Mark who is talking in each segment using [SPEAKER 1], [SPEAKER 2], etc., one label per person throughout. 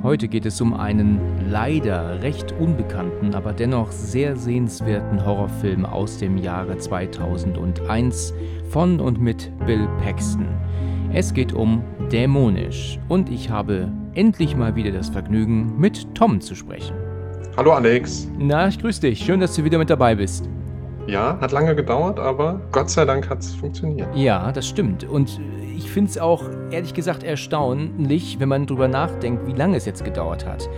[SPEAKER 1] Heute geht es um einen leider recht unbekannten, aber dennoch sehr sehenswerten Horrorfilm aus dem Jahre 2001 von und mit Bill Paxton. Es geht um Dämonisch und ich habe endlich mal wieder das Vergnügen, mit Tom zu sprechen.
[SPEAKER 2] Hallo Alex.
[SPEAKER 1] Na, ich grüße dich. Schön, dass du wieder mit dabei bist.
[SPEAKER 2] Ja, hat lange gedauert, aber Gott sei Dank hat es funktioniert.
[SPEAKER 1] Ja, das stimmt. Und ich finde es auch ehrlich gesagt erstaunlich, wenn man drüber nachdenkt, wie lange es jetzt gedauert hat.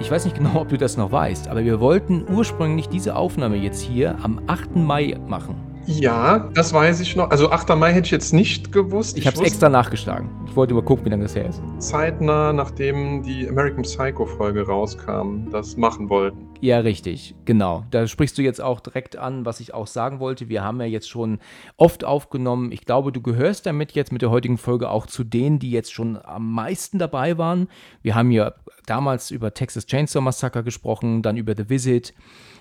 [SPEAKER 1] Ich weiß nicht genau, ob du das noch weißt, aber wir wollten ursprünglich diese Aufnahme jetzt hier am 8. Mai machen.
[SPEAKER 2] Ja, das weiß ich noch. Also 8. Mai hätte ich jetzt nicht gewusst.
[SPEAKER 1] Ich, ich habe es extra nachgeschlagen. Ich wollte mal gucken, wie lange das her ist.
[SPEAKER 2] Zeitnah, nachdem die American Psycho Folge rauskam, das machen wollten.
[SPEAKER 1] Ja, richtig, genau. Da sprichst du jetzt auch direkt an, was ich auch sagen wollte. Wir haben ja jetzt schon oft aufgenommen. Ich glaube, du gehörst damit jetzt mit der heutigen Folge auch zu denen, die jetzt schon am meisten dabei waren. Wir haben ja damals über Texas Chainsaw Massacre gesprochen, dann über The Visit.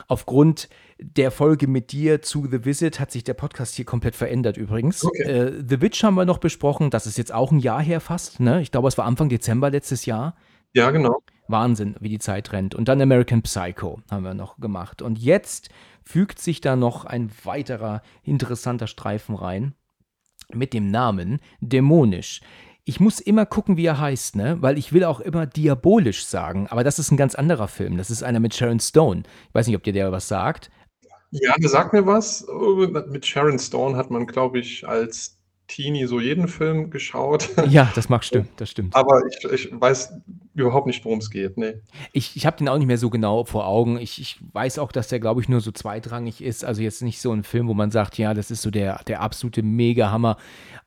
[SPEAKER 1] Aufgrund der Folge mit dir zu The Visit hat sich der Podcast hier komplett verändert übrigens. Okay. Äh, The Witch haben wir noch besprochen, das ist jetzt auch ein Jahr her fast. Ne? Ich glaube, es war Anfang Dezember letztes Jahr.
[SPEAKER 2] Ja, genau.
[SPEAKER 1] Wahnsinn, wie die Zeit rennt. Und dann American Psycho haben wir noch gemacht. Und jetzt fügt sich da noch ein weiterer interessanter Streifen rein mit dem Namen Dämonisch ich muss immer gucken, wie er heißt, ne? Weil ich will auch immer diabolisch sagen. Aber das ist ein ganz anderer Film. Das ist einer mit Sharon Stone. Ich weiß nicht, ob dir der was sagt.
[SPEAKER 2] Ja, der sagt mir was. Mit Sharon Stone hat man, glaube ich, als Teenie so jeden Film geschaut.
[SPEAKER 1] Ja, das mag stimmen, das stimmt.
[SPEAKER 2] Aber ich, ich weiß überhaupt nicht, worum es geht. Nee.
[SPEAKER 1] Ich, ich habe den auch nicht mehr so genau vor Augen. Ich, ich weiß auch, dass der, glaube ich, nur so zweitrangig ist. Also jetzt nicht so ein Film, wo man sagt, ja, das ist so der, der absolute Mega-Hammer.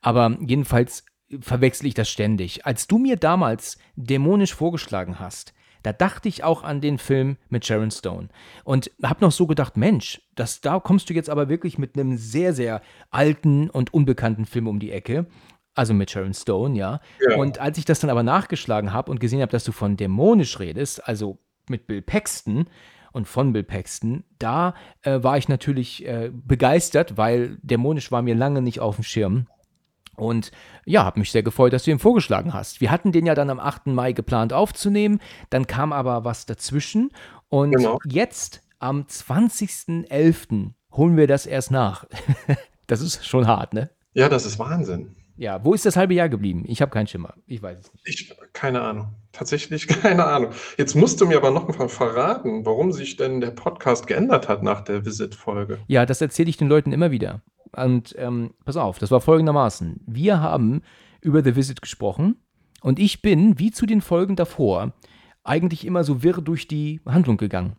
[SPEAKER 1] Aber jedenfalls verwechsel ich das ständig. Als du mir damals dämonisch vorgeschlagen hast, da dachte ich auch an den Film mit Sharon Stone und habe noch so gedacht, Mensch, das, da kommst du jetzt aber wirklich mit einem sehr, sehr alten und unbekannten Film um die Ecke. Also mit Sharon Stone, ja. ja. Und als ich das dann aber nachgeschlagen habe und gesehen habe, dass du von dämonisch redest, also mit Bill Paxton und von Bill Paxton, da äh, war ich natürlich äh, begeistert, weil dämonisch war mir lange nicht auf dem Schirm. Und ja, habe mich sehr gefreut, dass du ihn vorgeschlagen hast. Wir hatten den ja dann am 8. Mai geplant aufzunehmen, dann kam aber was dazwischen und genau. jetzt am 20.11. holen wir das erst nach. das ist schon hart, ne?
[SPEAKER 2] Ja, das ist Wahnsinn.
[SPEAKER 1] Ja, wo ist das halbe Jahr geblieben? Ich habe keinen Schimmer. Ich weiß es nicht.
[SPEAKER 2] Ich, keine Ahnung. Tatsächlich keine Ahnung. Jetzt musst du mir aber noch mal verraten, warum sich denn der Podcast geändert hat nach der Visit-Folge.
[SPEAKER 1] Ja, das erzähle ich den Leuten immer wieder. Und ähm, pass auf, das war folgendermaßen. Wir haben über The Visit gesprochen und ich bin, wie zu den Folgen davor, eigentlich immer so wirr durch die Handlung gegangen.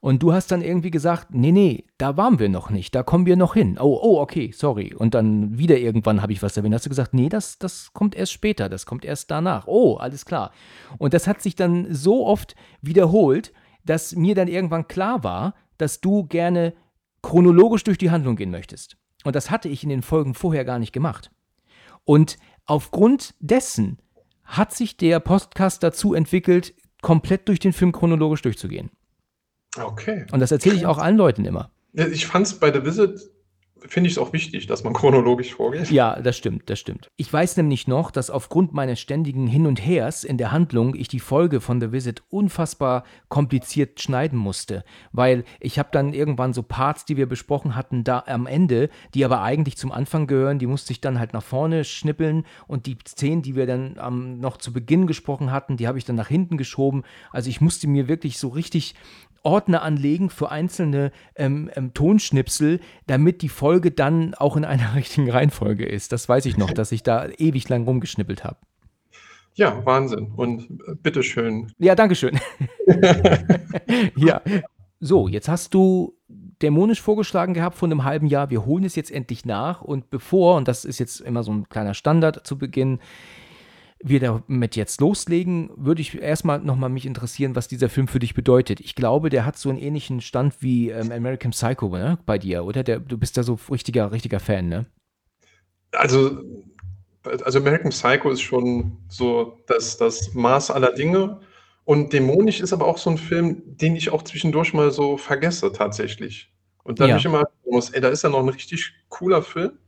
[SPEAKER 1] Und du hast dann irgendwie gesagt, nee, nee, da waren wir noch nicht, da kommen wir noch hin. Oh, oh, okay, sorry. Und dann wieder irgendwann habe ich was erwähnt. Hast du gesagt, nee, das, das kommt erst später, das kommt erst danach. Oh, alles klar. Und das hat sich dann so oft wiederholt, dass mir dann irgendwann klar war, dass du gerne chronologisch durch die Handlung gehen möchtest. Und das hatte ich in den Folgen vorher gar nicht gemacht. Und aufgrund dessen hat sich der Podcast dazu entwickelt, komplett durch den Film chronologisch durchzugehen.
[SPEAKER 2] Okay.
[SPEAKER 1] Und das erzähle ich auch allen Leuten immer.
[SPEAKER 2] Ich fand es bei The Visit finde ich es auch wichtig, dass man chronologisch vorgeht.
[SPEAKER 1] Ja, das stimmt, das stimmt. Ich weiß nämlich noch, dass aufgrund meines ständigen Hin und Hers in der Handlung ich die Folge von The Visit unfassbar kompliziert schneiden musste, weil ich habe dann irgendwann so Parts, die wir besprochen hatten, da am Ende, die aber eigentlich zum Anfang gehören, die musste ich dann halt nach vorne schnippeln und die Szenen, die wir dann ähm, noch zu Beginn gesprochen hatten, die habe ich dann nach hinten geschoben. Also ich musste mir wirklich so richtig Ordner anlegen für einzelne ähm, ähm, Tonschnipsel, damit die Folge dann auch in einer richtigen Reihenfolge ist. Das weiß ich noch, dass ich da ewig lang rumgeschnippelt habe.
[SPEAKER 2] Ja, Wahnsinn. Und äh, bitteschön.
[SPEAKER 1] Ja, Dankeschön. ja. So, jetzt hast du dämonisch vorgeschlagen gehabt von einem halben Jahr. Wir holen es jetzt endlich nach. Und bevor, und das ist jetzt immer so ein kleiner Standard zu Beginn, wir damit jetzt loslegen, würde ich erstmal nochmal mich interessieren, was dieser Film für dich bedeutet. Ich glaube, der hat so einen ähnlichen Stand wie ähm, American Psycho ne? bei dir, oder? Der, du bist da so richtiger, richtiger Fan, ne?
[SPEAKER 2] Also, also American Psycho ist schon so das, das Maß aller Dinge. Und Dämonisch ist aber auch so ein Film, den ich auch zwischendurch mal so vergesse tatsächlich. Und dann
[SPEAKER 1] Ja.
[SPEAKER 2] ich immer muss, ey, da ist ja noch ein richtig cooler Film,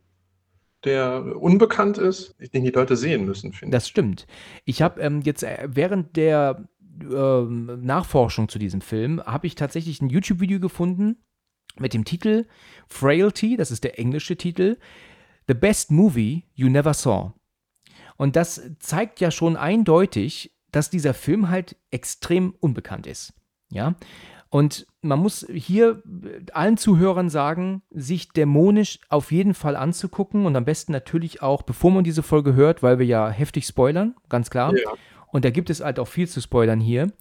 [SPEAKER 2] der unbekannt ist, den die Leute sehen müssen, finde ich.
[SPEAKER 1] Das stimmt. Ich habe ähm, jetzt äh, während der ähm, Nachforschung zu diesem Film, habe ich tatsächlich ein YouTube-Video gefunden mit dem Titel Frailty, das ist der englische Titel, The Best Movie You Never Saw. Und das zeigt ja schon eindeutig, dass dieser Film halt extrem unbekannt ist. Ja. Und man muss hier allen Zuhörern sagen, sich dämonisch auf jeden Fall anzugucken und am besten natürlich auch, bevor man diese Folge hört, weil wir ja heftig spoilern, ganz klar.
[SPEAKER 2] Ja.
[SPEAKER 1] Und da gibt es halt auch viel zu spoilern hier.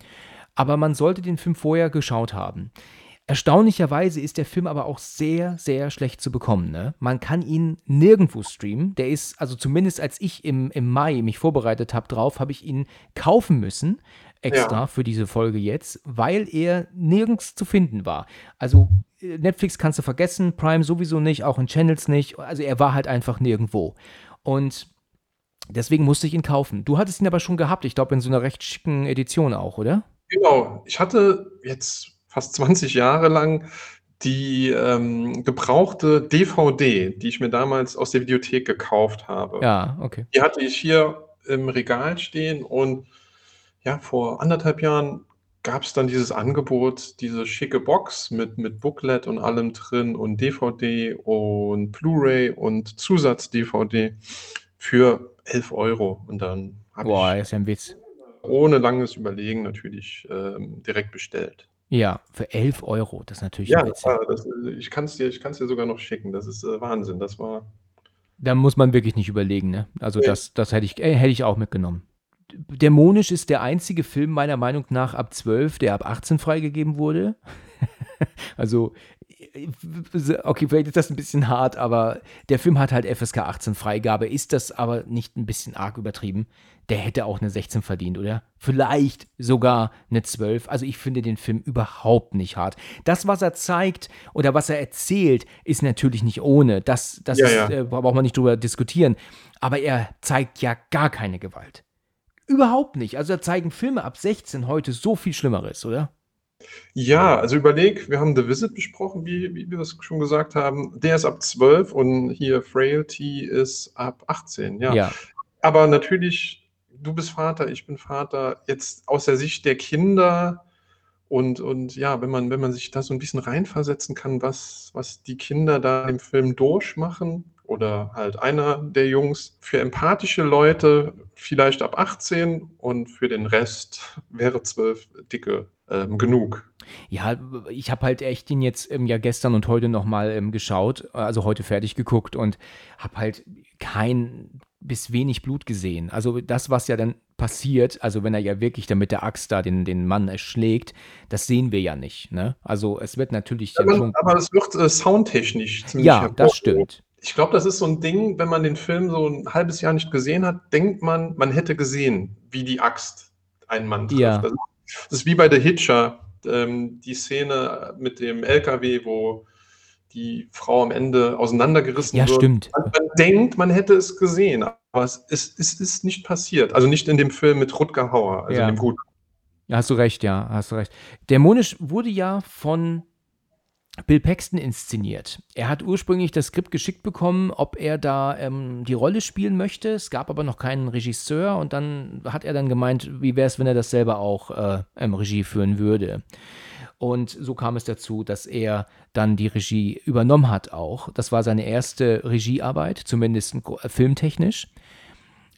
[SPEAKER 1] Aber man sollte den Film vorher geschaut haben. Erstaunlicherweise ist der Film aber auch sehr, sehr schlecht zu bekommen. Ne? Man kann ihn nirgendwo streamen. Der ist, also zumindest als ich im, im Mai mich vorbereitet habe drauf, habe ich ihn kaufen müssen, extra
[SPEAKER 2] Ja.
[SPEAKER 1] für diese Folge jetzt, weil er nirgends zu finden war. Also äh, Netflix kannst du vergessen, Prime sowieso nicht, auch in Channels nicht. Also er war halt einfach nirgendwo. Und deswegen musste ich ihn kaufen. Du hattest ihn aber schon gehabt, ich glaube in so einer recht schicken Edition auch, oder?
[SPEAKER 2] Genau. Ich hatte jetzt fast 20 Jahre lang die ähm, gebrauchte DVD, die ich mir damals aus der Videothek gekauft habe.
[SPEAKER 1] Ja, okay.
[SPEAKER 2] Die hatte ich hier im Regal stehen und ja, vor anderthalb Jahren gab es dann dieses Angebot, diese schicke Box mit, mit Booklet und allem drin und DVD und Blu-ray und Zusatz-DVD für 11 Euro. Und dann habe ich
[SPEAKER 1] ist ja ein Witz.
[SPEAKER 2] ohne langes Überlegen natürlich ähm, direkt bestellt.
[SPEAKER 1] Ja, für 11 Euro, das ist natürlich
[SPEAKER 2] Ja,
[SPEAKER 1] ein
[SPEAKER 2] das
[SPEAKER 1] Witz.
[SPEAKER 2] das, ich kann es dir, ich dir sogar noch schicken. Das ist äh, Wahnsinn. Das war.
[SPEAKER 1] Da muss man wirklich nicht überlegen, ne? Also
[SPEAKER 2] Nee.
[SPEAKER 1] das, das hätte ich, äh, hätte ich auch mitgenommen. Dämonisch ist der einzige Film meiner Meinung nach ab 12, der ab 18 freigegeben wurde. also, okay, vielleicht ist das ein bisschen hart, aber der Film hat halt FSK 18 Freigabe. Ist das aber nicht ein bisschen arg übertrieben? Der hätte auch eine 16 verdient, oder? Vielleicht sogar eine 12. Also ich finde den Film überhaupt nicht hart. Das, was er zeigt oder was er erzählt, ist natürlich nicht ohne. Das, das
[SPEAKER 2] Ja,
[SPEAKER 1] ist,
[SPEAKER 2] ja.
[SPEAKER 1] Äh, braucht man nicht drüber diskutieren. Aber er zeigt ja gar keine Gewalt. Überhaupt nicht. Also da zeigen Filme ab 16 heute so viel Schlimmeres, oder?
[SPEAKER 2] Ja, also überleg, wir haben The Visit besprochen, wie, wie wir das schon gesagt haben. Der ist ab 12 und hier Frailty ist ab 18. Ja.
[SPEAKER 1] Ja.
[SPEAKER 2] Aber natürlich, du bist Vater, ich bin Vater. Jetzt aus der Sicht der Kinder und, und ja, wenn man, wenn man sich da so ein bisschen reinversetzen kann, was, was die Kinder da im Film durchmachen oder halt einer der Jungs, für empathische Leute vielleicht ab 18 und für den Rest wäre 12 dicke ähm, genug.
[SPEAKER 1] Ja, ich habe halt echt ihn jetzt ähm, ja gestern und heute nochmal ähm, geschaut, also heute fertig geguckt und habe halt kein bis wenig Blut gesehen. Also das, was ja dann passiert, also wenn er ja wirklich dann mit der Axt da den, den Mann erschlägt, das sehen wir ja nicht. Ne? Also es wird natürlich
[SPEAKER 2] Aber, aber es wird äh, soundtechnisch ziemlich
[SPEAKER 1] Ja, das stimmt.
[SPEAKER 2] Ich glaube, das ist so ein Ding, wenn man den Film so ein halbes Jahr nicht gesehen hat, denkt man, man hätte gesehen, wie die Axt einen Mann trifft.
[SPEAKER 1] Ja.
[SPEAKER 2] Das, ist, wie bei The Hitcher, ähm, die Szene mit dem LKW, wo die Frau am Ende auseinandergerissen
[SPEAKER 1] Ja,
[SPEAKER 2] wird.
[SPEAKER 1] stimmt.
[SPEAKER 2] Man, man denkt, man hätte es gesehen, aber es ist, es ist nicht passiert. Also nicht in dem Film mit Rutger Hauer, also
[SPEAKER 1] Ja.
[SPEAKER 2] dem guten.
[SPEAKER 1] Ja, hast du recht, ja, hast du recht. Dämonisch wurde ja von Bill Paxton inszeniert. Er hat ursprünglich das Skript geschickt bekommen, ob er da ähm, die Rolle spielen möchte. Es gab aber noch keinen Regisseur und dann hat er dann gemeint, wie wäre es, wenn er das selber auch äh, Regie führen würde. Und so kam es dazu, dass er dann die Regie übernommen hat auch. Das war seine erste Regiearbeit, zumindest äh, filmtechnisch.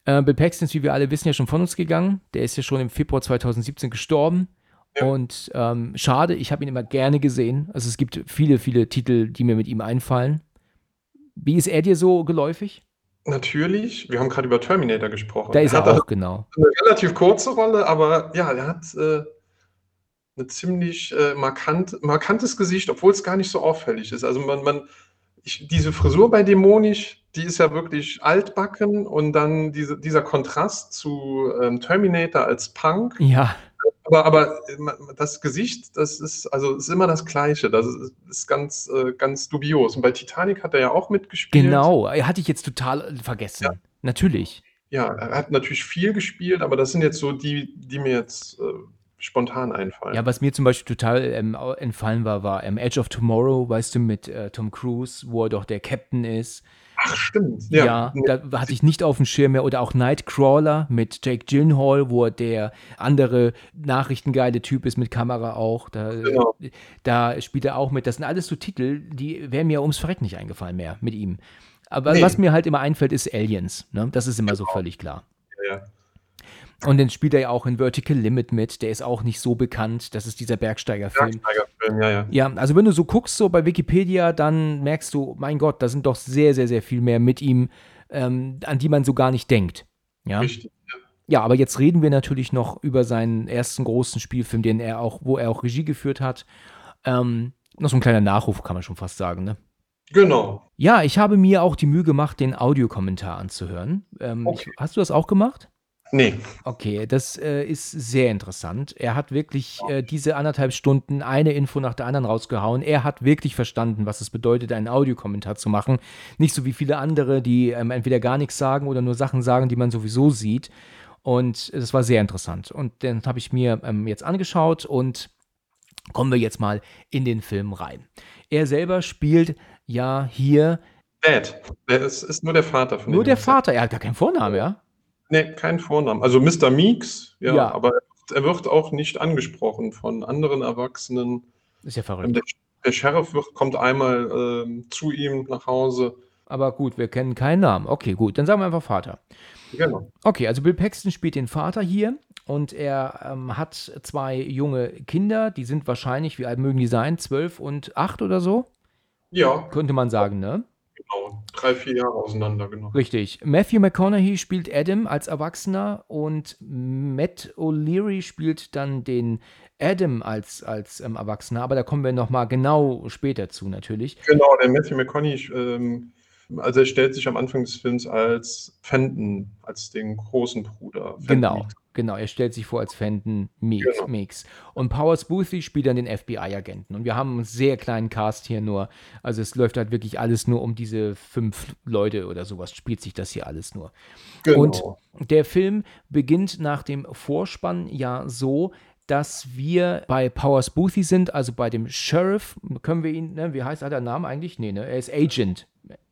[SPEAKER 1] Äh, Bill Paxton ist, wie wir alle wissen, ja schon von uns gegangen. Der ist ja schon im Februar 2017 gestorben.
[SPEAKER 2] Ja.
[SPEAKER 1] Und ähm, schade, ich habe ihn immer gerne gesehen. Also es gibt viele, viele Titel, die mir mit ihm einfallen. Wie ist er dir so geläufig?
[SPEAKER 2] Natürlich, wir haben gerade über Terminator gesprochen.
[SPEAKER 1] Da ist er
[SPEAKER 2] hat
[SPEAKER 1] auch, genau.
[SPEAKER 2] eine relativ kurze Rolle, aber ja, er hat äh, eine ziemlich äh, markant, markantes Gesicht, obwohl es gar nicht so auffällig ist. Also man, man, ich, diese Frisur bei Dämonisch, die ist ja wirklich altbacken und dann diese, dieser Kontrast zu ähm, Terminator als Punk.
[SPEAKER 1] Ja.
[SPEAKER 2] Aber, aber äh, das Gesicht, das ist, also ist immer das Gleiche. Das ist, ist ganz, äh, ganz dubios. Und bei Titanic hat er ja auch mitgespielt.
[SPEAKER 1] Genau, hatte ich jetzt total vergessen. Ja. Natürlich.
[SPEAKER 2] Ja, er hat natürlich viel gespielt, aber das sind jetzt so die, die mir jetzt äh, spontan einfallen.
[SPEAKER 1] Ja, was mir zum Beispiel total ähm, entfallen war, war ähm, Edge of Tomorrow, weißt du, mit äh, Tom Cruise, wo er doch der Captain ist.
[SPEAKER 2] Ach, stimmt.
[SPEAKER 1] Ja, ja da hatte ich nicht auf dem Schirm mehr. Oder auch Nightcrawler mit Jake Gyllenhaal, wo er der andere nachrichtengeile Typ ist mit Kamera auch. Da, genau. da spielt er auch mit. Das sind alles so Titel, die wären mir ums Verrecken nicht eingefallen mehr mit ihm. Aber nee. was mir halt immer einfällt, ist Aliens. Ne? Das ist immer genau. so völlig klar. Ja, ja. Und dann spielt er ja auch in Vertical Limit mit, der ist auch nicht so bekannt. Das ist dieser Bergsteigerfilm. Bergsteigerfilm, ja, ja. Ja, also wenn du so guckst, so bei Wikipedia, dann merkst du, mein Gott, da sind doch sehr, sehr, sehr viel mehr mit ihm, ähm, an die man so gar nicht denkt. Ja. Richtig. Ja. ja, aber jetzt reden wir natürlich noch über seinen ersten großen Spielfilm, den er auch, wo er auch Regie geführt hat. Ähm, noch so ein kleiner Nachruf, kann man schon fast sagen, ne?
[SPEAKER 2] Genau.
[SPEAKER 1] Ja, ich habe mir auch die Mühe gemacht, den Audiokommentar anzuhören. Ähm, okay. ich, hast du das auch gemacht?
[SPEAKER 2] Nee.
[SPEAKER 1] Okay, das äh, ist sehr interessant. Er hat wirklich äh, diese anderthalb Stunden eine Info nach der anderen rausgehauen. Er hat wirklich verstanden, was es bedeutet, einen Audiokommentar zu machen. Nicht so wie viele andere, die ähm, entweder gar nichts sagen oder nur Sachen sagen, die man sowieso sieht. Und das war sehr interessant. Und den habe ich mir ähm, jetzt angeschaut und kommen wir jetzt mal in den Film rein. Er selber spielt ja hier.
[SPEAKER 2] Dad. Ist, ist nur der Vater
[SPEAKER 1] von Nur der Vater, er hat gar keinen Vornamen, ja?
[SPEAKER 2] Nee, kein Vornamen. Also Mr. Meeks, ja, ja. aber er wird auch nicht angesprochen von anderen Erwachsenen.
[SPEAKER 1] Ist ja verrückt.
[SPEAKER 2] Der, der Sheriff wird, kommt einmal äh, zu ihm nach Hause.
[SPEAKER 1] Aber gut, wir kennen keinen Namen. Okay, gut, dann sagen wir einfach Vater. Genau. Okay, also Bill Paxton spielt den Vater hier und er ähm, hat zwei junge Kinder, die sind wahrscheinlich, wie alt mögen die sein? Zwölf und acht oder so?
[SPEAKER 2] Ja.
[SPEAKER 1] Könnte man sagen, ne?
[SPEAKER 2] Genau, drei, vier Jahre auseinander, genau.
[SPEAKER 1] Richtig. Matthew McConaughey spielt Adam als Erwachsener und Matt O'Leary spielt dann den Adam als, als ähm, Erwachsener, aber da kommen wir nochmal genau später zu, natürlich.
[SPEAKER 2] Genau, der Matthew McConaughey, ähm, also er stellt sich am Anfang des Films als Fenton, als den großen Bruder.
[SPEAKER 1] Fenton genau. Genau, er stellt sich vor als Fenton Meeks. Genau. Meeks. Und Powers Boothie spielt dann den FBI-Agenten. Und wir haben einen sehr kleinen Cast hier nur. Also es läuft halt wirklich alles nur um diese fünf Leute oder sowas. Spielt sich das hier alles nur. Genau. Und der Film beginnt nach dem Vorspann ja so, dass wir bei Powers Boothie sind, also bei dem Sheriff. Können wir ihn, ne, wie heißt er der Name eigentlich? Nee, ne? Er ist Agent.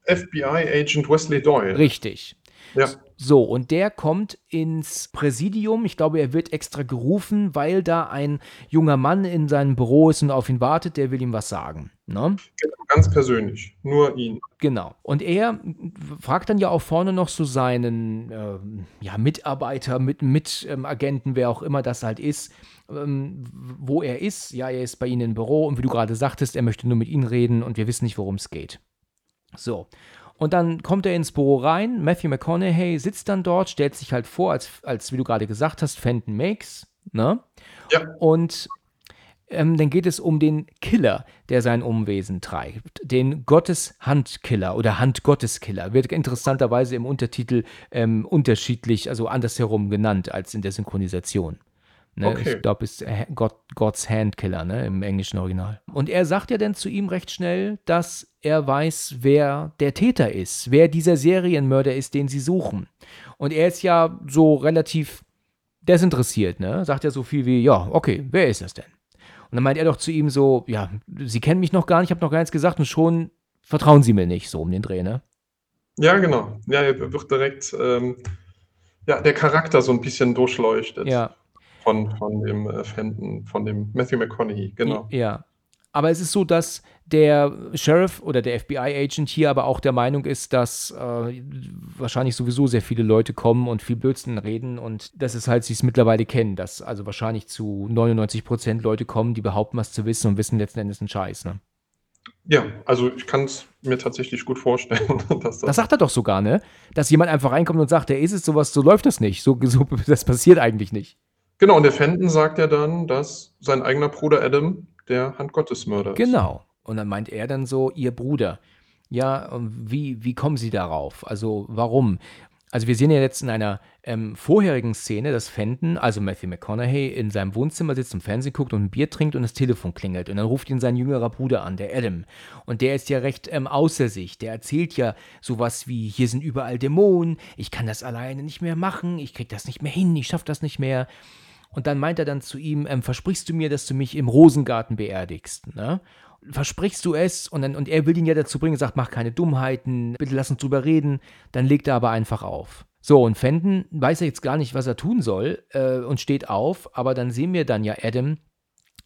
[SPEAKER 2] FBI-Agent Wesley Doyle.
[SPEAKER 1] Richtig. Ja. So, und der kommt ins Präsidium. Ich glaube, er wird extra gerufen, weil da ein junger Mann in seinem Büro ist und auf ihn wartet, der will ihm was sagen. Ne?
[SPEAKER 2] Genau, ganz persönlich, nur ihn.
[SPEAKER 1] Genau. Und er fragt dann ja auch vorne noch so seinen äh, ja, Mitarbeiter, mit, mit ähm, Agenten, wer auch immer das halt ist, ähm, wo er ist. Ja, er ist bei Ihnen im Büro und wie du gerade sagtest, er möchte nur mit Ihnen reden und wir wissen nicht, worum es geht. So. Und dann kommt er ins Büro rein. Matthew McConaughey sitzt dann dort, stellt sich halt vor, als, als wie du gerade gesagt hast, Fenton Makes. Ne? Ja. Und ähm, dann geht es um den Killer, der sein Umwesen treibt. Den Gotteshandkiller oder Handgotteskiller. Wird interessanterweise im Untertitel ähm, unterschiedlich, also andersherum genannt als in der Synchronisation. Ne? Okay. Ich glaube, es ist God, God's Handkiller ne? im englischen Original. Und er sagt ja dann zu ihm recht schnell, dass er weiß, wer der Täter ist, wer dieser Serienmörder ist, den sie suchen. Und er ist ja so relativ desinteressiert, ne? Sagt ja so viel wie, ja, okay, wer ist das denn? Und dann meint er doch zu ihm so, ja, Sie kennen mich noch gar nicht, ich habe noch gar nichts gesagt und schon vertrauen Sie mir nicht, so um den Dreh, ne?
[SPEAKER 2] Ja, genau. Ja, er wird direkt, ähm, ja, der Charakter so ein bisschen durchleuchtet.
[SPEAKER 1] Ja.
[SPEAKER 2] Von, von dem äh, Fenton, von dem Matthew McConaughey, genau.
[SPEAKER 1] Ja. Aber es ist so, dass der Sheriff oder der FBI-Agent hier aber auch der Meinung ist, dass äh, wahrscheinlich sowieso sehr viele Leute kommen und viel Blödsinn reden und dass es halt sie es mittlerweile kennen, dass also wahrscheinlich zu 99 Prozent Leute kommen, die behaupten, was zu wissen und wissen letzten Endes einen Scheiß. Ne?
[SPEAKER 2] Ja, also ich kann es mir tatsächlich gut vorstellen.
[SPEAKER 1] Dass das, das sagt er doch sogar, ne? Dass jemand einfach reinkommt und sagt, der ist es sowas, so läuft das nicht. So, so, das passiert eigentlich nicht.
[SPEAKER 2] Genau, und der Fenton sagt ja dann, dass sein eigener Bruder Adam der Handgottesmörder
[SPEAKER 1] ist. Genau. Und dann meint er dann so, ihr Bruder. Ja, wie, wie kommen Sie darauf? Also warum? Also wir sehen ja jetzt in einer ähm, vorherigen Szene, dass Fenton, also Matthew McConaughey, in seinem Wohnzimmer sitzt und Fernsehen guckt und ein Bier trinkt und das Telefon klingelt. Und dann ruft ihn sein jüngerer Bruder an, der Adam. Und der ist ja recht ähm, außer sich. Der erzählt ja sowas wie, hier sind überall Dämonen, ich kann das alleine nicht mehr machen, ich krieg das nicht mehr hin, ich schaff das nicht mehr. Und dann meint er dann zu ihm, ähm, versprichst du mir, dass du mich im Rosengarten beerdigst? Ne? Versprichst du es? Und, dann, und er will ihn ja dazu bringen, sagt, mach keine Dummheiten, bitte lass uns drüber reden. Dann legt er aber einfach auf. So, und Fenton weiß ja jetzt gar nicht, was er tun soll äh, und steht auf, aber dann sehen wir dann ja Adam,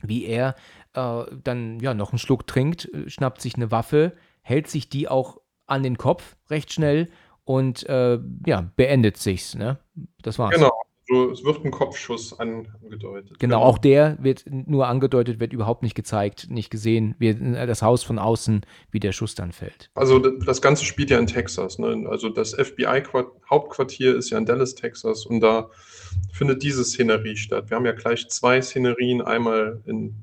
[SPEAKER 1] wie er äh, dann ja noch einen Schluck trinkt, äh, schnappt sich eine Waffe, hält sich die auch an den Kopf recht schnell und äh, ja, beendet sich's, ne? Das war's.
[SPEAKER 2] Genau. So, es wird ein Kopfschuss angedeutet.
[SPEAKER 1] Genau, auch der wird nur angedeutet, wird überhaupt nicht gezeigt, nicht gesehen. Wir, das Haus von außen, wie der Schuss dann fällt.
[SPEAKER 2] Also das Ganze spielt ja in Texas. Ne? Also das FBI-Hauptquartier ist ja in Dallas, Texas und da findet diese Szenerie statt. Wir haben ja gleich zwei Szenerien, einmal in,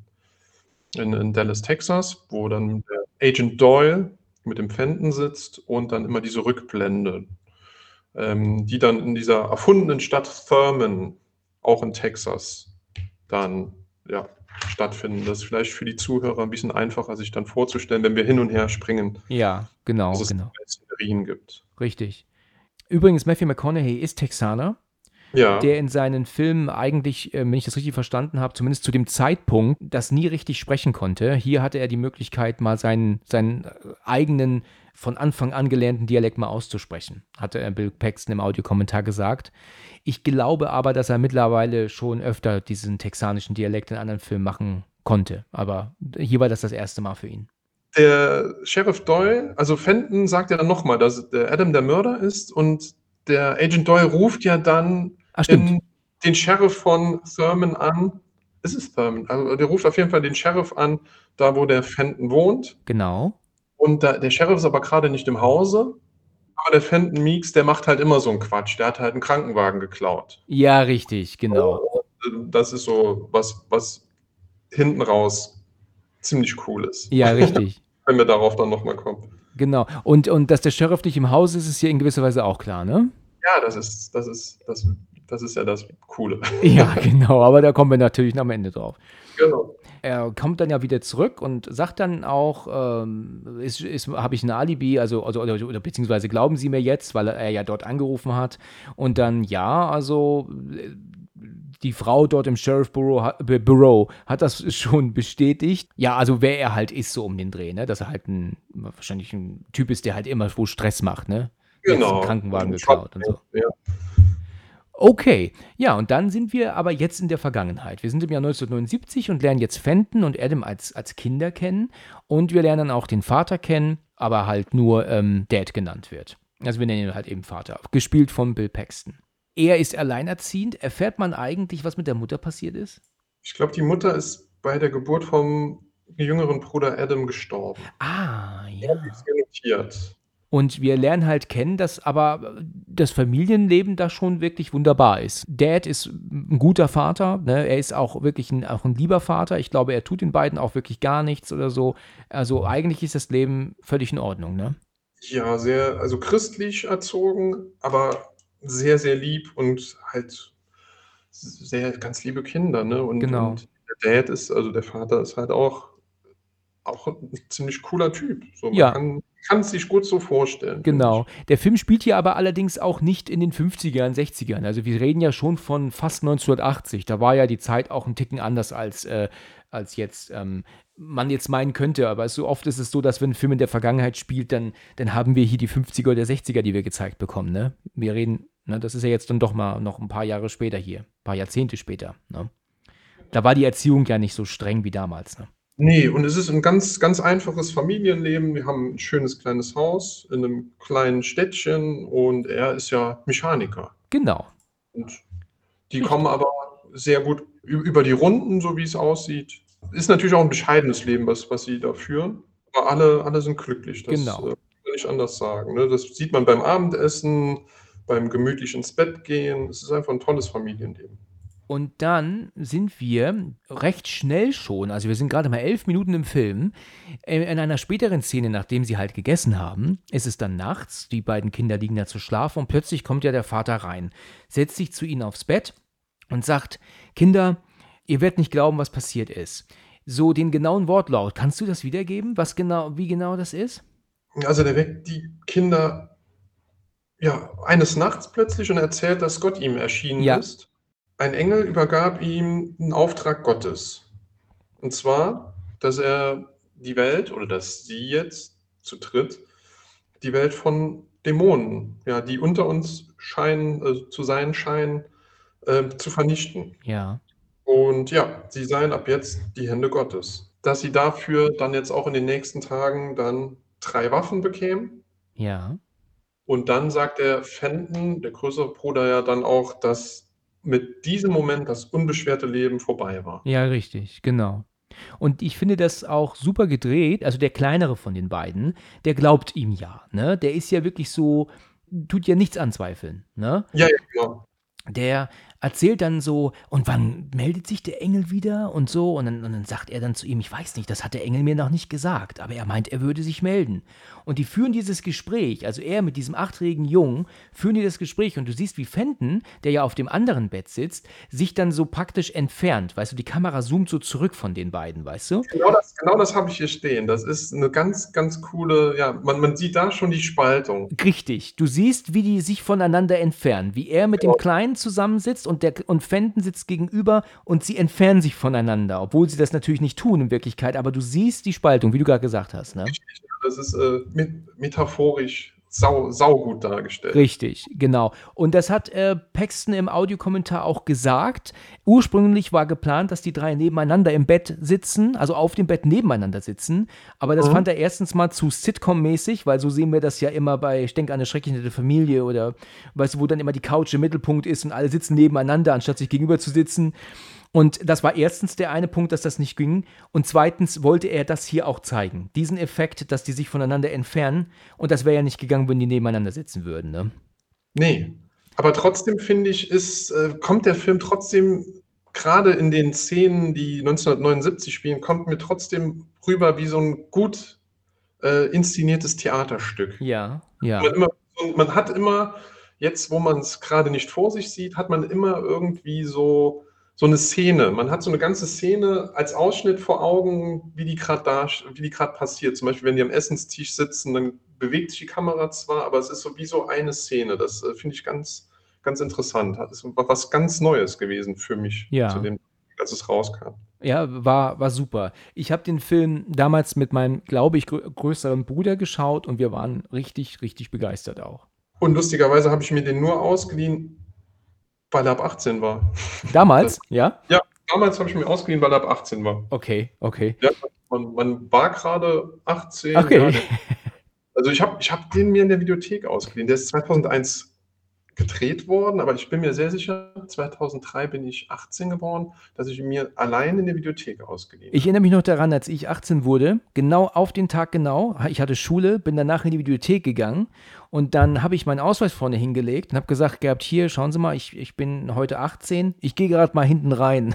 [SPEAKER 2] in, in Dallas, Texas, wo dann der Agent Doyle mit dem Fenton sitzt und dann immer diese Rückblende ähm, die dann in dieser erfundenen Stadt Thurman, auch in Texas, dann ja, stattfinden. Das ist vielleicht für die Zuhörer ein bisschen einfacher, sich dann vorzustellen, wenn wir hin und her springen.
[SPEAKER 1] Ja, genau,
[SPEAKER 2] dass es
[SPEAKER 1] genau.
[SPEAKER 2] Szenerien gibt.
[SPEAKER 1] Richtig. Übrigens, Matthew McConaughey ist Texaner.
[SPEAKER 2] Ja.
[SPEAKER 1] der in seinen Filmen eigentlich, äh, wenn ich das richtig verstanden habe, zumindest zu dem Zeitpunkt, das nie richtig sprechen konnte. Hier hatte er die Möglichkeit, mal seinen, seinen äh, eigenen von Anfang an gelernten Dialekt mal auszusprechen, hatte Bill Paxton im Audiokommentar gesagt. Ich glaube aber, dass er mittlerweile schon öfter diesen texanischen Dialekt in anderen Filmen machen konnte. Aber hier war das das erste Mal für ihn.
[SPEAKER 2] Der Sheriff Doyle, also Fenton sagt ja dann nochmal, dass der Adam der Mörder ist und der Agent Doyle ruft ja dann
[SPEAKER 1] Ach, stimmt.
[SPEAKER 2] den Sheriff von Thurman an. Es ist Thurman. Also der ruft auf jeden Fall den Sheriff an, da wo der Fenton wohnt.
[SPEAKER 1] Genau.
[SPEAKER 2] Und da, der Sheriff ist aber gerade nicht im Hause. Aber der Fenton Meeks, der macht halt immer so einen Quatsch. Der hat halt einen Krankenwagen geklaut.
[SPEAKER 1] Ja, richtig, genau.
[SPEAKER 2] Und das ist so was, was hinten raus ziemlich cool ist.
[SPEAKER 1] Ja, richtig.
[SPEAKER 2] Wenn wir darauf dann nochmal kommen.
[SPEAKER 1] Genau. Und, und dass der Sheriff nicht im Haus ist, ist hier in gewisser Weise auch klar, ne?
[SPEAKER 2] Ja, das ist, das ist, das, das ist ja das Coole.
[SPEAKER 1] Ja, genau. Aber da kommen wir natürlich am Ende drauf.
[SPEAKER 2] Genau.
[SPEAKER 1] Er kommt dann ja wieder zurück und sagt dann auch, ähm, ist, ist, habe ich ein Alibi, also, also oder, oder, beziehungsweise glauben Sie mir jetzt, weil er ja dort angerufen hat. Und dann ja, also die Frau dort im Sheriff Bureau, Bureau hat das schon bestätigt. Ja, also wer er halt ist so um den Dreh, ne? Dass er halt ein wahrscheinlich ein Typ ist, der halt immer wo Stress macht, ne?
[SPEAKER 2] Genau.
[SPEAKER 1] Krankenwagen geklaut und so.
[SPEAKER 2] Ja.
[SPEAKER 1] Okay, ja, und dann sind wir aber jetzt in der Vergangenheit. Wir sind im Jahr 1979 und lernen jetzt Fenton und Adam als, als Kinder kennen. Und wir lernen auch den Vater kennen, aber halt nur ähm, Dad genannt wird. Also wir nennen ihn halt eben Vater. Gespielt von Bill Paxton. Er ist alleinerziehend. Erfährt man eigentlich, was mit der Mutter passiert ist?
[SPEAKER 2] Ich glaube, die Mutter ist bei der Geburt vom jüngeren Bruder Adam gestorben.
[SPEAKER 1] Ah, ja.
[SPEAKER 2] Das ist.
[SPEAKER 1] Und wir lernen halt kennen, dass aber das Familienleben da schon wirklich wunderbar ist. Dad ist ein guter Vater, ne? er ist auch wirklich ein, auch ein lieber Vater. Ich glaube, er tut den beiden auch wirklich gar nichts oder so. Also eigentlich ist das Leben völlig in Ordnung, ne?
[SPEAKER 2] Ja, sehr, also christlich erzogen, aber sehr, sehr lieb und halt sehr ganz liebe Kinder, ne? Und,
[SPEAKER 1] Genau.
[SPEAKER 2] und der Dad ist, also der Vater ist halt auch, auch ein ziemlich cooler Typ. So, man
[SPEAKER 1] Ja.
[SPEAKER 2] kann kann es sich gut so vorstellen.
[SPEAKER 1] Genau. Der Film spielt hier aber allerdings auch nicht in den 50ern, 60ern. Also wir reden ja schon von fast 1980. Da war ja die Zeit auch ein Ticken anders als, äh, als jetzt ähm, man jetzt meinen könnte. Aber so oft ist es so, dass wenn ein Film in der Vergangenheit spielt, dann, dann haben wir hier die 50er oder 60er, die wir gezeigt bekommen. Ne? Wir reden, ne, das ist ja jetzt dann doch mal noch ein paar Jahre später hier, ein paar Jahrzehnte später. Ne? Da war die Erziehung ja nicht so streng wie damals. Ne?
[SPEAKER 2] Nee, und es ist ein ganz, ganz einfaches Familienleben. Wir haben ein schönes kleines Haus in einem kleinen Städtchen und er ist ja Mechaniker.
[SPEAKER 1] Genau.
[SPEAKER 2] Und die
[SPEAKER 1] Richtig.
[SPEAKER 2] kommen aber sehr gut über die Runden, so wie es aussieht. Ist natürlich auch ein bescheidenes Leben, was, was sie da führen. Aber alle, alle sind glücklich. Das
[SPEAKER 1] Genau.
[SPEAKER 2] äh, kann ich anders sagen. Ne? Das sieht man beim Abendessen, beim gemütlich ins Bett gehen. Es ist einfach ein tolles Familienleben.
[SPEAKER 1] Und dann sind wir recht schnell schon, also wir sind gerade mal elf Minuten im Film, in einer späteren Szene, nachdem sie halt gegessen haben, ist es dann nachts, die beiden Kinder liegen da zu schlafen und plötzlich kommt ja der Vater rein, setzt sich zu ihnen aufs Bett und sagt, Kinder, ihr werdet nicht glauben, was passiert ist. So den genauen Wortlaut, kannst du das wiedergeben, was genau, wie genau das ist?
[SPEAKER 2] Also der weckt die Kinder ja, eines Nachts plötzlich und erzählt, dass Gott ihm erschienen
[SPEAKER 1] Ja.
[SPEAKER 2] ist. Ein Engel übergab ihm einen Auftrag Gottes. Und zwar, dass er die Welt oder dass sie jetzt zu dritt die Welt von Dämonen, ja, die unter uns scheinen, äh, zu sein scheinen, äh, zu vernichten.
[SPEAKER 1] Ja.
[SPEAKER 2] Und ja, sie seien ab jetzt die Hände Gottes. Dass sie dafür dann jetzt auch in den nächsten Tagen dann drei Waffen bekämen.
[SPEAKER 1] Ja.
[SPEAKER 2] Und dann sagt der Fenton, der größere Bruder, ja dann auch, dass mit diesem Moment das unbeschwerte Leben vorbei war.
[SPEAKER 1] Ja, richtig, genau. Und ich finde das auch super gedreht. Also der kleinere von den beiden, der glaubt ihm ja, ne? Der ist ja wirklich so, tut ja nichts anzweifeln, ne?
[SPEAKER 2] Ja, ja, genau.
[SPEAKER 1] Der erzählt dann so, und wann meldet sich der Engel wieder und so? Und dann, und dann sagt er dann zu ihm, ich weiß nicht, das hat der Engel mir noch nicht gesagt, aber er meint, er würde sich melden. Und die führen dieses Gespräch, also er mit diesem achtjährigen Jungen, führen die das Gespräch und du siehst, wie Fenton, der ja auf dem anderen Bett sitzt, sich dann so praktisch entfernt. Weißt du, die Kamera zoomt so zurück von den beiden, weißt du?
[SPEAKER 2] Genau das, genau das habe ich hier stehen. Das ist eine ganz, ganz coole, ja, man, man sieht da schon die Spaltung.
[SPEAKER 1] Richtig. Du siehst, wie die sich voneinander entfernen, wie er mit dem Kleinen zusammensitzt und, der, und Fenton sitzt gegenüber und sie entfernen sich voneinander, obwohl sie das natürlich nicht tun in Wirklichkeit, aber du siehst die Spaltung, wie du gerade gesagt hast. Ne?
[SPEAKER 2] Das ist äh, met metaphorisch sau, saugut dargestellt.
[SPEAKER 1] Richtig, genau. Und das hat äh, Paxton im Audiokommentar auch gesagt. Ursprünglich war geplant, dass die drei nebeneinander im Bett sitzen, also auf dem Bett nebeneinander sitzen. Aber das
[SPEAKER 2] Mhm.
[SPEAKER 1] fand er erstens mal zu Sitcom-mäßig, weil so sehen wir das ja immer bei, ich denke an eine schrecklich nette Familie oder, weißt du, wo dann immer die Couch im Mittelpunkt ist und alle sitzen nebeneinander, anstatt sich gegenüber zu sitzen. Und das war erstens der eine Punkt, dass das nicht ging. Und zweitens wollte er das hier auch zeigen. Diesen Effekt, dass die sich voneinander entfernen. Und das wäre ja nicht gegangen, wenn die nebeneinander sitzen würden. Ne?
[SPEAKER 2] Nee, aber trotzdem finde ich, ist, äh, kommt der Film trotzdem, gerade in den Szenen, die 1979 spielen, kommt mir trotzdem rüber wie so ein gut äh, inszeniertes Theaterstück.
[SPEAKER 1] Ja, ja.
[SPEAKER 2] Man, immer, man hat immer, jetzt wo man es gerade nicht vor sich sieht, hat man immer irgendwie so, so eine Szene. Man hat so eine ganze Szene als Ausschnitt vor Augen, wie die gerade da, wie die gerade passiert. Zum Beispiel, wenn die am Essenstisch sitzen, dann bewegt sich die Kamera zwar, aber es ist so wie so eine Szene. Das äh, finde ich ganz, ganz interessant. Das ist was ganz Neues gewesen für mich,
[SPEAKER 1] Ja.
[SPEAKER 2] zu dem, als es rauskam.
[SPEAKER 1] Ja, war, war super. Ich habe den Film damals mit meinem, glaube ich, grö größeren Bruder geschaut und wir waren richtig, richtig begeistert auch.
[SPEAKER 2] Und lustigerweise habe ich mir den nur ausgeliehen, weil er ab 18 war.
[SPEAKER 1] Damals, ja?
[SPEAKER 2] Ja, damals habe ich mir ausgeliehen, weil er ab 18 war.
[SPEAKER 1] Okay, okay.
[SPEAKER 2] Ja, man, man war gerade 18.
[SPEAKER 1] Okay.
[SPEAKER 2] Ja, also ich habe ich hab den mir in der Videothek ausgeliehen. Der ist 2001 gedreht worden, aber ich bin mir sehr sicher, 2003 bin ich 18 geworden, dass ich mir allein in der Videothek ausgeliehen
[SPEAKER 1] Ich erinnere mich noch daran, als ich 18 wurde, genau auf den Tag genau, ich hatte Schule, bin danach in die Bibliothek gegangen und dann habe ich meinen Ausweis vorne hingelegt und habe gesagt gehabt, hier, schauen Sie mal, ich, ich bin heute 18, ich gehe gerade mal hinten rein.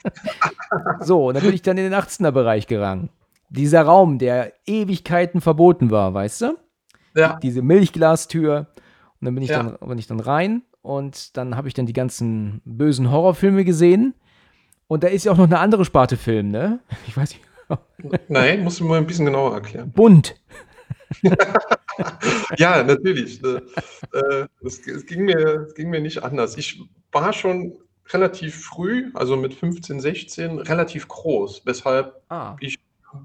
[SPEAKER 1] so, und dann bin ich dann in den 18er-Bereich gerangen. Dieser Raum, der Ewigkeiten verboten war, weißt du?
[SPEAKER 2] Ja,
[SPEAKER 1] Diese Milchglastür. Und dann bin ich,
[SPEAKER 2] Ja.
[SPEAKER 1] dann, bin ich dann rein und dann habe ich dann die ganzen bösen Horrorfilme gesehen. Und da ist ja auch noch eine andere Sparte Film, ne? Ich weiß nicht.
[SPEAKER 2] nein, musst du mal ein bisschen genauer erklären.
[SPEAKER 1] Bunt.
[SPEAKER 2] Ja, natürlich. äh, äh, Es, ging mir, es ging mir nicht anders. Ich war schon relativ früh, also mit 15, 16, relativ groß, weshalb
[SPEAKER 1] Ah.
[SPEAKER 2] ich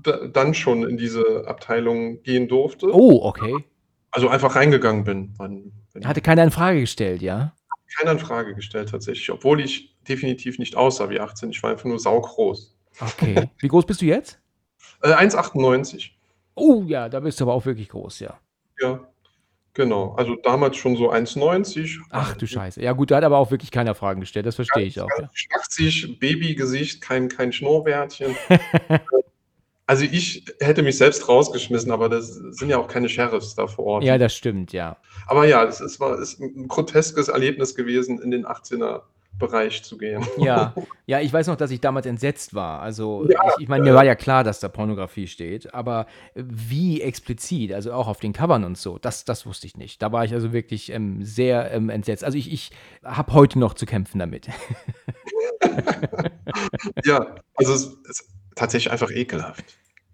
[SPEAKER 2] da, dann schon in diese Abteilung gehen durfte.
[SPEAKER 1] Oh, okay.
[SPEAKER 2] Also einfach reingegangen bin. Wann,
[SPEAKER 1] Hatte keiner in Frage gestellt, ja?
[SPEAKER 2] keiner in Frage gestellt tatsächlich, obwohl ich definitiv nicht aussah wie 18. Ich war einfach nur saugroß.
[SPEAKER 1] Okay. Wie groß bist du jetzt?
[SPEAKER 2] Äh, 1,98.
[SPEAKER 1] Oh ja, da bist du aber auch wirklich groß, ja.
[SPEAKER 2] Ja, genau. Also damals schon so 1,90.
[SPEAKER 1] Ach du Scheiße. Ja gut, da hat aber auch wirklich keiner Fragen gestellt, das verstehe ich auch. Ja.
[SPEAKER 2] Schlachzig, Babygesicht, kein, kein Schnurrbärtchen. also ich hätte mich selbst rausgeschmissen, aber das sind ja auch keine Sheriffs da vor Ort.
[SPEAKER 1] ja, das stimmt, ja.
[SPEAKER 2] Aber ja, es ist, war, ist ein groteskes Erlebnis gewesen, in den 18er Bereich zu gehen.
[SPEAKER 1] Ja, ja, ich weiß noch, dass ich damals entsetzt war. Also,
[SPEAKER 2] Ja,
[SPEAKER 1] ich, ich meine, mir war ja klar, dass da Pornografie steht, aber wie explizit, also auch auf den Covern und so, das, das wusste ich nicht. Da war ich also wirklich ähm, sehr ähm, entsetzt. Also, ich, ich habe heute noch zu kämpfen damit.
[SPEAKER 2] Ja, also es ist tatsächlich einfach ekelhaft.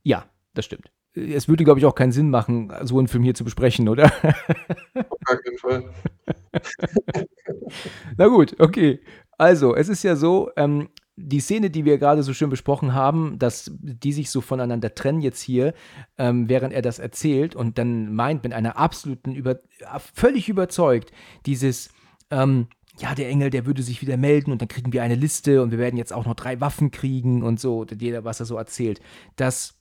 [SPEAKER 1] Ja, das stimmt. Es würde, glaube ich, auch keinen Sinn machen, so einen Film hier zu besprechen, oder?
[SPEAKER 2] Auf gar keinen Fall.
[SPEAKER 1] Na gut, okay. Also, es ist ja so, ähm, die Szene, die wir gerade so schön besprochen haben, dass die sich so voneinander trennen jetzt hier, ähm, während er das erzählt und dann meint mit einer absoluten, über, völlig überzeugt, dieses, ähm, ja, der Engel, der würde sich wieder melden und dann kriegen wir eine Liste und wir werden jetzt auch noch drei Waffen kriegen und so, jeder, was er so erzählt. Das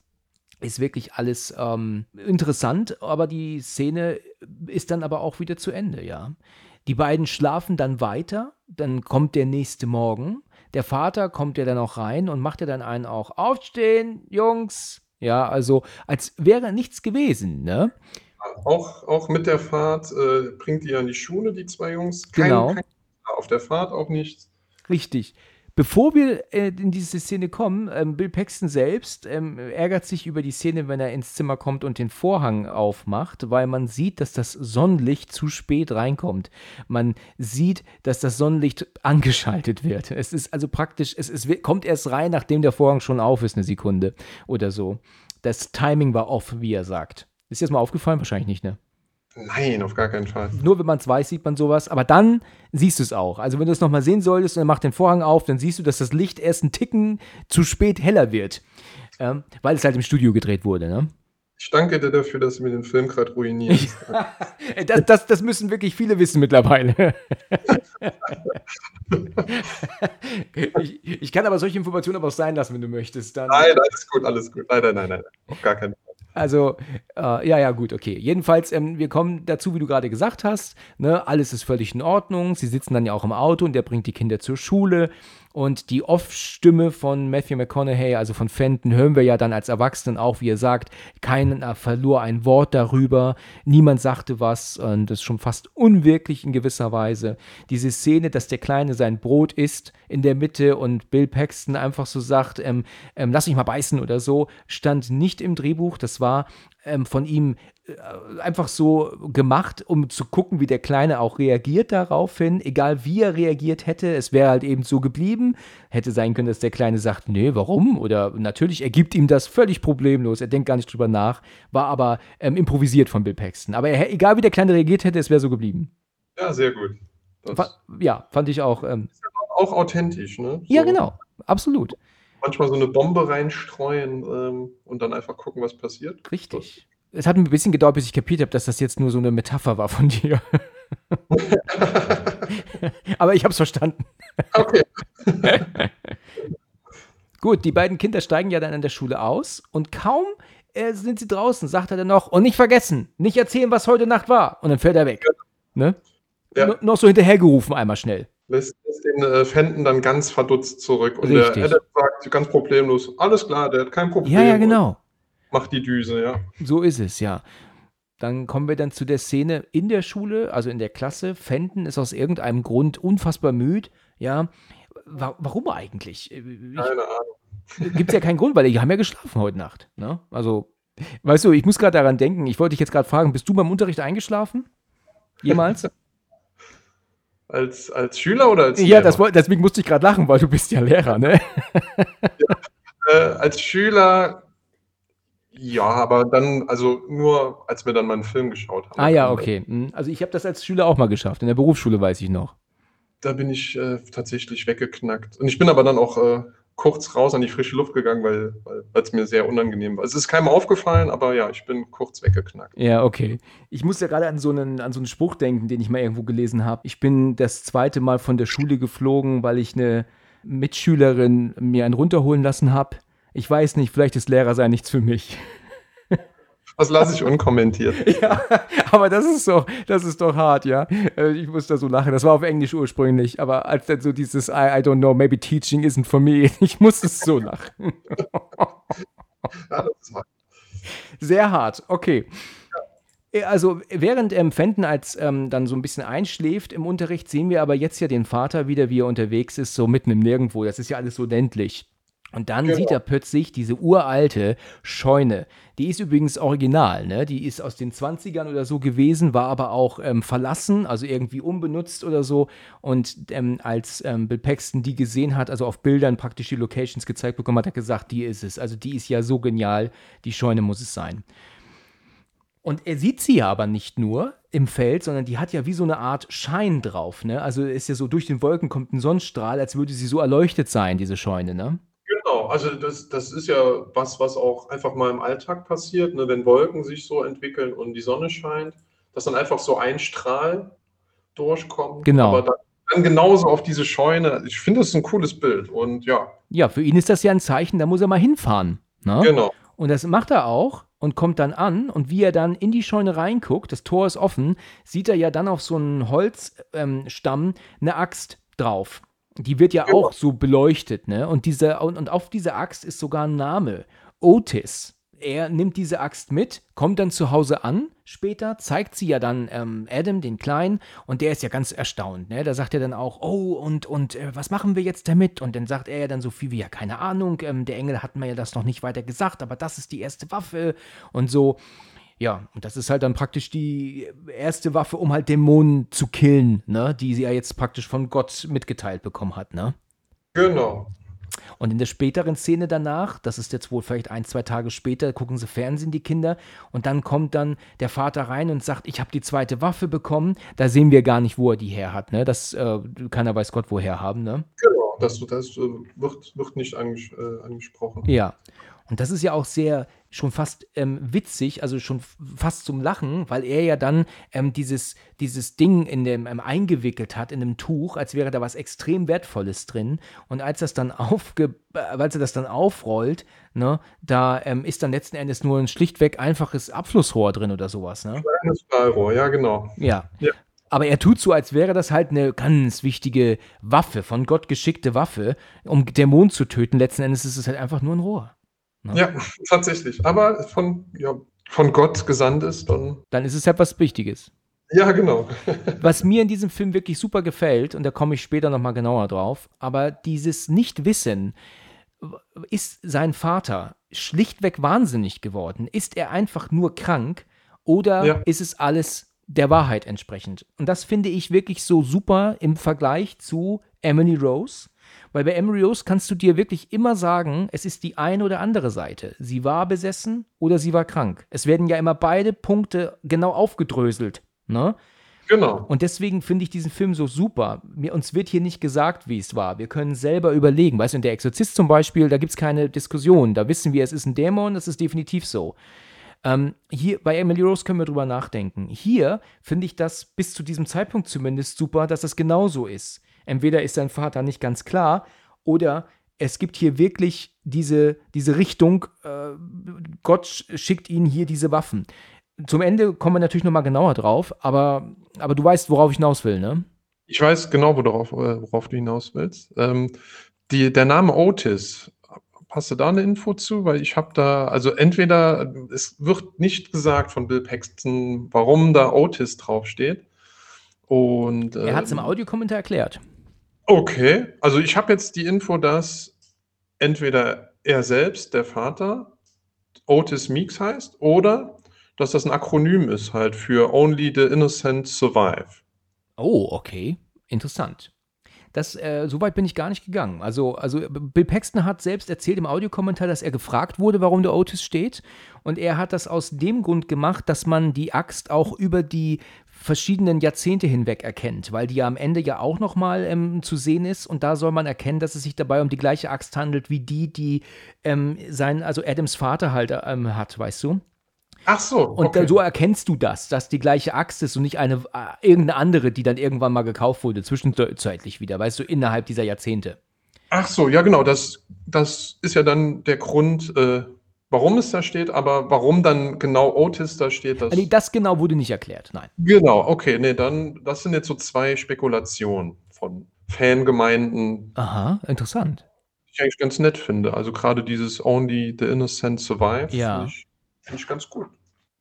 [SPEAKER 1] ist wirklich alles ähm, interessant, aber die Szene ist dann aber auch wieder zu Ende, ja. Die beiden schlafen dann weiter, dann kommt der nächste Morgen. Der Vater kommt ja dann auch rein und macht ja dann einen auch aufstehen, Jungs. Ja, also als wäre nichts gewesen, ne?
[SPEAKER 2] Auch, auch mit der Fahrt äh, bringt die an die Schule, die zwei Jungs. Kein,
[SPEAKER 1] Genau.
[SPEAKER 2] kein, auf der Fahrt auch nichts.
[SPEAKER 1] Richtig. Bevor wir äh, in diese Szene kommen, ähm, Bill Paxton selbst ähm, ärgert sich über die Szene, wenn er ins Zimmer kommt und den Vorhang aufmacht, weil man sieht, dass das Sonnenlicht zu spät reinkommt. Man sieht, dass das Sonnenlicht angeschaltet wird. Es ist also praktisch, es, es kommt erst rein, nachdem der Vorhang schon auf ist, eine Sekunde oder so. Das Timing war off, wie er sagt. Ist dir das mal aufgefallen? Wahrscheinlich nicht, ne?
[SPEAKER 2] Nein, auf gar keinen Fall.
[SPEAKER 1] Nur wenn man es weiß, sieht man sowas. Aber dann siehst du es auch. Also wenn du es nochmal sehen solltest und er macht den Vorhang auf, dann siehst du, dass das Licht erst einen Ticken zu spät heller wird. Ähm, weil es halt im Studio gedreht wurde. Ne?
[SPEAKER 2] Ich danke dir dafür, dass du mir den Film gerade ruinierst.
[SPEAKER 1] Äh, Das, das, das müssen wirklich viele wissen mittlerweile. ich, ich kann aber solche Informationen aber auch sein lassen, wenn du möchtest. Dann,
[SPEAKER 2] nein, alles gut, alles gut. Nein, nein, nein, nein. Auf gar keinen Fall.
[SPEAKER 1] Also, äh, ja, ja, gut, okay. Jedenfalls, ähm, wir kommen dazu, wie du gerade gesagt hast. Ne, alles ist völlig in Ordnung. Sie sitzen dann ja auch im Auto und der bringt die Kinder zur Schule. Und die Off-Stimme von Matthew McConaughey, also von Fenton, hören wir ja dann als Erwachsenen auch, wie er sagt, keiner verlor ein Wort darüber, niemand sagte was und das ist schon fast unwirklich in gewisser Weise. Diese Szene, dass der Kleine sein Brot isst in der Mitte und Bill Paxton einfach so sagt, ähm, ähm, lass mich mal beißen oder so, stand nicht im Drehbuch, das war ähm, von ihm äh, einfach so gemacht, um zu gucken, wie der Kleine auch reagiert daraufhin. Egal wie er reagiert hätte, es wäre halt eben so geblieben. Hätte sein können, dass der Kleine sagt, nee, warum? Oder natürlich ergibt ihm das völlig problemlos. Er denkt gar nicht drüber nach. War aber ähm, improvisiert von Bill Paxton. Aber er, egal wie der Kleine reagiert hätte, es wäre so geblieben.
[SPEAKER 2] Ja, sehr gut.
[SPEAKER 1] Fa ja, fand ich auch. Ähm,
[SPEAKER 2] ist auch authentisch, ne?
[SPEAKER 1] ja,
[SPEAKER 2] So
[SPEAKER 1] genau. Absolut.
[SPEAKER 2] Manchmal so eine Bombe reinstreuen ähm, und dann einfach gucken, was passiert.
[SPEAKER 1] Richtig. Es hat mir ein bisschen gedauert, bis ich kapiert habe, dass das jetzt nur so eine Metapher war von dir. Aber ich habe es verstanden.
[SPEAKER 2] Okay.
[SPEAKER 1] Gut, die beiden Kinder steigen ja dann an der Schule aus und kaum äh, sind sie draußen, sagt er dann noch, und nicht vergessen, nicht erzählen, was heute Nacht war. Und dann fährt er weg. Ne?
[SPEAKER 2] Ja.
[SPEAKER 1] No- Noch so hinterhergerufen einmal schnell.
[SPEAKER 2] Lässt, den äh, Fenton dann ganz verdutzt zurück. Und
[SPEAKER 1] Richtig.
[SPEAKER 2] der Adam sagt ganz problemlos, alles klar, der hat kein Problem.
[SPEAKER 1] Ja, ja, genau.
[SPEAKER 2] Macht die Düse, ja.
[SPEAKER 1] So ist es, ja. Dann kommen wir dann zu der Szene in der Schule, also in der Klasse. Fenton ist aus irgendeinem Grund unfassbar müde. Ja, Wa warum eigentlich? Äh, Ich,
[SPEAKER 2] Keine Ahnung.
[SPEAKER 1] Gibt es ja keinen Grund, weil die haben ja geschlafen heute Nacht. Ne? Also, weißt du, ich muss gerade daran denken, ich wollte dich jetzt gerade fragen, bist du beim Unterricht eingeschlafen? Jemals?
[SPEAKER 2] Als, als Schüler oder als
[SPEAKER 1] ja,
[SPEAKER 2] Lehrer?
[SPEAKER 1] das, woll- deswegen musste ich gerade lachen, weil du bist ja Lehrer, ne?
[SPEAKER 2] Äh, als Schüler, ja, aber dann, also nur, als wir dann mal einen Film geschaut haben.
[SPEAKER 1] Ah ja, okay. Hm, Also ich habe das als Schüler auch mal geschafft. In der Berufsschule weiß ich noch.
[SPEAKER 2] Da bin ich äh, tatsächlich weggeknackt. Und ich bin aber dann auch äh, kurz raus an die frische Luft gegangen, weil es mir sehr unangenehm war. Es ist keinem aufgefallen, aber ja, ich bin kurz weggeknackt.
[SPEAKER 1] Ja, okay. Ich muss ja gerade an so einen, an so einen Spruch denken, den ich mal irgendwo gelesen habe. Ich bin das zweite Mal von der Schule geflogen, weil ich eine Mitschülerin mir einen runterholen lassen habe. Ich weiß nicht, vielleicht ist Lehrer sein nichts für mich.
[SPEAKER 2] Das lasse ich unkommentiert.
[SPEAKER 1] Ja, aber das ist doch, das ist doch hart, ja. Äh, Ich muss da so lachen. Das war auf Englisch ursprünglich, aber als dann so dieses I, I don't know, maybe teaching isn't for me, ich musste so lachen.
[SPEAKER 2] Ja, das war,
[SPEAKER 1] Sehr hart, okay. Äh, also während ähm, Fenton als ähm, dann so ein bisschen einschläft im Unterricht, sehen wir aber jetzt ja den Vater wieder, wie er unterwegs ist, so mitten im Nirgendwo. Das ist ja alles so ländlich. Und dann
[SPEAKER 2] Genau.
[SPEAKER 1] sieht er plötzlich diese uralte Scheune. Die ist übrigens original, ne? Die ist aus den 20ern oder so gewesen, war aber auch ähm, verlassen, also irgendwie unbenutzt oder so. Und ähm, als ähm, Bill Paxton die gesehen hat, also auf Bildern praktisch die Locations gezeigt bekommen, hat er gesagt, die ist es. Also die ist ja so genial, die Scheune muss es sein. Und er sieht sie ja aber nicht nur im Feld, sondern die hat ja wie so eine Art Schein drauf, ne? Also ist ja so durch den Wolken kommt ein Sonnenstrahl, als würde sie so erleuchtet sein, diese Scheune, ne?
[SPEAKER 2] Genau, also das, das ist ja was, was auch einfach mal im Alltag passiert, ne, wenn Wolken sich so entwickeln und die Sonne scheint, dass dann einfach so ein Strahl durchkommt.
[SPEAKER 1] Genau.
[SPEAKER 2] Aber dann, dann genauso auf diese Scheune. Ich finde das ein cooles Bild und ja,
[SPEAKER 1] Ja, für ihn ist das ja ein Zeichen, da muss er mal hinfahren, ne?
[SPEAKER 2] genau.
[SPEAKER 1] Und das macht er auch und kommt dann an. Und wie er dann in die Scheune reinguckt, das Tor ist offen, sieht er ja dann auf so einen Holzstamm ähm, eine Axt drauf. Die wird ja
[SPEAKER 2] Genau.
[SPEAKER 1] auch so beleuchtet, ne? Und, diese, und, und auf dieser Axt ist sogar ein Name: Otis. Er nimmt diese Axt mit, kommt dann zu Hause an, später zeigt sie ja dann ähm, Adam, den Kleinen, und der ist ja ganz erstaunt. Ne? Da sagt er dann auch, oh, und, und äh, was machen wir jetzt damit? Und dann sagt er ja dann so viel wie, ja, keine Ahnung, ähm, der Engel hat mir ja das noch nicht weiter gesagt, aber das ist die erste Waffe und so. Ja, und das ist halt dann praktisch die erste Waffe, um halt Dämonen zu killen, ne? Die sie ja jetzt praktisch von Gott mitgeteilt bekommen hat, ne?
[SPEAKER 2] Genau.
[SPEAKER 1] Und in der späteren Szene danach, das ist jetzt wohl vielleicht ein, zwei Tage später, gucken sie Fernsehen, die Kinder, und dann kommt dann der Vater rein und sagt, ich habe die zweite Waffe bekommen. Da sehen wir gar nicht, wo er die her hat, ne? Das, äh, keiner weiß Gott, woher haben, ne?
[SPEAKER 2] Genau, das, das äh, wird, wird nicht anges äh, angesprochen.
[SPEAKER 1] Ja. Und das ist ja auch sehr schon fast ähm, witzig, also schon fast zum Lachen, weil er ja dann ähm, dieses, dieses Ding in dem ähm, eingewickelt hat in einem Tuch, als wäre da was extrem Wertvolles drin. Und als das dann aufge, äh, als er das dann aufrollt, ne, da ähm, ist dann letzten Endes nur ein schlichtweg einfaches Abflussrohr drin oder sowas, ne?
[SPEAKER 2] Kleines Stahlrohr, ja, genau.
[SPEAKER 1] Ja.
[SPEAKER 2] Ja.
[SPEAKER 1] Aber er tut so, als wäre das halt eine ganz wichtige Waffe, von Gott geschickte Waffe, um Dämonen zu töten. Letzten Endes ist es halt einfach nur ein Rohr. Ne?
[SPEAKER 2] Ja, tatsächlich. Aber von, ja, von Gott gesandt ist, dann.
[SPEAKER 1] Dann ist es halt was Wichtiges.
[SPEAKER 2] Ja, genau.
[SPEAKER 1] Was mir in diesem Film wirklich super gefällt, und da komme ich später nochmal genauer drauf, aber dieses Nichtwissen, ist sein Vater schlichtweg wahnsinnig geworden? Ist er einfach nur krank oder
[SPEAKER 2] Ja.
[SPEAKER 1] ist es alles der Wahrheit entsprechend? Und das finde ich wirklich so super im Vergleich zu Emily Rose. Weil bei Emily Rose kannst du dir wirklich immer sagen, es ist die eine oder andere Seite. Sie war besessen oder sie war krank. Es werden ja immer beide Punkte genau aufgedröselt. Ne?
[SPEAKER 2] Genau.
[SPEAKER 1] Und deswegen finde ich diesen Film so super. Mir, uns wird hier nicht gesagt, wie es war. Wir können selber überlegen. Weißt du, in der Exorzist zum Beispiel, da gibt es keine Diskussion. Da wissen wir, es ist ein Dämon, das ist definitiv so. Ähm, hier bei Emily Rose können wir drüber nachdenken. Hier finde ich das bis zu diesem Zeitpunkt zumindest super, dass das genauso ist. Entweder ist sein Vater nicht ganz klar oder es gibt hier wirklich diese, diese Richtung, äh, Gott sch- schickt ihnen hier diese Waffen. Zum Ende kommen wir natürlich nochmal genauer drauf, aber, aber du weißt, worauf ich hinaus will, ne?
[SPEAKER 2] Ich weiß genau, worauf, äh, worauf du hinaus willst. Ähm, die, der Name Otis, hast du da eine Info zu? Weil ich habe da, also entweder, es wird nicht gesagt von Bill Paxton, warum da Otis draufsteht. Und,
[SPEAKER 1] Er hat es im
[SPEAKER 2] ähm,
[SPEAKER 1] Audiokommentar erklärt.
[SPEAKER 2] Okay, also ich habe jetzt die Info, dass entweder er selbst, der Vater, Otis Meeks heißt, oder dass das ein Akronym ist halt für Only the Innocent Survive.
[SPEAKER 1] Oh, okay. Interessant. Das, äh, so weit bin ich gar nicht gegangen. Also, also Bill Paxton hat selbst erzählt im Audiokommentar, dass er gefragt wurde, warum der Otis steht. Und er hat das aus dem Grund gemacht, dass man die Axt auch über die verschiedenen Jahrzehnte hinweg erkennt, weil die ja am Ende ja auch nochmal ähm, zu sehen ist. Und da soll man erkennen, dass es sich dabei um die gleiche Axt handelt, wie die, die ähm, sein, also Adams Vater halt ähm, hat, weißt du?
[SPEAKER 2] Ach so,
[SPEAKER 1] Und
[SPEAKER 2] okay.
[SPEAKER 1] dann, so erkennst du das, dass die gleiche Axt ist und nicht eine äh, irgendeine andere, die dann irgendwann mal gekauft wurde, zwischenzeitlich wieder, weißt du, innerhalb dieser Jahrzehnte.
[SPEAKER 2] Ach so, ja genau, das, das ist ja dann der Grund, äh, warum es da steht, aber warum dann genau Otis da steht, das.
[SPEAKER 1] Nee, das genau wurde nicht erklärt, nein.
[SPEAKER 2] Genau, okay, nee, dann, das sind jetzt so zwei Spekulationen von Fangemeinden,
[SPEAKER 1] Aha, interessant.
[SPEAKER 2] die ich eigentlich ganz nett finde. Also gerade dieses Only the Innocent Survive
[SPEAKER 1] Ja.
[SPEAKER 2] finde ich, find ich ganz gut.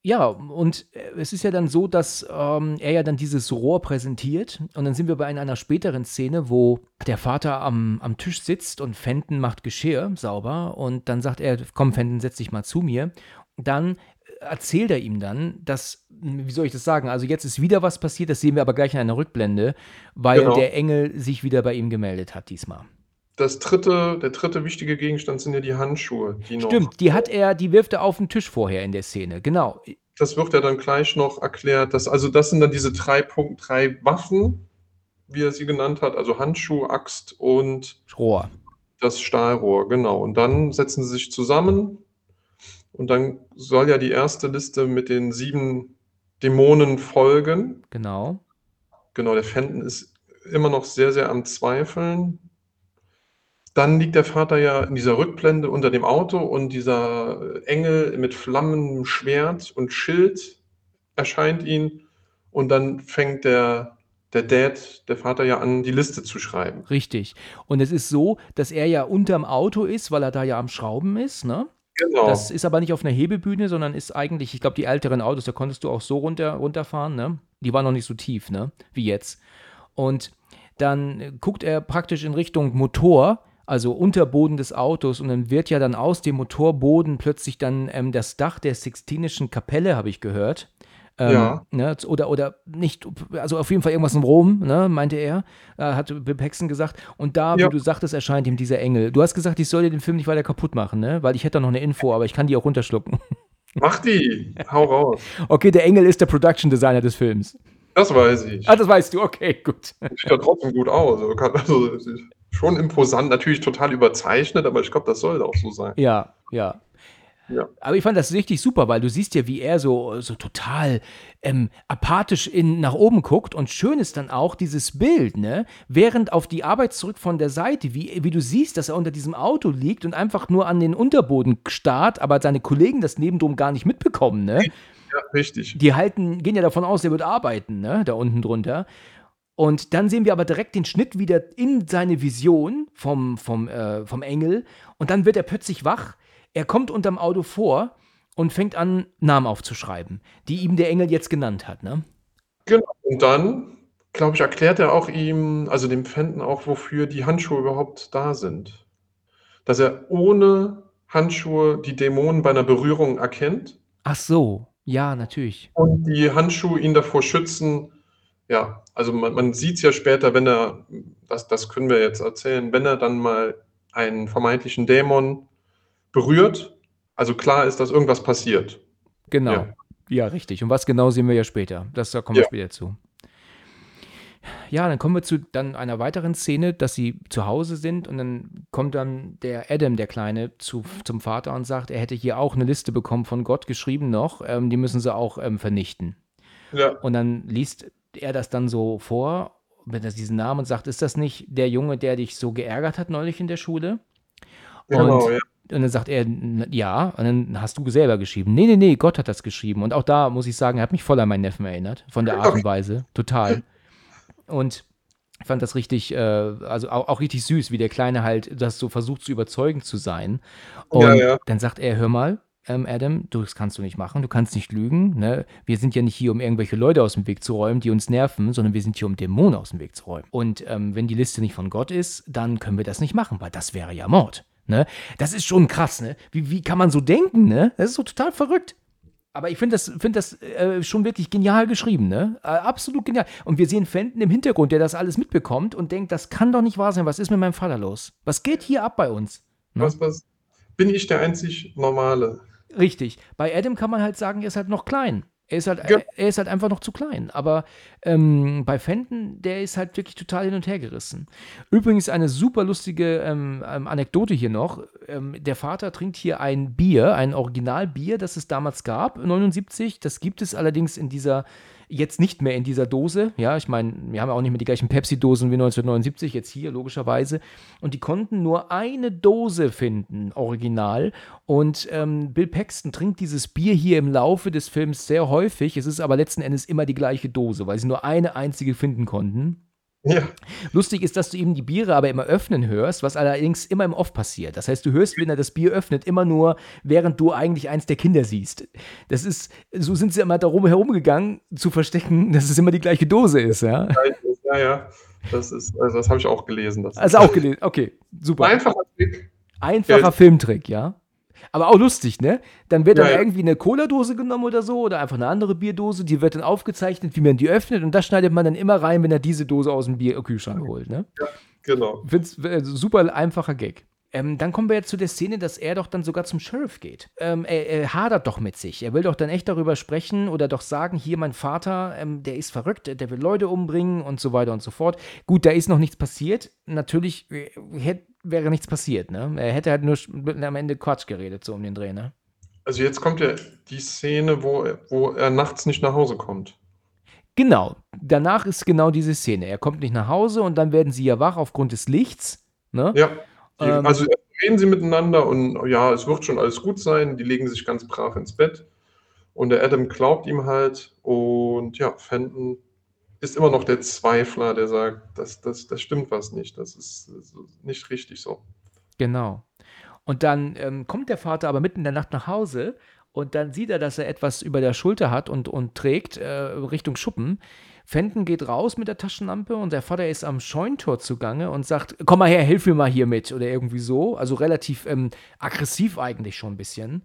[SPEAKER 1] Ja, und äh, es ist ja dann so, dass ähm, er ja dann dieses Rohr präsentiert. Und dann sind wir bei einer späteren Szene, wo der Vater am, am Tisch sitzt und Fenton macht Geschirr sauber. Und dann sagt er: Komm, Fenton, setz dich mal zu mir. Dann erzählt er ihm dann, dass, wie soll ich das sagen, also jetzt ist wieder was passiert, das sehen wir aber gleich in einer Rückblende, weil
[SPEAKER 2] Genau.
[SPEAKER 1] der Engel sich wieder bei ihm gemeldet hat diesmal.
[SPEAKER 2] Das dritte, der dritte wichtige Gegenstand sind ja die Handschuhe, die noch.
[SPEAKER 1] Stimmt, die hat er, die wirft er auf den Tisch vorher in der Szene, genau.
[SPEAKER 2] Das wird ja dann gleich noch erklärt. Dass, also das sind dann diese drei Punkt, drei Waffen, wie er sie genannt hat, also Handschuh, Axt und
[SPEAKER 1] Rohr.
[SPEAKER 2] das Stahlrohr, genau. Und dann setzen sie sich zusammen und dann soll ja die erste Liste mit den sieben Dämonen folgen.
[SPEAKER 1] Genau.
[SPEAKER 2] Genau, der Fenton ist immer noch sehr, sehr am Zweifeln. Dann liegt der Vater ja in dieser Rückblende unter dem Auto und dieser Engel mit flammendem Schwert und Schild erscheint ihn. Und dann fängt der, der Dad, der Vater ja an, die Liste zu schreiben.
[SPEAKER 1] Richtig. Und es ist so, dass er ja unterm Auto ist, weil er da ja am Schrauben ist, ne?
[SPEAKER 2] Genau.
[SPEAKER 1] Das ist aber nicht auf einer Hebebühne, sondern ist eigentlich, ich glaube, die älteren Autos, da konntest du auch so runter, runterfahren, ne? Die waren noch nicht so tief, ne? Wie jetzt. Und dann guckt er praktisch in Richtung Motor, also Unterboden des Autos, und dann wird ja dann aus dem Motorboden plötzlich dann ähm, das Dach der Sixtinischen Kapelle, habe ich gehört. Ähm,
[SPEAKER 2] Ja.
[SPEAKER 1] Ne, oder, oder nicht, also auf jeden Fall irgendwas in Rom, ne, meinte er, äh, hat Bill Paxton gesagt. Und da,
[SPEAKER 2] Ja.
[SPEAKER 1] wie du sagtest, erscheint ihm dieser Engel. Du hast gesagt, ich soll dir den Film nicht weiter kaputt machen, ne? Weil ich hätte da noch eine Info, aber ich kann die auch runterschlucken.
[SPEAKER 2] Mach die, hau raus.
[SPEAKER 1] Okay, der Engel ist der Production Designer des Films.
[SPEAKER 2] Das weiß ich.
[SPEAKER 1] Ah, das weißt du, okay, gut.
[SPEAKER 2] Sieht ja trotzdem gut aus. Also, schon imposant, natürlich total überzeichnet, aber ich glaube, das soll auch so sein.
[SPEAKER 1] Ja, ja.
[SPEAKER 2] Ja.
[SPEAKER 1] Aber ich fand das richtig super, weil du siehst ja, wie er so, so total ähm, apathisch in, nach oben guckt. Und schön ist dann auch dieses Bild, ne? Während auf die Arbeit zurück von der Seite, wie, wie du siehst, dass er unter diesem Auto liegt und einfach nur an den Unterboden starrt, aber seine Kollegen das nebendrum gar nicht mitbekommen, ne?
[SPEAKER 2] Ja, richtig.
[SPEAKER 1] Die halten, gehen ja davon aus, er wird arbeiten, ne? Da unten drunter. Und dann sehen wir aber direkt den Schnitt wieder in seine Vision vom, vom, äh, vom Engel. Und dann wird er plötzlich wach. Er kommt unterm Auto vor und fängt an, Namen aufzuschreiben, die ihm der Engel jetzt genannt hat, ne?
[SPEAKER 2] Genau. Und dann, glaube ich, erklärt er auch ihm, also dem Fenton auch, wofür die Handschuhe überhaupt da sind. Dass er ohne Handschuhe die Dämonen bei einer Berührung erkennt
[SPEAKER 1] Ach so, ja, natürlich.
[SPEAKER 2] und die Handschuhe ihn davor schützen. Ja, also man, man sieht es ja später, wenn er, das, das können wir jetzt erzählen, wenn er dann mal einen vermeintlichen Dämon berührt, also klar ist, dass irgendwas passiert.
[SPEAKER 1] Genau. Ja.
[SPEAKER 2] Ja.
[SPEAKER 1] richtig. Und was genau sehen wir ja später. Das, da kommen wir
[SPEAKER 2] Ja.
[SPEAKER 1] später zu. Ja, dann kommen wir zu dann einer weiteren Szene, dass sie zu Hause sind und dann kommt dann der Adam, der Kleine, zu, zum Vater und sagt, er hätte hier auch eine Liste bekommen von Gott geschrieben noch, ähm, die müssen sie auch ähm, vernichten.
[SPEAKER 2] Ja,
[SPEAKER 1] Und dann liest er das dann so vor, mit diesen Namen und sagt, ist das nicht der Junge, der dich so geärgert hat neulich in der Schule?
[SPEAKER 2] genau,
[SPEAKER 1] und,
[SPEAKER 2] ja.
[SPEAKER 1] und dann sagt er, "N- ja, und dann hast du selber geschrieben. Nee, nee, nee, Gott hat das geschrieben. Und auch da muss ich sagen, er hat mich voll an meinen Neffen erinnert, von der Art und Weise, total. Und ich fand das richtig, äh, also auch, auch richtig süß, wie der Kleine halt das so versucht zu überzeugend zu sein. Und
[SPEAKER 2] Ja, ja.
[SPEAKER 1] dann sagt er, hör mal, ähm, Adam, das kannst du nicht machen, du kannst nicht lügen. Ne? Wir sind ja nicht hier, um irgendwelche Leute aus dem Weg zu räumen, die uns nerven, sondern wir sind hier, um Dämonen aus dem Weg zu räumen. Und ähm, wenn die Liste nicht von Gott ist, dann können wir das nicht machen, weil das wäre ja Mord. Ne? Das ist schon krass, ne? Wie, wie kann man so denken, ne? Das ist so total verrückt. Aber ich finde das, find das äh, schon wirklich genial geschrieben, ne? Äh, absolut genial. Und wir sehen Fenton im Hintergrund, der das alles mitbekommt und denkt, das kann doch nicht wahr sein. Was ist mit meinem Vater los? Was geht hier ab bei uns? Ne?
[SPEAKER 2] Was, was, bin ich der einzig Normale?
[SPEAKER 1] Richtig. Bei Adam kann man halt sagen, er ist halt noch klein. Er ist halt,
[SPEAKER 2] Ja.
[SPEAKER 1] er ist halt einfach noch zu klein. Aber ähm, bei Fenton, der ist halt wirklich total hin und her gerissen. Übrigens eine super lustige ähm, ähm, Anekdote hier noch. Ähm, der Vater trinkt hier ein Bier, ein Originalbier, das es damals gab, 79. Das gibt es allerdings in dieser, jetzt nicht mehr in dieser Dose. Ja, ich meine, wir haben ja auch nicht mehr die gleichen Pepsi-Dosen wie 1979, jetzt hier logischerweise. Und die konnten nur eine Dose finden, original. Und ähm, Bill Paxton trinkt dieses Bier hier im Laufe des Films sehr häufig. Es ist aber letzten Endes immer die gleiche Dose, weil sie nur eine einzige finden konnten.
[SPEAKER 2] Ja.
[SPEAKER 1] Lustig ist, dass du eben die Biere aber immer öffnen hörst, was allerdings immer im Off passiert. Das heißt, du hörst, wenn er das Bier öffnet, immer nur, während du eigentlich eins der Kinder siehst. Das ist, so sind sie immer darum herumgegangen, zu verstecken, dass es immer die gleiche Dose ist, ja.
[SPEAKER 2] Ja, ja. Das ist, also das habe ich auch gelesen. Das
[SPEAKER 1] Also auch gelesen, okay, super.
[SPEAKER 2] Einfacher Trick.
[SPEAKER 1] Einfacher
[SPEAKER 2] Ja.
[SPEAKER 1] Filmtrick, ja. Aber auch lustig, ne? Dann wird dann
[SPEAKER 2] Ja, ja.
[SPEAKER 1] irgendwie eine Cola-Dose genommen oder so oder einfach eine andere Bierdose, die wird dann aufgezeichnet, wie man die öffnet und das schneidet man dann immer rein, wenn er diese Dose aus dem Bierkühlschrank holt, ne?
[SPEAKER 2] Genau.
[SPEAKER 1] Ich find's äh, super einfacher Gag. Ähm, dann kommen wir jetzt zu der Szene, dass er doch dann sogar zum Sheriff geht. Ähm, er, er hadert doch mit sich. Er will doch dann echt darüber sprechen oder doch sagen, hier mein Vater, ähm, der ist verrückt, der will Leute umbringen und so weiter und so fort. Gut, da ist noch nichts passiert. Natürlich äh, hätt, wäre nichts passiert, ne? Er hätte halt nur am Ende Quatsch geredet, so um den Dreh, ne?
[SPEAKER 2] Also jetzt kommt ja die Szene, wo, wo er nachts nicht nach Hause kommt.
[SPEAKER 1] Genau, danach ist genau diese Szene. Er kommt nicht nach Hause und dann werden sie ja wach aufgrund des Lichts, ne?
[SPEAKER 2] Ja. Die,
[SPEAKER 1] Ähm.
[SPEAKER 2] also reden sie miteinander und ja, es wird schon alles gut sein. Die legen sich ganz brav ins Bett. Und der Adam glaubt ihm halt. Und ja, Fenton ist immer noch der Zweifler, der sagt, das, das, das stimmt was nicht. Das ist, das ist nicht richtig so.
[SPEAKER 1] Genau. Und dann ähm, kommt der Vater aber mitten in der Nacht nach Hause und dann sieht er, dass er etwas über der Schulter hat und, und trägt äh, Richtung Schuppen. Fenton geht raus mit der Taschenlampe und der Vater ist am Scheuntor zugange und sagt, komm mal her, hilf mir mal hier mit oder irgendwie so. Also relativ ähm, aggressiv eigentlich schon ein bisschen.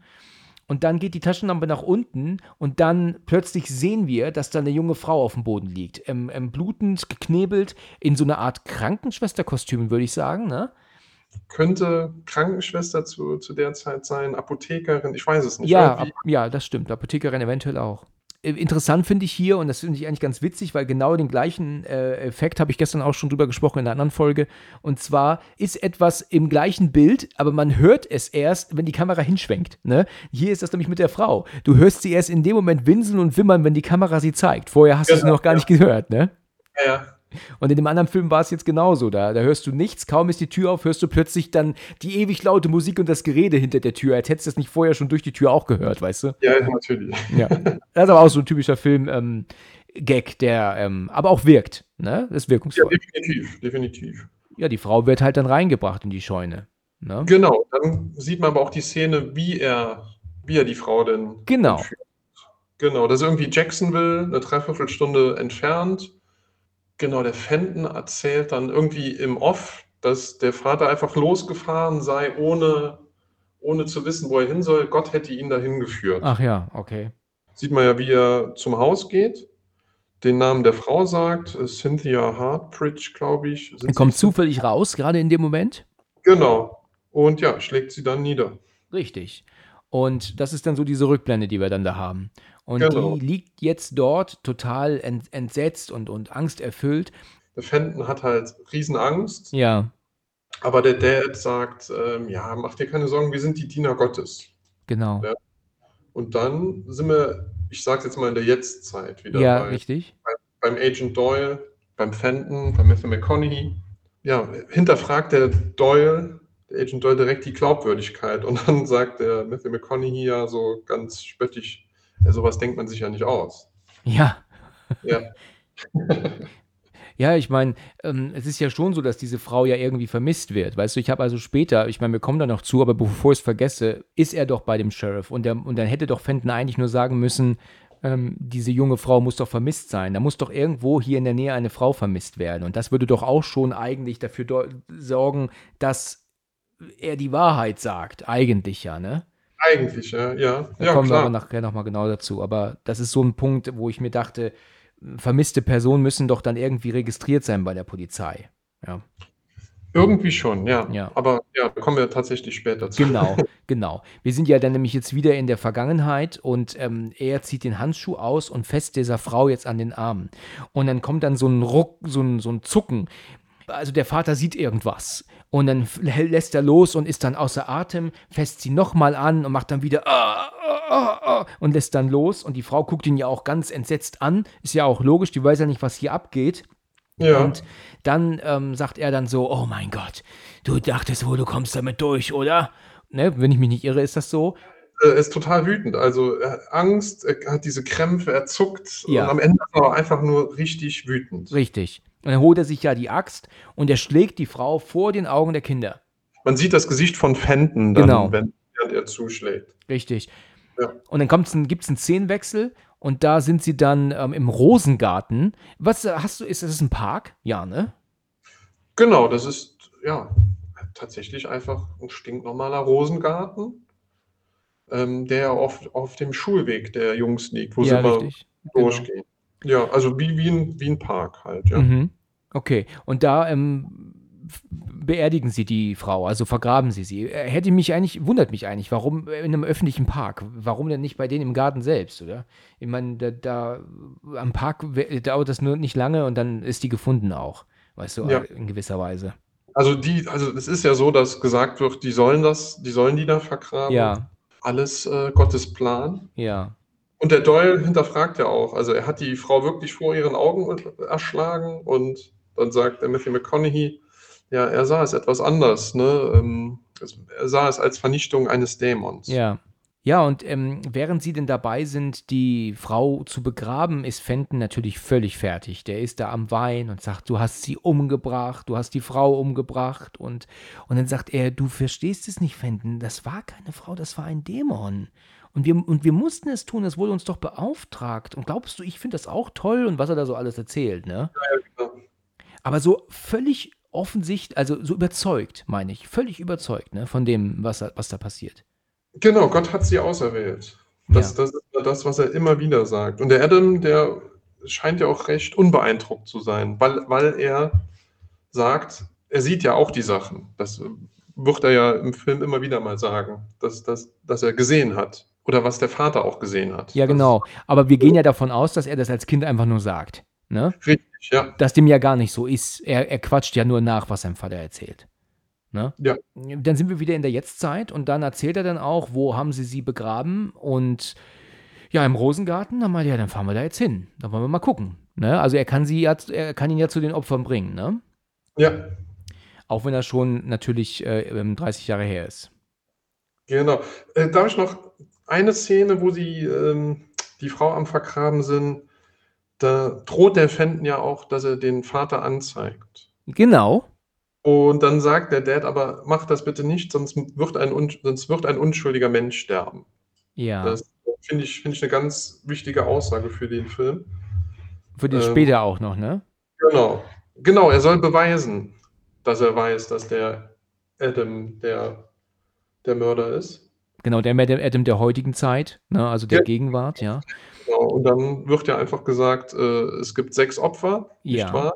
[SPEAKER 1] Und dann geht die Taschenlampe nach unten und dann plötzlich sehen wir, dass da eine junge Frau auf dem Boden liegt. Ähm, ähm, blutend, geknebelt, in so einer Art Krankenschwesterkostüm, würde ich sagen, ne?
[SPEAKER 2] Könnte Krankenschwester zu, zu der Zeit sein, Apothekerin, ich weiß es nicht.
[SPEAKER 1] Ja, ab, ja, das stimmt. Apothekerin eventuell auch. Äh, Interessant finde ich hier, und das finde ich eigentlich ganz witzig, weil genau den gleichen äh, Effekt habe ich gestern auch schon drüber gesprochen in einer anderen Folge. Und zwar ist etwas im gleichen Bild, aber man hört es erst, wenn die Kamera hinschwenkt. Ne? Hier ist das nämlich mit der Frau. Du hörst sie erst in dem Moment winseln und wimmern, wenn die Kamera sie zeigt. Vorher hast du sie
[SPEAKER 2] Genau,
[SPEAKER 1] noch gar
[SPEAKER 2] ja.
[SPEAKER 1] nicht gehört. Ne?
[SPEAKER 2] ja, ja.
[SPEAKER 1] Und in dem anderen Film war es jetzt genauso. Da, da hörst du nichts, kaum ist die Tür auf, hörst du plötzlich dann die ewig laute Musik und das Gerede hinter der Tür, als hättest du das nicht vorher schon durch die Tür auch gehört, weißt du?
[SPEAKER 2] ja, natürlich.
[SPEAKER 1] Ja. Das ist aber auch so ein typischer Film-Gag, der aber auch ähm, wirkt. Ne? Das ist
[SPEAKER 2] Ja,
[SPEAKER 1] wirkungsvoll.
[SPEAKER 2] definitiv, definitiv.
[SPEAKER 1] Ja, die Frau wird halt dann reingebracht in die Scheune. Ne?
[SPEAKER 2] Genau, dann sieht man aber auch die Szene, wie er, wie er die Frau denn
[SPEAKER 1] Genau.
[SPEAKER 2] entführt. Genau, das ist irgendwie Jacksonville, eine Dreiviertelstunde entfernt. Genau, der Fenton erzählt dann irgendwie im Off, dass der Vater einfach losgefahren sei, ohne, ohne zu wissen, wo er hin soll. Gott hätte ihn dahin geführt.
[SPEAKER 1] Ach ja, okay.
[SPEAKER 2] Sieht man ja, wie er zum Haus geht, den Namen der Frau sagt, Cynthia Hartbridge, glaube ich. Sind
[SPEAKER 1] kommt zufällig raus, gerade in dem Moment.
[SPEAKER 2] Genau. Und ja, schlägt sie dann nieder.
[SPEAKER 1] Richtig. Und das ist dann so diese Rückblende, die wir dann da haben. Und
[SPEAKER 2] Genau.
[SPEAKER 1] die liegt jetzt dort total ent entsetzt und, und angsterfüllt.
[SPEAKER 2] Der Fenton hat halt Riesenangst.
[SPEAKER 1] Ja,
[SPEAKER 2] Aber der Dad sagt, ähm, ja, mach dir keine Sorgen, wir sind die Diener Gottes.
[SPEAKER 1] genau.
[SPEAKER 2] Ja. Und dann sind wir, ich sag's jetzt mal in der Jetztzeit wieder
[SPEAKER 1] Ja,
[SPEAKER 2] bei,
[SPEAKER 1] richtig.
[SPEAKER 2] beim Agent Doyle, beim Fenton, bei Matthew McConaughey. Ja, hinterfragt der Doyle, der Agent Doyle direkt die Glaubwürdigkeit. Und dann sagt der Matthew McConaughey ja so ganz spöttisch, ja, sowas denkt man sich ja nicht aus.
[SPEAKER 1] Ja.
[SPEAKER 2] Ja,
[SPEAKER 1] Ja, ich meine, ähm, es ist ja schon so, dass diese Frau ja irgendwie vermisst wird. Weißt du, ich habe also später, ich meine, wir kommen da noch zu, aber bevor ich es vergesse, ist er doch bei dem Sheriff. Und, der, und dann hätte doch Fenton eigentlich nur sagen müssen, ähm, diese junge Frau muss doch vermisst sein. Da muss doch irgendwo hier in der Nähe eine Frau vermisst werden. Und das würde doch auch schon eigentlich dafür sorgen, dass er die Wahrheit sagt. Eigentlich ja, ne?
[SPEAKER 2] Eigentlich, ja, ja,
[SPEAKER 1] Da
[SPEAKER 2] ja
[SPEAKER 1] kommen wir aber
[SPEAKER 2] klar.
[SPEAKER 1] nachher nochmal genau dazu. Aber das ist so ein Punkt, wo ich mir dachte, vermisste Personen müssen doch dann irgendwie registriert sein bei der Polizei. Ja,
[SPEAKER 2] Irgendwie schon, ja.
[SPEAKER 1] Ja.
[SPEAKER 2] Aber ja, kommen wir tatsächlich später zu.
[SPEAKER 1] genau, genau. Wir sind ja dann nämlich jetzt wieder in der Vergangenheit und ähm, er zieht den Handschuh aus und fest dieser Frau jetzt an den Arm. Und dann kommt dann so ein Ruck, so ein, so ein Zucken. Also der Vater sieht irgendwas und dann lässt er los und ist dann außer Atem, fässt sie nochmal an und macht dann wieder ah, ah, ah, und lässt dann los und die Frau guckt ihn ja auch ganz entsetzt an. Ist ja auch logisch, die weiß ja nicht, was hier abgeht.
[SPEAKER 2] Ja,
[SPEAKER 1] Und dann ähm, sagt er dann so, oh mein Gott, du dachtest wohl, du kommst damit durch, oder? Ne, wenn ich mich nicht irre, ist das so.
[SPEAKER 2] er ist total wütend. Also er hat Angst, er hat diese Krämpfe, er zuckt
[SPEAKER 1] Ja.
[SPEAKER 2] und am Ende ist er einfach nur richtig wütend.
[SPEAKER 1] Richtig. Und dann holt er sich ja die Axt und er schlägt die Frau vor den Augen der Kinder.
[SPEAKER 2] Man sieht das Gesicht von Fenton dann,
[SPEAKER 1] Genau.
[SPEAKER 2] wenn während er zuschlägt.
[SPEAKER 1] Richtig.
[SPEAKER 2] Ja.
[SPEAKER 1] Und dann gibt es einen Szenenwechsel und da sind sie dann ähm, im Rosengarten. Was hast du, ist das ein Park? Ja, ne?
[SPEAKER 2] Genau, das ist ja tatsächlich einfach ein stinknormaler Rosengarten, ähm, der auf, auf dem Schulweg der Jungs liegt, wo
[SPEAKER 1] ja,
[SPEAKER 2] sie
[SPEAKER 1] richtig. Genau.
[SPEAKER 2] durchgehen. Ja, also wie, wie, ein, wie ein Park halt, ja.
[SPEAKER 1] Mhm. Okay, und da ähm, beerdigen sie die Frau, also vergraben sie sie. Äh, Hätte mich eigentlich, wundert mich eigentlich, warum in einem öffentlichen Park? Warum denn nicht bei denen im Garten selbst, oder? Ich meine, da, da am Park we- dauert das nur nicht lange und dann ist die gefunden auch, weißt du,
[SPEAKER 2] Ja.
[SPEAKER 1] in gewisser Weise.
[SPEAKER 2] Also die, also es ist ja so, dass gesagt wird, die sollen das, die sollen die da vergraben.
[SPEAKER 1] Ja,
[SPEAKER 2] Alles äh, Gottes Plan.
[SPEAKER 1] ja,
[SPEAKER 2] Und der Doyle hinterfragt ja auch. Also er hat die Frau wirklich vor ihren Augen erschlagen und dann sagt der Matthew McConaughey, ja, er sah es etwas anders. Ne? Ähm, Er sah es als Vernichtung eines Dämons.
[SPEAKER 1] ja. Ja, und ähm, während sie denn dabei sind, die Frau zu begraben, ist Fenton natürlich völlig fertig. Der ist da am Wein und sagt, du hast sie umgebracht, du hast die Frau umgebracht. Und, und dann sagt er, du verstehst es nicht, Fenton, das war keine Frau, das war ein Dämon. Und wir, und wir mussten es tun, es wurde uns doch beauftragt. Und glaubst du, ich finde das auch toll und was er da so alles erzählt, ne?
[SPEAKER 2] genau.
[SPEAKER 1] Aber so völlig offensichtlich, also so überzeugt, meine ich, völlig überzeugt, ne, von dem, was, da- was da passiert.
[SPEAKER 2] Genau, Gott hat sie auserwählt. Das,
[SPEAKER 1] Ja.
[SPEAKER 2] das ist ja das, was er immer wieder sagt. Und der Adam, der scheint ja auch recht unbeeindruckt zu sein, weil, weil er sagt, er sieht ja auch die Sachen. Das wird er ja im Film immer wieder mal sagen, dass, dass, dass er gesehen hat. Oder was der Vater auch gesehen hat.
[SPEAKER 1] Ja, genau. Aber wir gehen ja davon aus, dass er das als Kind einfach nur sagt. Ne?
[SPEAKER 2] Richtig, ja.
[SPEAKER 1] Dass dem ja gar nicht so ist. Er, er quatscht ja nur nach, was sein Vater erzählt. Ne?
[SPEAKER 2] Ja.
[SPEAKER 1] Dann sind wir wieder in der Jetztzeit und dann erzählt er dann auch, wo haben sie sie begraben und ja, im Rosengarten, dann meinte er, ja, dann fahren wir da jetzt hin. Dann wollen wir mal gucken. Ne? Also er kann sie ja, er kann ihn ja zu den Opfern bringen, ne?
[SPEAKER 2] Ja,
[SPEAKER 1] Auch wenn er schon natürlich äh, ähm, 30 Jahre her ist.
[SPEAKER 2] genau. Äh, darf ich noch eine Szene, wo sie ähm, die Frau am Vergraben sind, da droht der Fenton ja auch, dass er den Vater anzeigt.
[SPEAKER 1] Genau.
[SPEAKER 2] Und dann sagt der Dad aber, mach das bitte nicht, sonst wird ein, sonst wird ein unschuldiger Mensch sterben.
[SPEAKER 1] Ja.
[SPEAKER 2] Das finde ich, finde ich eine ganz wichtige Aussage für den Film.
[SPEAKER 1] Für den
[SPEAKER 2] ähm,
[SPEAKER 1] später auch noch, ne?
[SPEAKER 2] Genau. Genau, er soll beweisen, dass er weiß, dass der Adam der, der Mörder ist.
[SPEAKER 1] Genau, der Adam, Adam der heutigen Zeit, ne? also der
[SPEAKER 2] Ja.
[SPEAKER 1] Gegenwart, ja.
[SPEAKER 2] Genau. Und dann wird ja einfach gesagt, äh, es gibt sechs Opfer,
[SPEAKER 1] Ja.
[SPEAKER 2] nicht wahr?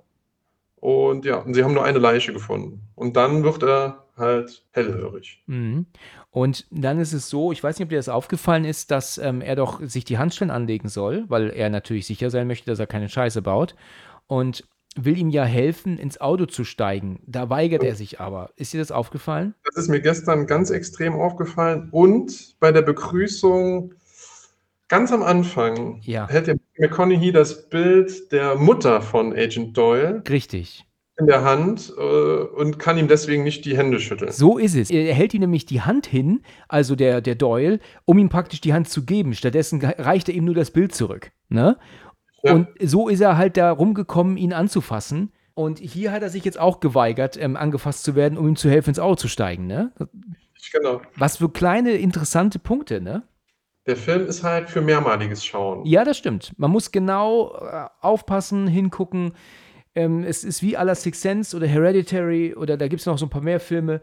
[SPEAKER 2] Und ja, und sie haben nur eine Leiche gefunden. Und dann wird er halt hellhörig.
[SPEAKER 1] Mhm. Und dann ist es so, ich weiß nicht, ob dir das aufgefallen ist, dass ähm, er doch sich die Handschellen anlegen soll, weil er natürlich sicher sein möchte, dass er keine Scheiße baut. Und will ihm ja helfen, ins Auto zu steigen. Da weigert er sich aber. Ist dir das aufgefallen?
[SPEAKER 2] Das ist mir gestern ganz extrem aufgefallen. Und bei der Begrüßung ganz am Anfang
[SPEAKER 1] Ja.
[SPEAKER 2] hält der McConaughey das Bild der Mutter von Agent Doyle
[SPEAKER 1] Richtig.
[SPEAKER 2] in der Hand äh, und kann ihm deswegen nicht die Hände schütteln.
[SPEAKER 1] So ist es. Er hält ihm nämlich die Hand hin, also der, der Doyle, um ihm praktisch die Hand zu geben. Stattdessen reicht er ihm nur das Bild zurück. Ne?
[SPEAKER 2] Ja.
[SPEAKER 1] Und so ist er halt da rumgekommen, ihn anzufassen. Und hier hat er sich jetzt auch geweigert, ähm, angefasst zu werden, um ihm zu helfen, ins Auto zu steigen. Ne?
[SPEAKER 2] Genau.
[SPEAKER 1] Was für kleine, interessante Punkte, ne?
[SPEAKER 2] Der Film ist halt für mehrmaliges Schauen.
[SPEAKER 1] Ja, das stimmt. Man muss genau äh, aufpassen, hingucken. Ähm, es ist wie à la Sixth Sense oder Hereditary oder da gibt es noch so ein paar mehr Filme,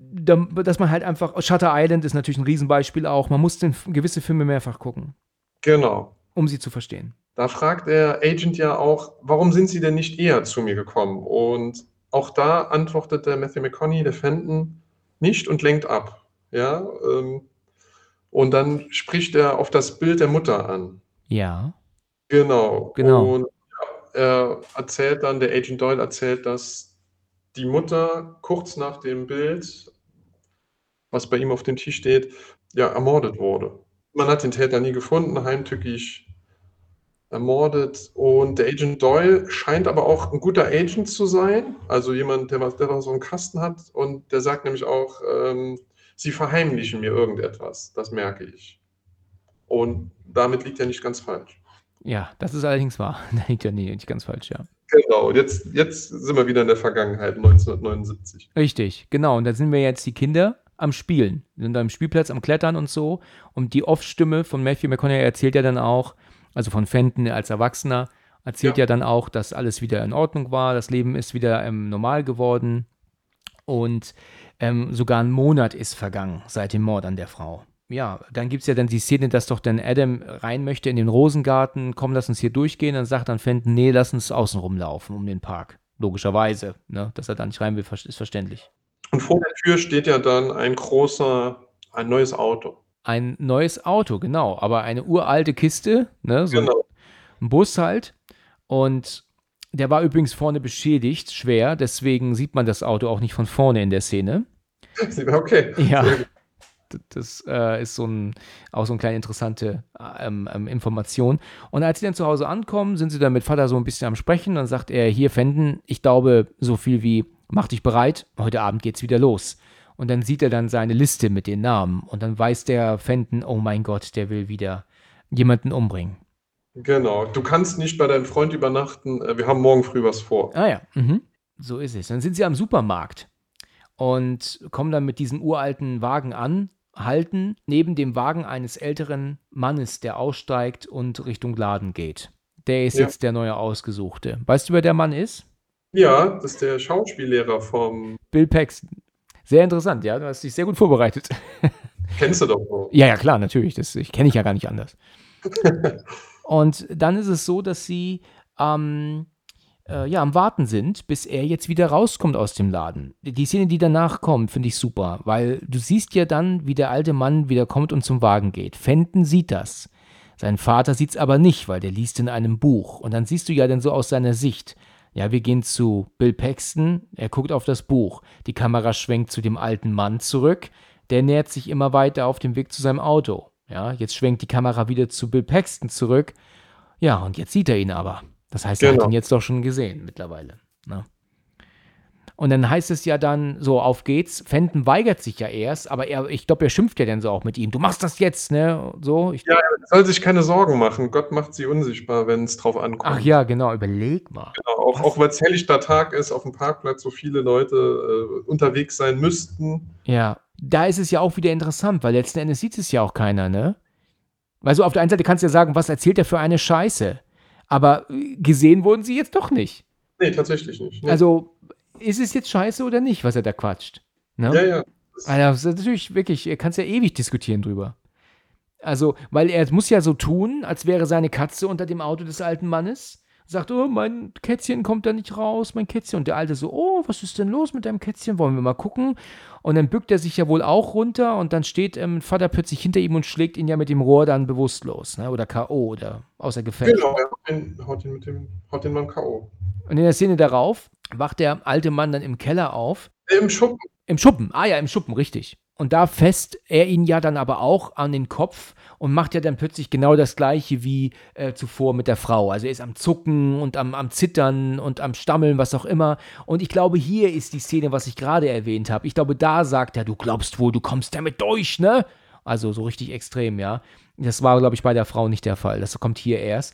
[SPEAKER 1] da, dass man halt einfach, Shutter Island ist natürlich ein Riesenbeispiel auch, man muss den, gewisse Filme mehrfach gucken,
[SPEAKER 2] Genau.
[SPEAKER 1] um sie zu verstehen.
[SPEAKER 2] Da fragt der Agent ja auch, warum sind Sie denn nicht eher zu mir gekommen? Und auch da antwortet der Matthew McConaughey, der Fenton, nicht und lenkt ab. Ja, ähm, und dann spricht er auf das Bild der Mutter an.
[SPEAKER 1] Ja.
[SPEAKER 2] Genau.
[SPEAKER 1] Genau.
[SPEAKER 2] Und er erzählt dann, der Agent Doyle erzählt, dass die Mutter kurz nach dem Bild, was bei ihm auf dem Tisch steht, ja, ermordet wurde. Man hat den Täter nie gefunden, heimtückisch ermordet. Und der Agent Doyle scheint aber auch ein guter Agent zu sein, also jemand, der, was, der was so einen Kasten hat. Und der sagt nämlich auch, ähm, sie verheimlichen mir irgendetwas, das merke ich. Und damit liegt er nicht ganz falsch.
[SPEAKER 1] Ja, das ist allerdings wahr. Da liegt ja nicht ganz falsch, ja.
[SPEAKER 2] Genau, und jetzt, jetzt sind wir wieder in der Vergangenheit, 1979.
[SPEAKER 1] Richtig, genau. Und da sind wir jetzt die Kinder am Spielen, sind am Spielplatz am Klettern und so. Und die Off-Stimme von Matthew McConaughey erzählt ja dann auch, also von Fenton als Erwachsener, erzählt ja. ja dann auch, dass alles wieder in Ordnung war, das Leben ist wieder ähm, normal geworden und ähm, sogar ein Monat ist vergangen seit dem Mord an der Frau. Ja, dann gibt es ja dann die Szene, dass doch dann Adam rein möchte in den Rosengarten, komm, lass uns hier durchgehen, dann sagt dann Fenton, nee, lass uns außen rumlaufen um den Park. Logischerweise, ne? dass er da nicht rein will, ist verständlich.
[SPEAKER 2] Und vor der Tür steht ja dann ein großer, ein neues Auto.
[SPEAKER 1] Ein neues Auto, genau, aber eine uralte Kiste, ne? so genau. ein Bus halt. Und der war übrigens vorne beschädigt, schwer, deswegen sieht man das Auto auch nicht von vorne in der Szene.
[SPEAKER 2] Okay.
[SPEAKER 1] Ja. Das äh, ist so ein, auch so eine kleine interessante ähm, ähm, Information. Und als sie dann zu Hause ankommen, sind sie dann mit Vater so ein bisschen am Sprechen. Dann sagt er: Hier, Fenden, ich glaube, so viel wie, mach dich bereit, heute Abend geht's wieder los. Und dann sieht er dann seine Liste mit den Namen. Und dann weiß der Fenden: Oh mein Gott, der will wieder jemanden umbringen.
[SPEAKER 2] Genau. Du kannst nicht bei deinem Freund übernachten. Äh, wir haben morgen früh was vor.
[SPEAKER 1] Ah ja, mhm. so ist es. Dann sind sie am Supermarkt und kommen dann mit diesem uralten Wagen an, halten neben dem Wagen eines älteren Mannes, der aussteigt und Richtung Laden geht. Der ist ja. jetzt der neue Ausgesuchte. Weißt du, wer der Mann ist?
[SPEAKER 2] Ja, das ist der Schauspiellehrer vom
[SPEAKER 1] Bill Paxton. Sehr interessant, ja. Du hast dich sehr gut vorbereitet.
[SPEAKER 2] Kennst du doch.
[SPEAKER 1] Ja, ja, klar, natürlich. Das kenne ich ja gar nicht anders. Und dann ist es so, dass sie ähm, äh, ja, am Warten sind, bis er jetzt wieder rauskommt aus dem Laden. Die Szene, die danach kommt, finde ich super, weil du siehst ja dann, wie der alte Mann wieder kommt und zum Wagen geht. Fenton sieht das. Sein Vater sieht es aber nicht, weil der liest in einem Buch. Und dann siehst du ja dann so aus seiner Sicht. Ja, wir gehen zu Bill Paxton, er guckt auf das Buch. Die Kamera schwenkt zu dem alten Mann zurück, der nähert sich immer weiter auf dem Weg zu seinem Auto. Ja, jetzt schwenkt die Kamera wieder zu Bill Paxton zurück. Ja, und jetzt sieht er ihn aber. Das heißt, er hat genau. ihn jetzt doch schon gesehen mittlerweile. Ne? Und dann heißt es ja dann so, auf geht's. Fenton weigert sich ja erst, aber er, ich glaube, er schimpft ja dann so auch mit ihm. Du machst das jetzt, ne? So.
[SPEAKER 2] Ich, ja, er soll sich keine Sorgen machen. Gott macht sie unsichtbar, wenn es drauf ankommt.
[SPEAKER 1] Ach ja, genau, überleg mal.
[SPEAKER 2] Genau, auch, auch weil es helllichter Tag ist, auf dem Parkplatz so viele Leute äh, unterwegs sein müssten.
[SPEAKER 1] Ja, da ist es ja auch wieder interessant, weil letzten Endes sieht es ja auch keiner, ne? Weil so auf der einen Seite kannst du ja sagen, was erzählt er für eine Scheiße? Aber äh, gesehen wurden sie jetzt doch nicht.
[SPEAKER 2] Nee, tatsächlich nicht.
[SPEAKER 1] Nee. Also ist es jetzt scheiße oder nicht, was er da quatscht?
[SPEAKER 2] Ne? Ja, ja.
[SPEAKER 1] Also, das ist natürlich wirklich, er kann es ja ewig diskutieren drüber. Also, weil er muss ja so tun, als wäre seine Katze unter dem Auto des alten Mannes sagt, oh, mein Kätzchen kommt da nicht raus, mein Kätzchen. Und der Alte so, oh, was ist denn los mit deinem Kätzchen? Wollen wir mal gucken? Und dann bückt er sich ja wohl auch runter und dann steht ähm, Vater plötzlich hinter ihm und schlägt ihn ja mit dem Rohr dann bewusstlos, ne? Oder K.O. oder außer Gefecht.
[SPEAKER 2] Genau, er haut ihn, mit dem, haut den Mann K.O.
[SPEAKER 1] Und in der Szene darauf wacht der alte Mann dann im Keller auf.
[SPEAKER 2] Im Schuppen.
[SPEAKER 1] Im Schuppen, ah ja, im Schuppen, richtig. Und da fest er ihn ja dann aber auch an den Kopf und macht ja dann plötzlich genau das gleiche wie äh, zuvor mit der Frau. Also er ist am Zucken und am, am Zittern und am Stammeln, was auch immer. Und ich glaube, hier ist die Szene, was ich gerade erwähnt habe. Ich glaube, da sagt er, du glaubst wohl, du kommst damit durch, ne? Also so richtig extrem, ja. Das war, glaube ich, bei der Frau nicht der Fall. Das kommt hier erst.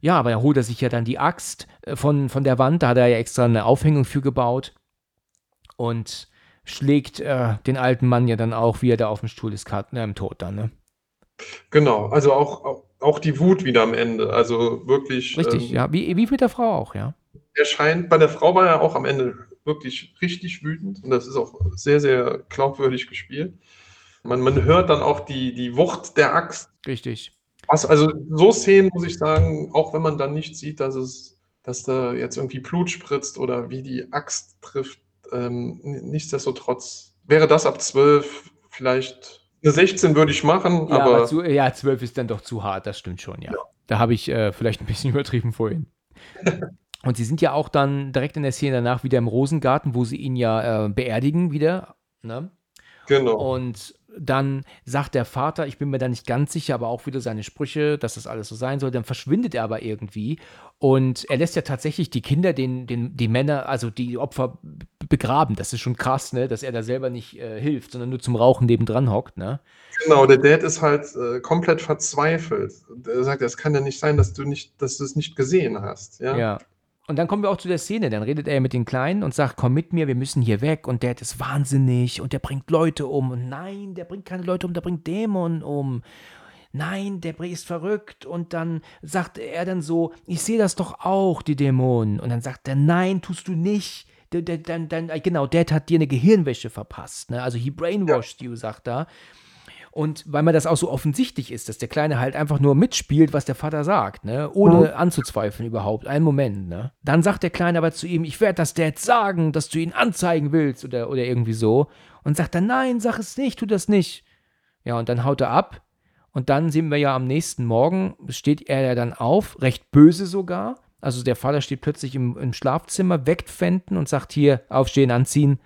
[SPEAKER 1] Ja, aber er holt er sich ja dann die Axt äh, von, von der Wand. Da hat er ja extra eine Aufhängung für gebaut. Und schlägt äh, den alten Mann ja dann auch, wie er da auf dem Stuhl ist, äh, Tod dann, ne?
[SPEAKER 2] Genau, also auch, auch die Wut wieder am Ende. Also wirklich.
[SPEAKER 1] Richtig, ähm, ja, wie, wie mit der Frau auch, ja.
[SPEAKER 2] Er scheint, bei der Frau war er auch am Ende wirklich richtig wütend und das ist auch sehr, sehr glaubwürdig gespielt. Man, man hört dann auch die, die Wucht der Axt.
[SPEAKER 1] Richtig.
[SPEAKER 2] Was, also so Szenen muss ich sagen, auch wenn man dann nicht sieht, dass es, dass da jetzt irgendwie Blut spritzt oder wie die Axt trifft, ähm, nichtsdestotrotz wäre das ab 12 vielleicht eine 16 würde ich machen,
[SPEAKER 1] ja,
[SPEAKER 2] aber.
[SPEAKER 1] aber zu, ja, 12 ist dann doch zu hart, das stimmt schon, ja. ja. Da habe ich äh, vielleicht ein bisschen übertrieben vorhin. Und sie sind ja auch dann direkt in der Szene danach wieder im Rosengarten, wo sie ihn ja äh, beerdigen wieder. Ne?
[SPEAKER 2] Genau.
[SPEAKER 1] Und dann sagt der Vater, ich bin mir da nicht ganz sicher, aber auch wieder seine Sprüche, dass das alles so sein soll. Dann verschwindet er aber irgendwie und er lässt ja tatsächlich die Kinder, den, den, die Männer, also die Opfer begraben. Das ist schon krass, ne? dass er da selber nicht äh, hilft, sondern nur zum Rauchen nebendran hockt. Ne?
[SPEAKER 2] Genau, der Dad ist halt äh, komplett verzweifelt. Er sagt, es kann ja nicht sein, dass du nicht, dass du es nicht gesehen hast. Ja.
[SPEAKER 1] ja. Und dann kommen wir auch zu der Szene. Dann redet er mit den Kleinen und sagt: Komm mit mir, wir müssen hier weg. Und der ist wahnsinnig und der bringt Leute um. Und nein, der bringt keine Leute um, der bringt Dämonen um. Nein, der ist verrückt. Und dann sagt er dann so: Ich sehe das doch auch, die Dämonen. Und dann sagt er: Nein, tust du nicht. Dann, dann, genau, Dad hat dir eine Gehirnwäsche verpasst. Ne? Also, he brainwashed ja. you, sagt er. Und weil mir das auch so offensichtlich ist, dass der Kleine halt einfach nur mitspielt, was der Vater sagt, ne? ohne mhm. anzuzweifeln überhaupt. Einen Moment. Ne? Dann sagt der Kleine aber zu ihm, ich werde das Dad sagen, dass du ihn anzeigen willst oder, oder irgendwie so. Und sagt dann, nein, sag es nicht, tu das nicht. Ja, und dann haut er ab. Und dann sehen wir ja am nächsten Morgen, steht er ja dann auf, recht böse sogar. Also der Vater steht plötzlich im, im Schlafzimmer, weckt Fenton und sagt hier, aufstehen, anziehen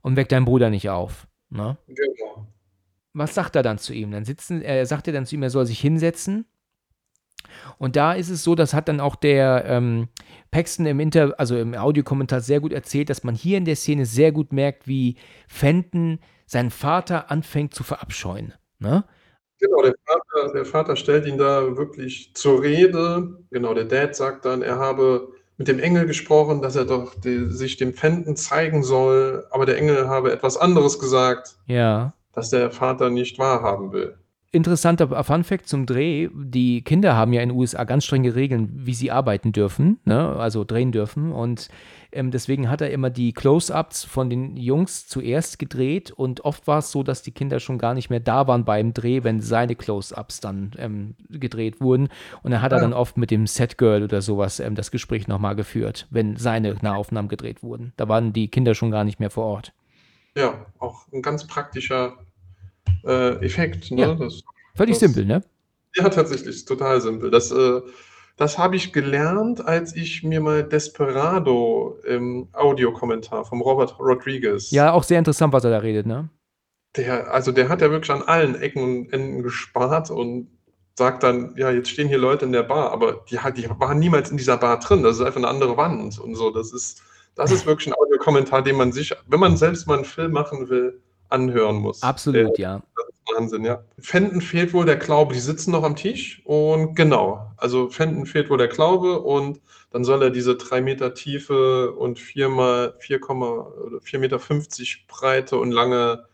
[SPEAKER 1] und weckt deinen Bruder nicht auf. Ne? Genau was sagt er dann zu ihm? Dann sitzen, er sagt er dann zu ihm, er soll sich hinsetzen. Und da ist es so, das hat dann auch der ähm, Paxton im Inter, also im Audiokommentar sehr gut erzählt, dass man hier in der Szene sehr gut merkt, wie Fenton seinen Vater anfängt zu verabscheuen. Ne?
[SPEAKER 2] Genau, der Vater, der Vater stellt ihn da wirklich zur Rede. Genau, der Dad sagt dann, er habe mit dem Engel gesprochen, dass er doch die, sich dem Fenton zeigen soll, aber der Engel habe etwas anderes gesagt.
[SPEAKER 1] Ja
[SPEAKER 2] dass der Vater nicht wahrhaben will.
[SPEAKER 1] Interessanter Funfact zum Dreh: Die Kinder haben ja in den USA ganz strenge Regeln, wie sie arbeiten dürfen, ne? also drehen dürfen. Und ähm, deswegen hat er immer die Close-Ups von den Jungs zuerst gedreht. Und oft war es so, dass die Kinder schon gar nicht mehr da waren beim Dreh, wenn seine Close-Ups dann ähm, gedreht wurden. Und dann hat er dann oft mit dem Set-Girl oder sowas ähm, das Gespräch nochmal geführt, wenn seine Nahaufnahmen gedreht wurden. Da waren die Kinder schon gar nicht mehr vor Ort.
[SPEAKER 2] Ja, auch ein ganz praktischer äh, Effekt. Ne?
[SPEAKER 1] Ja. Das, Völlig das, simpel, ne?
[SPEAKER 2] Ja, tatsächlich, total simpel. Das, äh, das habe ich gelernt, als ich mir mal Desperado im Audiokommentar vom Robert Rodriguez.
[SPEAKER 1] Ja, auch sehr interessant, was er da redet, ne?
[SPEAKER 2] Der, also der hat ja wirklich an allen Ecken und Enden gespart und sagt dann, ja, jetzt stehen hier Leute in der Bar, aber die, die waren niemals in dieser Bar drin. Das ist einfach eine andere Wand und so. Das ist, das ist wirklich ein Audiokommentar, den man sich, wenn man selbst mal einen Film machen will, anhören muss.
[SPEAKER 1] Absolut, äh, ja.
[SPEAKER 2] Wahnsinn, ja. Fenton fehlt wohl der Glaube, die sitzen noch am Tisch und genau, also Fenton fehlt wohl der Glaube und dann soll er diese drei Meter tiefe und viermal 4,4 Meter 50 breite und lange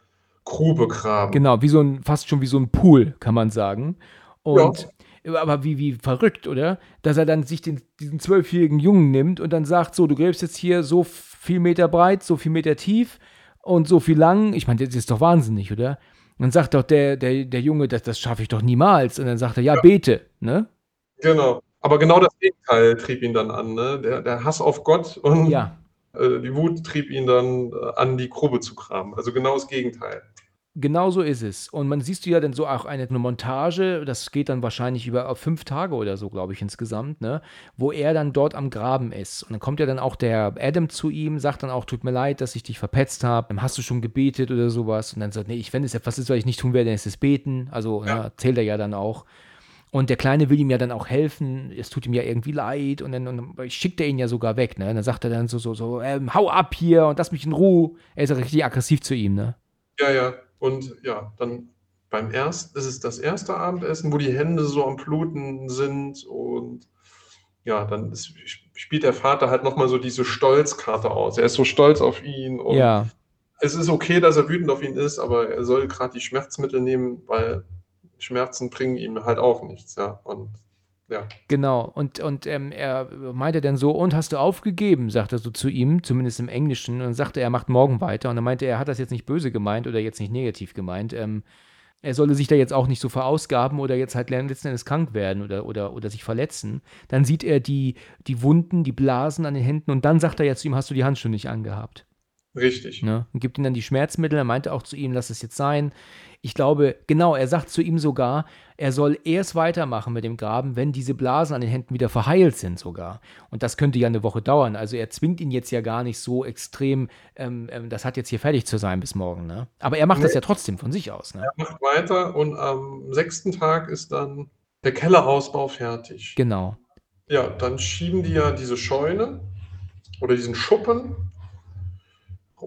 [SPEAKER 2] Grube graben.
[SPEAKER 1] Genau, wie so ein, fast schon wie so ein Pool, kann man sagen. Und ja. aber wie, wie verrückt, oder? Dass er dann sich den, diesen zwölfjährigen Jungen nimmt und dann sagt: So, du gräbst jetzt hier so viel Meter breit, so viel Meter tief und so viel lang. Ich meine, das ist doch wahnsinnig, oder? Und dann sagt doch der, der, der Junge, das, das schaffe ich doch niemals. Und dann sagt er, ja, ja, bete, ne?
[SPEAKER 2] Genau. Aber genau das Gegenteil trieb ihn dann an, ne? Der, der Hass auf Gott und
[SPEAKER 1] ja.
[SPEAKER 2] äh, die Wut trieb ihn dann äh, an, die Grube zu kramen. Also genau das Gegenteil.
[SPEAKER 1] Genau so ist es. Und man siehst du ja dann so auch eine, eine Montage, das geht dann wahrscheinlich über fünf Tage oder so, glaube ich, insgesamt, ne? Wo er dann dort am Graben ist. Und dann kommt ja dann auch der Adam zu ihm, sagt dann auch, tut mir leid, dass ich dich verpetzt habe. Hast du schon gebetet oder sowas? Und dann sagt, nee, ich, wenn es etwas ist, was ich nicht tun werde, dann ist es beten. Also ja. Ja, erzählt er ja dann auch. Und der Kleine will ihm ja dann auch helfen. Es tut ihm ja irgendwie leid. Und dann, und dann schickt er ihn ja sogar weg, ne? Und dann sagt er dann so, so, so, ähm, hau ab hier und lass mich in Ruhe. Er ist ja richtig aggressiv zu ihm, ne?
[SPEAKER 2] Ja, ja. Und ja, dann beim ersten, das ist das erste Abendessen, wo die Hände so am Bluten sind und ja, dann ist, spielt der Vater halt nochmal so diese Stolzkarte aus. Er ist so stolz auf ihn und
[SPEAKER 1] ja.
[SPEAKER 2] es ist okay, dass er wütend auf ihn ist, aber er soll gerade die Schmerzmittel nehmen, weil Schmerzen bringen ihm halt auch nichts, ja. Und ja.
[SPEAKER 1] Genau, und, und ähm, er meinte dann so, und hast du aufgegeben, sagt er so zu ihm, zumindest im Englischen, und sagte er, er macht morgen weiter. Und dann meinte er, er hat das jetzt nicht böse gemeint oder jetzt nicht negativ gemeint. Ähm, er solle sich da jetzt auch nicht so verausgaben oder jetzt halt letzten Endes krank werden oder, oder, oder sich verletzen. Dann sieht er die, die Wunden, die Blasen an den Händen und dann sagt er ja zu ihm, hast du die Handschuhe nicht angehabt.
[SPEAKER 2] Richtig.
[SPEAKER 1] Ne? Und gibt ihm dann die Schmerzmittel. Er meinte auch zu ihm, lass es jetzt sein. Ich glaube, genau, er sagt zu ihm sogar, er soll erst weitermachen mit dem Graben, wenn diese Blasen an den Händen wieder verheilt sind sogar. Und das könnte ja eine Woche dauern. Also er zwingt ihn jetzt ja gar nicht so extrem, ähm, ähm, das hat jetzt hier fertig zu sein bis morgen. Ne? Aber er macht nee. das ja trotzdem von sich aus. Ne?
[SPEAKER 2] Er macht weiter und am sechsten Tag ist dann der Kellerausbau fertig.
[SPEAKER 1] Genau.
[SPEAKER 2] Ja, dann schieben die ja diese Scheune oder diesen Schuppen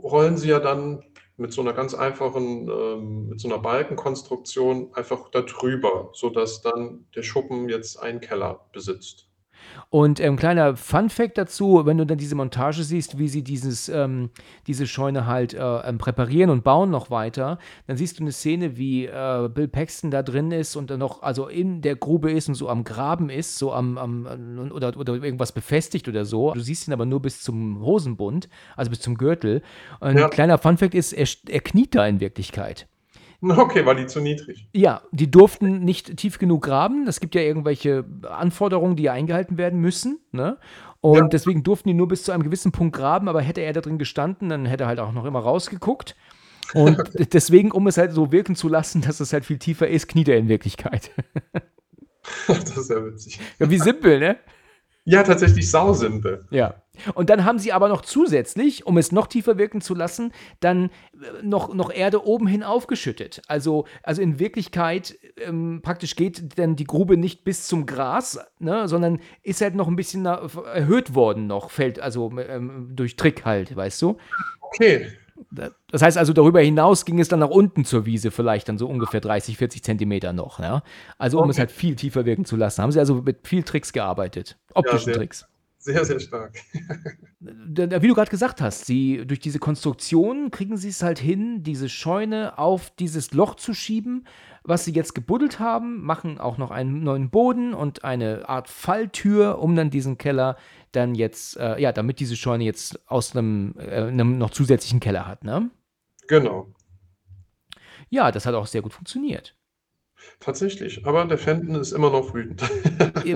[SPEAKER 2] rollen sie ja dann mit so einer ganz einfachen, ähm, mit so einer Balkenkonstruktion einfach da drüber, sodass dann der Schuppen jetzt einen Keller besitzt.
[SPEAKER 1] Und ähm, kleiner Fun-Fact dazu: Wenn du dann diese Montage siehst, wie sie dieses, ähm, diese Scheune halt äh, ähm, präparieren und bauen noch weiter, dann siehst du eine Szene, wie äh, Bill Paxton da drin ist und dann noch, also in der Grube ist und so am Graben ist, so am, am oder, oder irgendwas befestigt oder so. Du siehst ihn aber nur bis zum Hosenbund, also bis zum Gürtel. Und ja. ein kleiner Fun-Fact ist, er, er kniet da in Wirklichkeit.
[SPEAKER 2] Okay, war die zu niedrig.
[SPEAKER 1] Ja, die durften nicht tief genug graben. Es gibt ja irgendwelche Anforderungen, die ja eingehalten werden müssen. Ne? Und ja. deswegen durften die nur bis zu einem gewissen Punkt graben, aber hätte er da drin gestanden, dann hätte er halt auch noch immer rausgeguckt. Und okay. deswegen, um es halt so wirken zu lassen, dass es halt viel tiefer ist, kniet er in Wirklichkeit.
[SPEAKER 2] das ist ja witzig.
[SPEAKER 1] Ja, wie simpel, ne?
[SPEAKER 2] Ja, tatsächlich sausimpel.
[SPEAKER 1] Ja. Und dann haben sie aber noch zusätzlich, um es noch tiefer wirken zu lassen, dann äh, noch, noch Erde oben hin aufgeschüttet. Also, also in Wirklichkeit ähm, praktisch geht dann die Grube nicht bis zum Gras, ne, sondern ist halt noch ein bisschen erhöht worden noch, fällt also ähm, durch Trick halt, weißt du?
[SPEAKER 2] Okay.
[SPEAKER 1] Das heißt also, darüber hinaus ging es dann nach unten zur Wiese, vielleicht dann so ungefähr 30, 40 Zentimeter noch. Ja? Also, um okay. es halt viel tiefer wirken zu lassen. Haben sie also mit viel Tricks gearbeitet. Optischen ja, Tricks.
[SPEAKER 2] Sehr, sehr stark.
[SPEAKER 1] Wie du gerade gesagt hast, sie, durch diese Konstruktion kriegen sie es halt hin, diese Scheune auf dieses Loch zu schieben, was sie jetzt gebuddelt haben, machen auch noch einen neuen Boden und eine Art Falltür, um dann diesen Keller dann jetzt, äh, ja, damit diese Scheune jetzt aus einem, äh, einem noch zusätzlichen Keller hat, ne?
[SPEAKER 2] Genau.
[SPEAKER 1] Ja, das hat auch sehr gut funktioniert.
[SPEAKER 2] Tatsächlich, aber der Fenton ist immer noch wütend.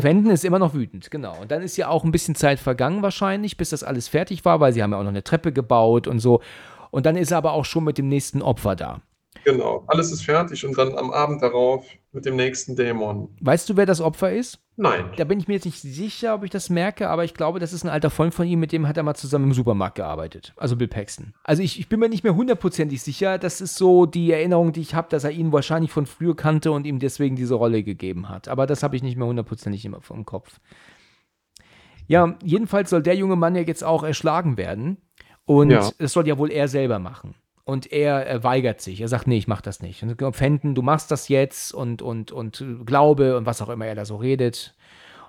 [SPEAKER 1] Fenton ist immer noch wütend, genau. Und dann ist ja auch ein bisschen Zeit vergangen wahrscheinlich, bis das alles fertig war, weil sie haben ja auch noch eine Treppe gebaut und so. Und dann ist er aber auch schon mit dem nächsten Opfer da.
[SPEAKER 2] Genau, alles ist fertig und dann am Abend darauf mit dem nächsten Dämon.
[SPEAKER 1] Weißt du, wer das Opfer ist?
[SPEAKER 2] Nein.
[SPEAKER 1] Da bin ich mir jetzt nicht sicher, ob ich das merke, aber ich glaube, das ist ein alter Freund von ihm, mit dem hat er mal zusammen im Supermarkt gearbeitet. Also Bill Paxton. Also ich, ich bin mir nicht mehr hundertprozentig sicher. Das ist so die Erinnerung, die ich habe, dass er ihn wahrscheinlich von früher kannte und ihm deswegen diese Rolle gegeben hat. Aber das habe ich nicht mehr hundertprozentig im, im Kopf. Ja, jedenfalls soll der junge Mann ja jetzt auch erschlagen werden. Und es ja. soll ja wohl er selber machen. Und er, er, weigert sich. Er sagt, nee, ich mach das nicht. Und Fenton, du machst das jetzt und, und, und Glaube und was auch immer er da so redet.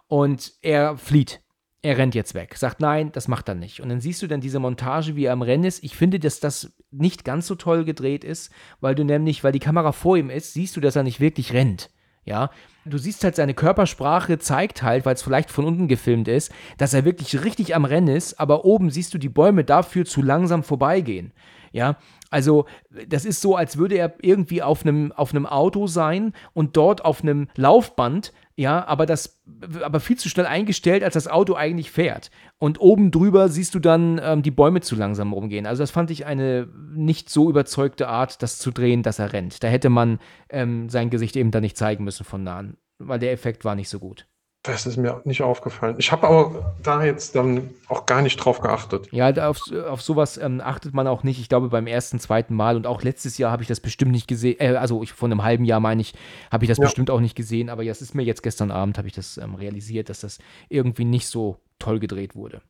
[SPEAKER 1] Und er flieht. Er rennt jetzt weg. Sagt, nein, das macht er nicht. Und dann siehst du dann diese Montage, wie er am Rennen ist. Ich finde, dass das nicht ganz so toll gedreht ist, weil du nämlich, weil die Kamera vor ihm ist, siehst du, dass er nicht wirklich rennt. Ja, du siehst halt seine Körpersprache zeigt halt, weil es vielleicht von unten gefilmt ist, dass er wirklich richtig am Rennen ist, aber oben siehst du die Bäume dafür zu langsam vorbeigehen. Ja, also das ist so, als würde er irgendwie auf einem auf einem Auto sein und dort auf einem Laufband, ja, aber das aber viel zu schnell eingestellt, als das Auto eigentlich fährt. Und oben drüber siehst du dann ähm, die Bäume zu langsam rumgehen. Also das fand ich eine nicht so überzeugte Art, das zu drehen, dass er rennt. Da hätte man ähm, sein Gesicht eben dann nicht zeigen müssen von nahen, weil der Effekt war nicht so gut.
[SPEAKER 2] Das ist mir nicht aufgefallen. Ich habe aber da jetzt dann auch gar nicht drauf geachtet.
[SPEAKER 1] Ja, auf, auf sowas ähm, achtet man auch nicht. Ich glaube, beim ersten, zweiten Mal und auch letztes Jahr habe ich das bestimmt nicht gesehen. Äh, also ich, vor einem halben Jahr meine ich, habe ich das ja. bestimmt auch nicht gesehen. Aber es ist mir jetzt gestern Abend, habe ich das ähm, realisiert, dass das irgendwie nicht so toll gedreht wurde.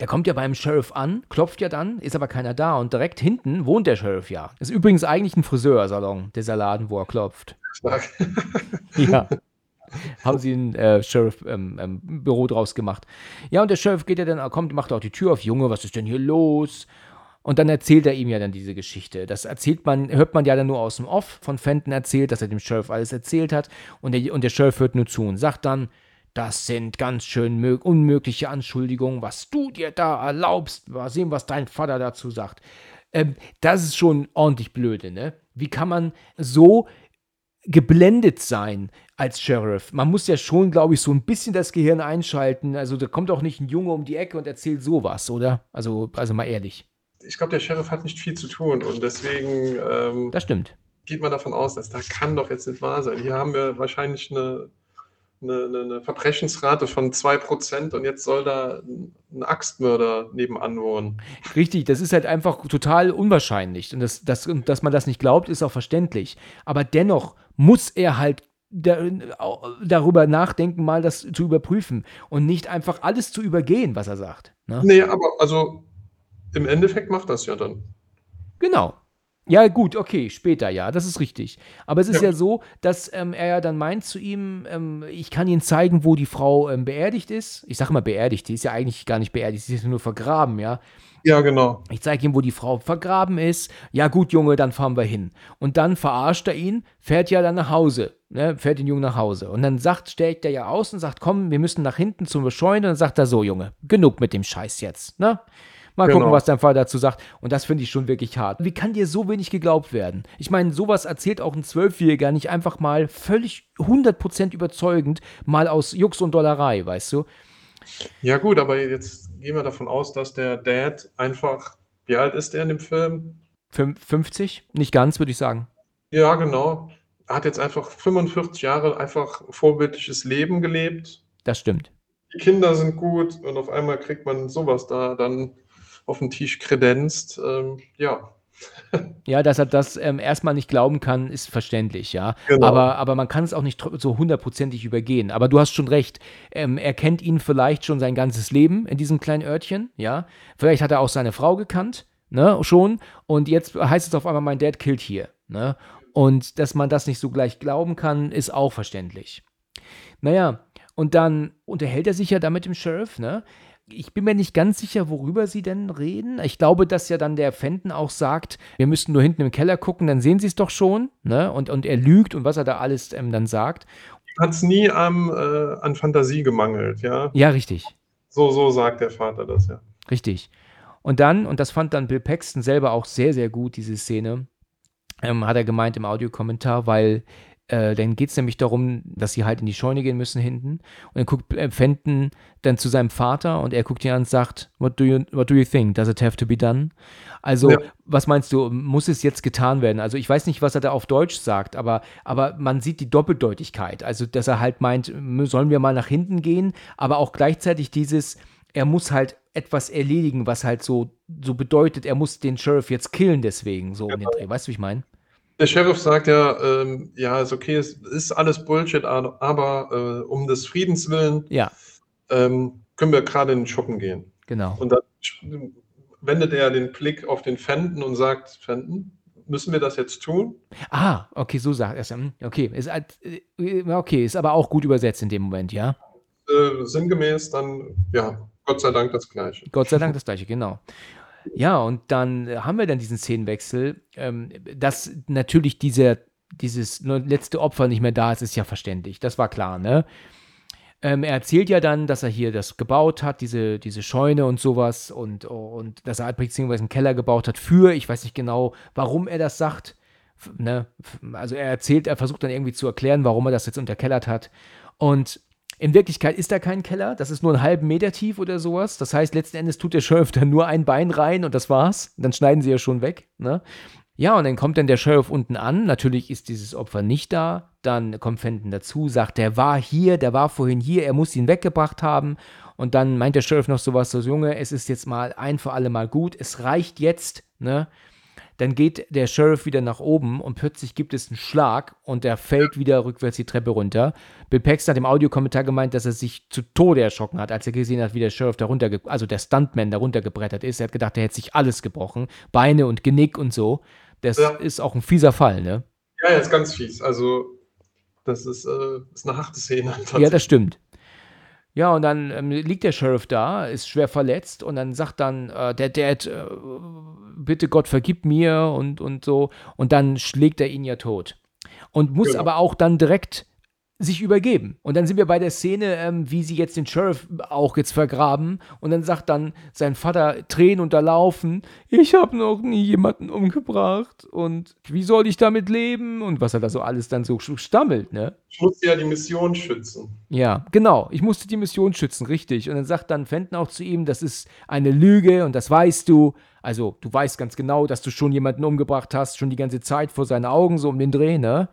[SPEAKER 1] Der kommt ja beim Sheriff an, klopft ja dann, ist aber keiner da und direkt hinten wohnt der Sheriff ja. Ist übrigens eigentlich ein Friseursalon, dieser Laden, wo er klopft. Ja. haben sie ein äh, Sheriff-Büro ähm, ähm, draus gemacht. Ja, und der Sheriff geht ja dann, kommt, macht auch die Tür auf, Junge, was ist denn hier los? Und dann erzählt er ihm ja dann diese Geschichte. Das erzählt man, hört man ja dann nur aus dem Off von Fenton erzählt, dass er dem Sheriff alles erzählt hat. Und der, und der Sheriff hört nur zu und sagt dann, das sind ganz schön unmögliche Anschuldigungen, was du dir da erlaubst. Mal sehen, was dein Vater dazu sagt. Ähm, das ist schon ordentlich blöde, ne? Wie kann man so geblendet sein als Sheriff. Man muss ja schon, glaube ich, so ein bisschen das Gehirn einschalten. Also da kommt auch nicht ein Junge um die Ecke und erzählt sowas, oder? Also, also mal ehrlich.
[SPEAKER 2] Ich glaube, der Sheriff hat nicht viel zu tun und deswegen. Ähm,
[SPEAKER 1] das stimmt.
[SPEAKER 2] Geht man davon aus, dass da kann doch jetzt nicht wahr sein. Hier haben wir wahrscheinlich eine, eine, eine Verbrechensrate von 2% und jetzt soll da ein Axtmörder nebenan wohnen.
[SPEAKER 1] Richtig, das ist halt einfach total unwahrscheinlich. Und das, das, dass man das nicht glaubt, ist auch verständlich. Aber dennoch muss er halt darüber nachdenken, mal das zu überprüfen und nicht einfach alles zu übergehen, was er sagt.
[SPEAKER 2] Ne? Nee, aber also im Endeffekt macht das ja dann.
[SPEAKER 1] Genau. Ja, gut, okay, später, ja, das ist richtig. Aber es ist
[SPEAKER 2] Ja.
[SPEAKER 1] ja so, dass ähm, er ja dann meint zu ihm, ähm, ich kann Ihnen zeigen, wo die Frau ähm, beerdigt ist. Ich sage mal beerdigt, die ist ja eigentlich gar nicht beerdigt, sie ist nur vergraben, ja.
[SPEAKER 2] Ja, genau.
[SPEAKER 1] Ich zeige ihm, wo die Frau vergraben ist. Ja, gut, Junge, dann fahren wir hin. Und dann verarscht er ihn, fährt ja dann nach Hause, ne, fährt den Jungen nach Hause. Und dann sagt, stellt er ja aus und sagt, komm, wir müssen nach hinten zum Scheune. Und dann sagt er so, Junge, genug mit dem Scheiß jetzt, ne? Mal gucken,
[SPEAKER 2] Genau.
[SPEAKER 1] was dein Vater dazu sagt. Und das finde ich schon wirklich hart. Wie kann dir so wenig geglaubt werden? Ich meine, sowas erzählt auch ein Zwölfjähriger nicht einfach mal völlig 100% überzeugend, mal aus Jux und Dollerei, weißt du?
[SPEAKER 2] Ja, gut, aber jetzt gehen wir davon aus, dass der Dad einfach, wie alt ist der in dem Film?
[SPEAKER 1] Fünf- 50? Nicht ganz, würde ich sagen.
[SPEAKER 2] Ja, genau. Er hat jetzt einfach 45 Jahre einfach vorbildliches Leben gelebt.
[SPEAKER 1] Das stimmt.
[SPEAKER 2] Die Kinder sind gut und auf einmal kriegt man sowas da dann auf den Tisch kredenzt. Ähm, ja,
[SPEAKER 1] Ja, dass er das ähm, erstmal nicht glauben kann, ist verständlich, ja.
[SPEAKER 2] Genau.
[SPEAKER 1] Aber, aber man kann es auch nicht so hundertprozentig übergehen. Aber du hast schon recht. Ähm, er kennt ihn vielleicht schon sein ganzes Leben in diesem kleinen Örtchen, ja. Vielleicht hat er auch seine Frau gekannt, ne, schon. Und jetzt heißt es auf einmal, mein Dad killt hier, ne. Und dass man das nicht so gleich glauben kann, ist auch verständlich. Naja, und dann unterhält er sich ja da mit dem Sheriff, ne? Ich bin mir nicht ganz sicher, worüber sie denn reden. Ich glaube, dass ja dann der Fenton auch sagt, wir müssten nur hinten im Keller gucken, dann sehen sie es doch schon, ne? Und, und er lügt und was er da alles ähm, dann sagt.
[SPEAKER 2] hat es nie am, äh, an Fantasie gemangelt, ja.
[SPEAKER 1] Ja, richtig.
[SPEAKER 2] So, so sagt der Vater das, ja.
[SPEAKER 1] Richtig. Und dann, und das fand dann Bill Paxton selber auch sehr, sehr gut, diese Szene, ähm, hat er gemeint im Audiokommentar, weil äh, dann geht es nämlich darum, dass sie halt in die Scheune gehen müssen hinten. Und dann guckt äh, Fenton dann zu seinem Vater und er guckt ihn an und sagt, what do, you, what do you think? Does it have to be done? Also,
[SPEAKER 2] Ja.
[SPEAKER 1] was meinst du, muss es jetzt getan werden? Also, ich weiß nicht, was er da auf Deutsch sagt, aber, aber man sieht die Doppeldeutigkeit. Also, dass er halt meint, sollen wir mal nach hinten gehen, aber auch gleichzeitig dieses, er muss halt etwas erledigen, was halt so, so bedeutet, er muss den Sheriff jetzt killen deswegen, so um den Dreh. Weißt du, wie ich meine?
[SPEAKER 2] Der Sheriff sagt ja, ähm, ja, ist okay, es ist alles Bullshit, aber äh, um des Friedens willen
[SPEAKER 1] Ja,
[SPEAKER 2] ähm, können wir gerade in den Schuppen gehen.
[SPEAKER 1] genau.
[SPEAKER 2] Und dann wendet er den Blick auf den Fenton und sagt, Fenton, müssen wir das jetzt tun?
[SPEAKER 1] Ah, okay, so sagt er es. Hm, Okay, ist, äh, okay, ist aber auch gut übersetzt in dem Moment, ja.
[SPEAKER 2] Äh, sinngemäß dann, ja, Gott sei Dank das Gleiche.
[SPEAKER 1] Gott sei Dank das gleiche, genau. Ja, und dann äh, haben wir dann diesen Szenenwechsel, ähm, dass natürlich dieser, dieses letzte Opfer nicht mehr da ist, ist ja verständlich. Das war klar, ne? Ähm, er erzählt ja dann, dass er hier das gebaut hat, diese, diese Scheune und sowas und, und dass er beziehungsweise einen Keller gebaut hat für, ich weiß nicht genau, warum er das sagt. Ne? Also er erzählt, er versucht dann irgendwie zu erklären, warum er das jetzt unterkellert hat. Und in Wirklichkeit ist da kein Keller, das ist nur einen halben Meter tief oder sowas. Das heißt, letzten Endes tut der Sheriff dann nur ein Bein rein und das war's. Dann schneiden sie ja schon weg. Ne? Ja, und dann kommt dann der Sheriff unten an. Natürlich ist dieses Opfer nicht da. Dann kommt Fenton dazu, sagt, der war hier, der war vorhin hier, er muss ihn weggebracht haben. Und dann meint der Sheriff noch sowas, so Junge, es ist jetzt mal ein für alle Mal gut, es reicht jetzt, ne? Dann geht der Sheriff wieder nach oben und plötzlich gibt es einen Schlag und er fällt wieder rückwärts die Treppe runter. Bill Paxton hat im Audiokommentar gemeint, dass er sich zu Tode erschrocken hat, als er gesehen hat, wie der Sheriff darunter, also der Stuntman darunter gebrettert ist. Er hat gedacht, er hätte sich alles gebrochen, Beine und Genick und so. Das
[SPEAKER 2] Ja.
[SPEAKER 1] ist auch ein fieser Fall, ne?
[SPEAKER 2] Ja, ja, ist ganz fies. Also, das ist, äh, ist eine harte Szene.
[SPEAKER 1] Ja, das stimmt. Ja, und dann ähm, liegt der Sheriff da, ist schwer verletzt und dann sagt dann äh, der Dad, äh, bitte Gott vergib mir und, und so. Und dann schlägt er ihn ja tot. Und muss
[SPEAKER 2] Genau.
[SPEAKER 1] aber auch dann direkt sich übergeben. Und dann sind wir bei der Szene, ähm, wie sie jetzt den Sheriff auch jetzt vergraben. Und dann sagt dann sein Vater Tränen unterlaufen, ich habe noch nie jemanden umgebracht und wie soll ich damit leben? Und was er da so alles dann so stammelt, ne?
[SPEAKER 2] Ich muss ja die Mission schützen.
[SPEAKER 1] Ja, genau. Ich musste die Mission schützen, richtig. Und dann sagt dann Fenton auch zu ihm, das ist eine Lüge und das weißt du. Also, du weißt ganz genau, dass du schon jemanden umgebracht hast, schon die ganze Zeit vor seinen Augen, so um den Dreh, ne?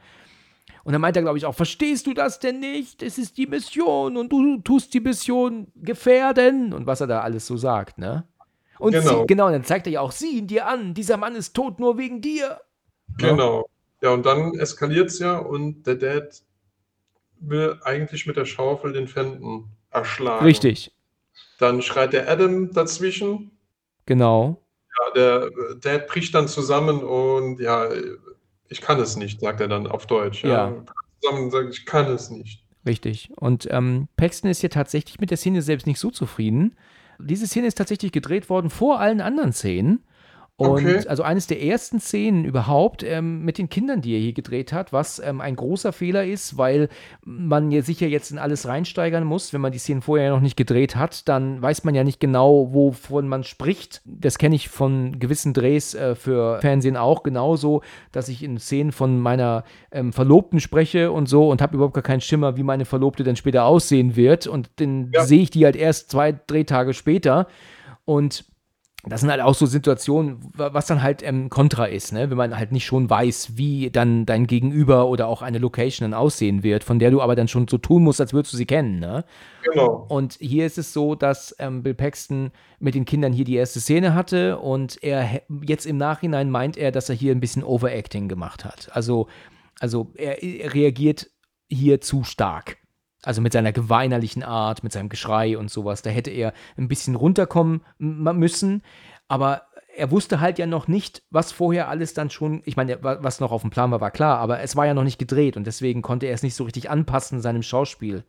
[SPEAKER 1] Und dann meint er, glaube ich, auch, verstehst du das denn nicht? Es ist die Mission und du tust die Mission gefährden und was er da alles so sagt, ne? Und
[SPEAKER 2] Genau.
[SPEAKER 1] Sie, genau, und dann zeigt er ja auch, sieh ihn dir an, dieser Mann ist tot nur wegen dir.
[SPEAKER 2] Genau. Ja, und dann eskaliert es ja und der Dad will eigentlich mit der Schaufel den Fenton erschlagen.
[SPEAKER 1] Richtig,
[SPEAKER 2] Dann schreit der Adam dazwischen.
[SPEAKER 1] genau.
[SPEAKER 2] Ja, der Dad bricht dann zusammen und ja, ich kann es nicht, sagt er dann auf Deutsch.
[SPEAKER 1] Ja.
[SPEAKER 2] Zusammen und sagt, ich kann es nicht.
[SPEAKER 1] Richtig. Und ähm, Paxton ist hier tatsächlich mit der Szene selbst nicht so zufrieden. Diese Szene ist tatsächlich gedreht worden vor allen anderen Szenen. Und
[SPEAKER 2] Okay.
[SPEAKER 1] also eines der ersten Szenen überhaupt ähm, mit den Kindern, die er hier gedreht hat, was ähm, ein großer Fehler ist, weil man ja sicher jetzt in alles reinsteigern muss. Wenn man die Szenen vorher noch nicht gedreht hat, dann weiß man ja nicht genau, wovon man spricht. Das kenne ich von gewissen Drehs äh, für Fernsehen auch genauso, dass ich in Szenen von meiner ähm, Verlobten spreche und so und habe überhaupt gar keinen Schimmer, wie meine Verlobte dann später aussehen wird. Und dann
[SPEAKER 2] Ja.
[SPEAKER 1] sehe ich die halt erst zwei Drehtage später. Und das sind halt auch so Situationen, wa- was dann halt ähm, Kontra ist, ne? wenn man halt nicht schon weiß, wie dann dein Gegenüber oder auch eine Location dann aussehen wird, von der du aber dann schon so tun musst, als würdest du sie kennen. Ne?
[SPEAKER 2] Genau.
[SPEAKER 1] Und hier ist es so, dass ähm, Bill Paxton mit den Kindern hier die erste Szene hatte und er jetzt im Nachhinein meint er, dass er hier ein bisschen Overacting gemacht hat. Also, also er, er reagiert hier zu stark. Also mit seiner geweinerlichen Art, mit seinem Geschrei und sowas. Da hätte er ein bisschen runterkommen müssen. Aber er wusste halt ja noch nicht, was vorher alles dann schon, ich meine, wa- was noch auf dem Plan war, war klar, aber es war ja noch nicht gedreht und deswegen konnte er es nicht so richtig anpassen seinem Schauspiel.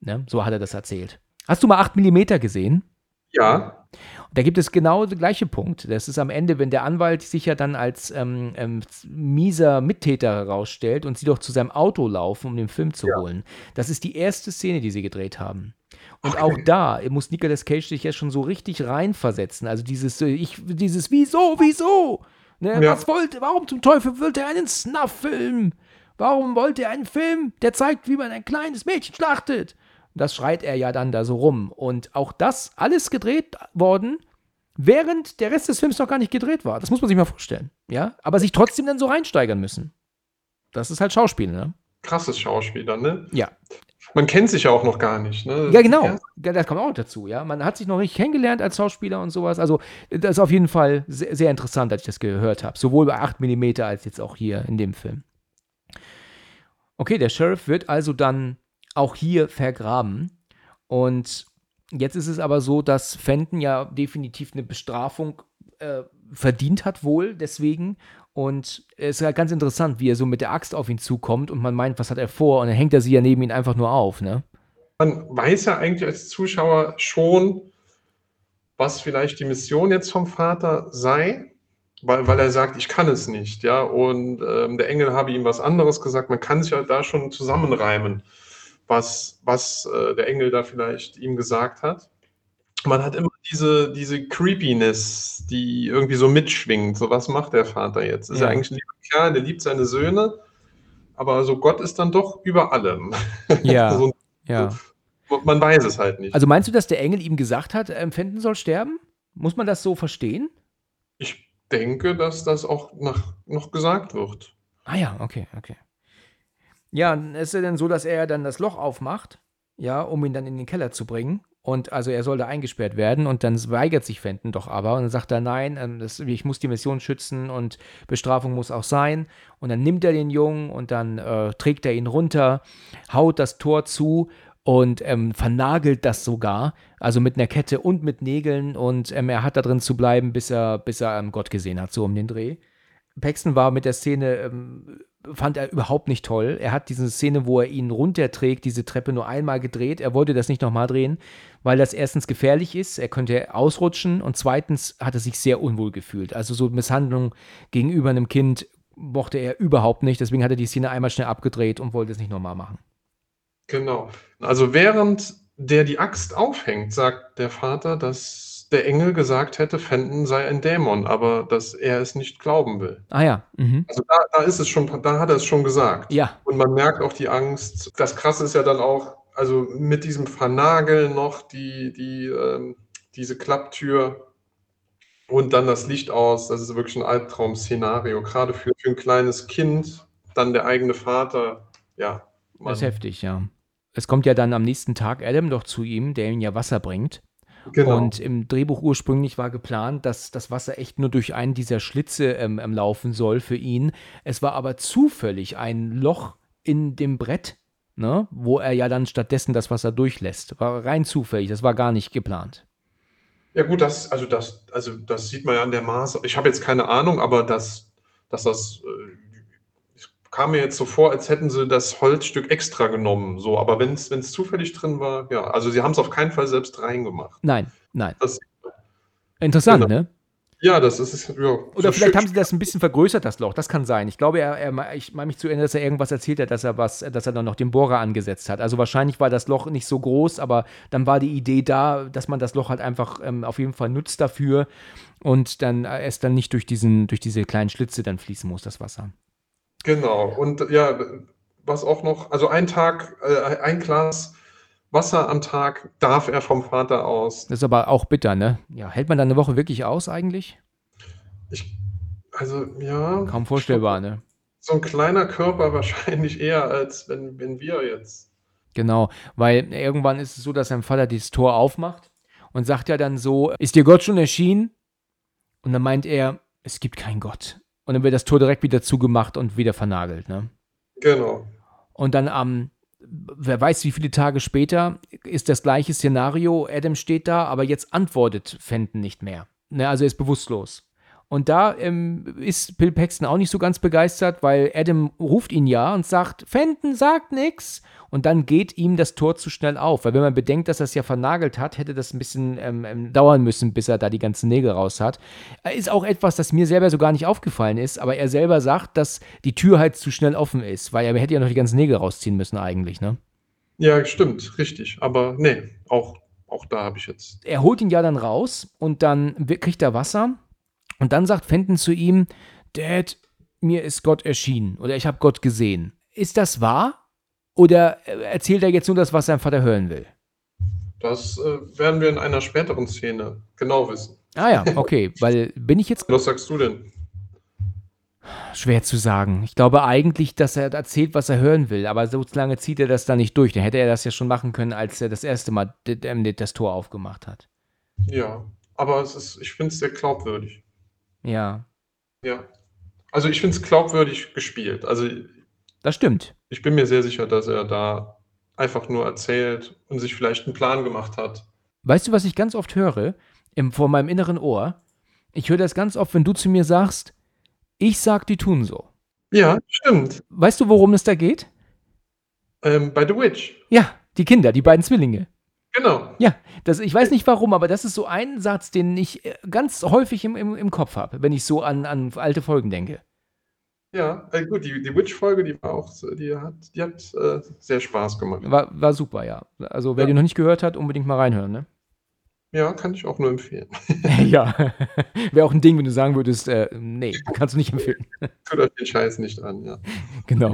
[SPEAKER 1] Ne? So hat er das erzählt. Hast du mal 8 mm gesehen?
[SPEAKER 2] Ja,
[SPEAKER 1] Da gibt es genau der gleiche Punkt. Das ist am Ende, wenn der Anwalt sich ja dann als ähm, ähm, mieser Mittäter herausstellt und sie doch zu seinem Auto laufen, um den Film zu holen. Das ist die erste Szene, die sie gedreht haben. Und
[SPEAKER 2] Okay.
[SPEAKER 1] auch da muss Nicolas Cage sich ja schon so richtig reinversetzen. Also dieses, äh, ich, dieses Wieso, wieso? Ne,
[SPEAKER 2] Ja.
[SPEAKER 1] Was wollte, warum zum Teufel wollte er einen Snuff-Film? Warum wollte er einen Film, der zeigt, wie man ein kleines Mädchen schlachtet? Das schreit er ja dann da so rum. Und auch das alles gedreht worden, während der Rest des Films noch gar nicht gedreht war. Das muss man sich mal vorstellen. Ja, aber sich trotzdem dann so reinsteigern müssen. Das ist halt Schauspiel, ne?
[SPEAKER 2] krasses Schauspieler, ne?
[SPEAKER 1] Ja.
[SPEAKER 2] Man kennt sich ja auch noch gar nicht, ne?
[SPEAKER 1] Ja, genau.
[SPEAKER 2] Ja,
[SPEAKER 1] Ja, Das kommt auch dazu, ja. Man hat sich noch nicht kennengelernt als Schauspieler und sowas. Also, das ist auf jeden Fall sehr, sehr interessant, als ich das gehört habe. Sowohl bei 8 mm als jetzt auch hier in dem Film. Okay, der Sheriff wird also dann auch hier vergraben. Und jetzt ist es aber so, dass Fenton ja definitiv eine Bestrafung äh, verdient hat, wohl deswegen. Und es ist halt ganz interessant, wie er so mit der Axt auf ihn zukommt und man meint, was hat er vor? Und dann hängt er sie ja neben ihn einfach nur auf, ne?
[SPEAKER 2] Man weiß ja eigentlich als Zuschauer schon, was vielleicht die Mission jetzt vom Vater sei, weil, weil er sagt, ich kann es nicht, ja. Und ähm, der Engel habe ihm was anderes gesagt. Man kann sich ja da schon zusammenreimen, was, was äh, der Engel da vielleicht ihm gesagt hat. Man hat immer diese, diese Creepiness, die irgendwie so mitschwingt. So, was macht der Vater jetzt? Ist
[SPEAKER 1] Ja.
[SPEAKER 2] er eigentlich ein lieber Kerl, der liebt seine Söhne, aber so Gott ist dann doch über allem.
[SPEAKER 1] Ja,
[SPEAKER 2] so,
[SPEAKER 1] ja.
[SPEAKER 2] man weiß es halt nicht.
[SPEAKER 1] Also meinst du, dass der Engel ihm gesagt hat, ähm, Fenton soll sterben? Muss man das so verstehen?
[SPEAKER 2] Ich denke, dass das auch nach, noch gesagt wird.
[SPEAKER 1] Ah ja, okay, okay. Ja, ist es denn so, dass er dann das Loch aufmacht, ja, um ihn dann in den Keller zu bringen. Und also er soll da eingesperrt werden und dann weigert sich Fenton doch aber und dann sagt er, nein, ähm, das, ich muss die Mission schützen und Bestrafung muss auch sein. Und dann nimmt er den Jungen und dann äh, trägt er ihn runter, haut das Tor zu und ähm, vernagelt das sogar, also mit einer Kette und mit Nägeln und ähm, er hat da drin zu bleiben, bis er, bis er ähm, Gott gesehen hat, so um den Dreh. Paxton war mit der Szene, ähm, fand er überhaupt nicht toll. Er hat diese Szene, wo er ihn runterträgt, diese Treppe nur einmal gedreht. Er wollte das nicht nochmal drehen, weil das erstens gefährlich ist, er könnte ausrutschen und zweitens hat er sich sehr unwohl gefühlt. Also so Misshandlung gegenüber einem Kind mochte er überhaupt nicht. Deswegen hat er die Szene einmal schnell abgedreht und wollte es nicht nochmal machen.
[SPEAKER 2] Genau. Also während der die Axt aufhängt, sagt der Vater, dass der Engel gesagt hätte, Fenton sei ein Dämon, aber dass er es nicht glauben will.
[SPEAKER 1] Ah ja, mhm.
[SPEAKER 2] Also da, da ist es schon, da hat er es schon gesagt.
[SPEAKER 1] ja,
[SPEAKER 2] Und man merkt auch die Angst. Das Krasse ist ja dann auch, also mit diesem Vernageln noch die, die, ähm, diese Klapptür und dann das Licht aus. Das ist wirklich ein Albtraum-Szenario, gerade für, für ein kleines Kind, dann der eigene Vater. Ja,
[SPEAKER 1] das ist
[SPEAKER 2] Mann.
[SPEAKER 1] heftig, ja. Es kommt ja dann am nächsten Tag Adam doch zu ihm, der ihm ja Wasser bringt.
[SPEAKER 2] Genau.
[SPEAKER 1] Und im Drehbuch ursprünglich war geplant, dass das Wasser echt nur durch einen dieser Schlitze ähm, ähm, laufen soll für ihn. Es war aber zufällig ein Loch in dem Brett, ne, wo er ja dann stattdessen das Wasser durchlässt. War rein zufällig, das war gar nicht geplant.
[SPEAKER 2] Ja gut, das, also das, also das sieht man ja an der Maße. Ich habe jetzt keine Ahnung, aber das, dass das äh, kam mir jetzt so vor, als hätten sie das Holzstück extra genommen. So, aber wenn es zufällig drin war, ja, also sie haben es auf keinen Fall selbst reingemacht.
[SPEAKER 1] Nein, nein.
[SPEAKER 2] Das,
[SPEAKER 1] Interessant,
[SPEAKER 2] genau.
[SPEAKER 1] ne?
[SPEAKER 2] ja, das ist ja,
[SPEAKER 1] Oder
[SPEAKER 2] so
[SPEAKER 1] vielleicht haben sie das ein bisschen vergrößert, das Loch. Das kann sein. Ich glaube, er, er, ich meine mich zu erinnern, dass er irgendwas erzählt hat, dass er was, dass er dann noch den Bohrer angesetzt hat. Also wahrscheinlich war das Loch nicht so groß, aber dann war die Idee da, dass man das Loch halt einfach ähm, auf jeden Fall nutzt dafür und dann äh, es dann nicht durch diesen, durch diese kleinen Schlitze dann fließen muss, das Wasser.
[SPEAKER 2] Genau. Und ja, was auch noch, also ein Tag, äh, ein Glas Wasser am Tag darf er vom Vater aus.
[SPEAKER 1] Das ist aber auch bitter, ne? Ja, hält man dann eine Woche wirklich aus eigentlich?
[SPEAKER 2] Ich, also ja.
[SPEAKER 1] Kaum vorstellbar, ne?
[SPEAKER 2] So ein kleiner Körper wahrscheinlich eher, als wenn, wenn wir jetzt.
[SPEAKER 1] Genau, weil irgendwann ist es so, dass sein Vater dieses Tor aufmacht und sagt ja dann so, ist dir Gott schon erschienen? Und dann meint er, es gibt keinen Gott. Und dann wird das Tor direkt wieder zugemacht und wieder vernagelt, ne?
[SPEAKER 2] Genau.
[SPEAKER 1] Und dann am, wer weiß wie viele Tage später, ist das gleiche Szenario, Adam steht da, aber jetzt antwortet Fenton nicht mehr. Ne, also er ist bewusstlos. Und da ähm, ist Bill Paxton auch nicht so ganz begeistert, weil Adam ruft ihn ja und sagt, Fenton sagt nix. Und dann geht ihm das Tor zu schnell auf. Weil wenn man bedenkt, dass er es ja vernagelt hat, hätte das ein bisschen ähm, ähm, dauern müssen, bis er da die ganzen Nägel raus hat. Äh, Ist auch etwas, das mir selber so gar nicht aufgefallen ist. Aber er selber sagt, dass die Tür halt zu schnell offen ist. Weil er hätte ja noch die ganzen Nägel rausziehen müssen eigentlich, ne?
[SPEAKER 2] Ja, stimmt, richtig. Aber nee, auch, auch da habe ich jetzt.
[SPEAKER 1] er holt ihn ja dann raus und dann kriegt er Wasser und dann sagt Fenton zu ihm, Dad, mir ist Gott erschienen oder ich habe Gott gesehen. Ist das wahr? Oder äh, erzählt er jetzt nur das, was sein Vater hören will?
[SPEAKER 2] Das äh, werden wir in einer späteren Szene genau wissen.
[SPEAKER 1] Ah ja, okay, weil bin ich jetzt
[SPEAKER 2] Was sagst du denn?
[SPEAKER 1] schwer zu sagen. Ich glaube eigentlich, dass er erzählt, was er hören will, aber so lange zieht er das da nicht durch. Dann hätte er das ja schon machen können, als er das erste Mal das Tor aufgemacht hat.
[SPEAKER 2] Ja, aber es ist, ich finde es sehr glaubwürdig.
[SPEAKER 1] Ja,
[SPEAKER 2] Ja. Also ich finde es glaubwürdig gespielt. Also
[SPEAKER 1] das stimmt.
[SPEAKER 2] ich bin mir sehr sicher, dass er da einfach nur erzählt und sich vielleicht einen Plan gemacht hat.
[SPEAKER 1] Weißt du, was ich ganz oft höre? Im, vor meinem inneren Ohr. Ich höre das ganz oft, wenn du zu mir sagst, ich sag, die tun so.
[SPEAKER 2] Ja, stimmt.
[SPEAKER 1] Weißt du, worum es da geht?
[SPEAKER 2] Ähm, bei The Witch.
[SPEAKER 1] Ja, die Kinder, die beiden Zwillinge.
[SPEAKER 2] Genau.
[SPEAKER 1] Ja, das, ich weiß nicht warum, aber das ist so ein Satz, den ich äh, ganz häufig im, im, im Kopf habe, wenn ich so an, an alte Folgen denke.
[SPEAKER 2] Ja, äh, gut, die, die Witch-Folge, die war auch, die hat, die hat äh, sehr Spaß gemacht.
[SPEAKER 1] War, war super, ja. Also, wer
[SPEAKER 2] Ja.
[SPEAKER 1] den noch nicht gehört hat, unbedingt mal reinhören, ne?
[SPEAKER 2] Ja, kann ich auch nur empfehlen.
[SPEAKER 1] ja. Wäre auch ein Ding, wenn du sagen würdest, äh, nee, kannst du nicht empfehlen.
[SPEAKER 2] Tut euch den Scheiß nicht an, ja.
[SPEAKER 1] Genau.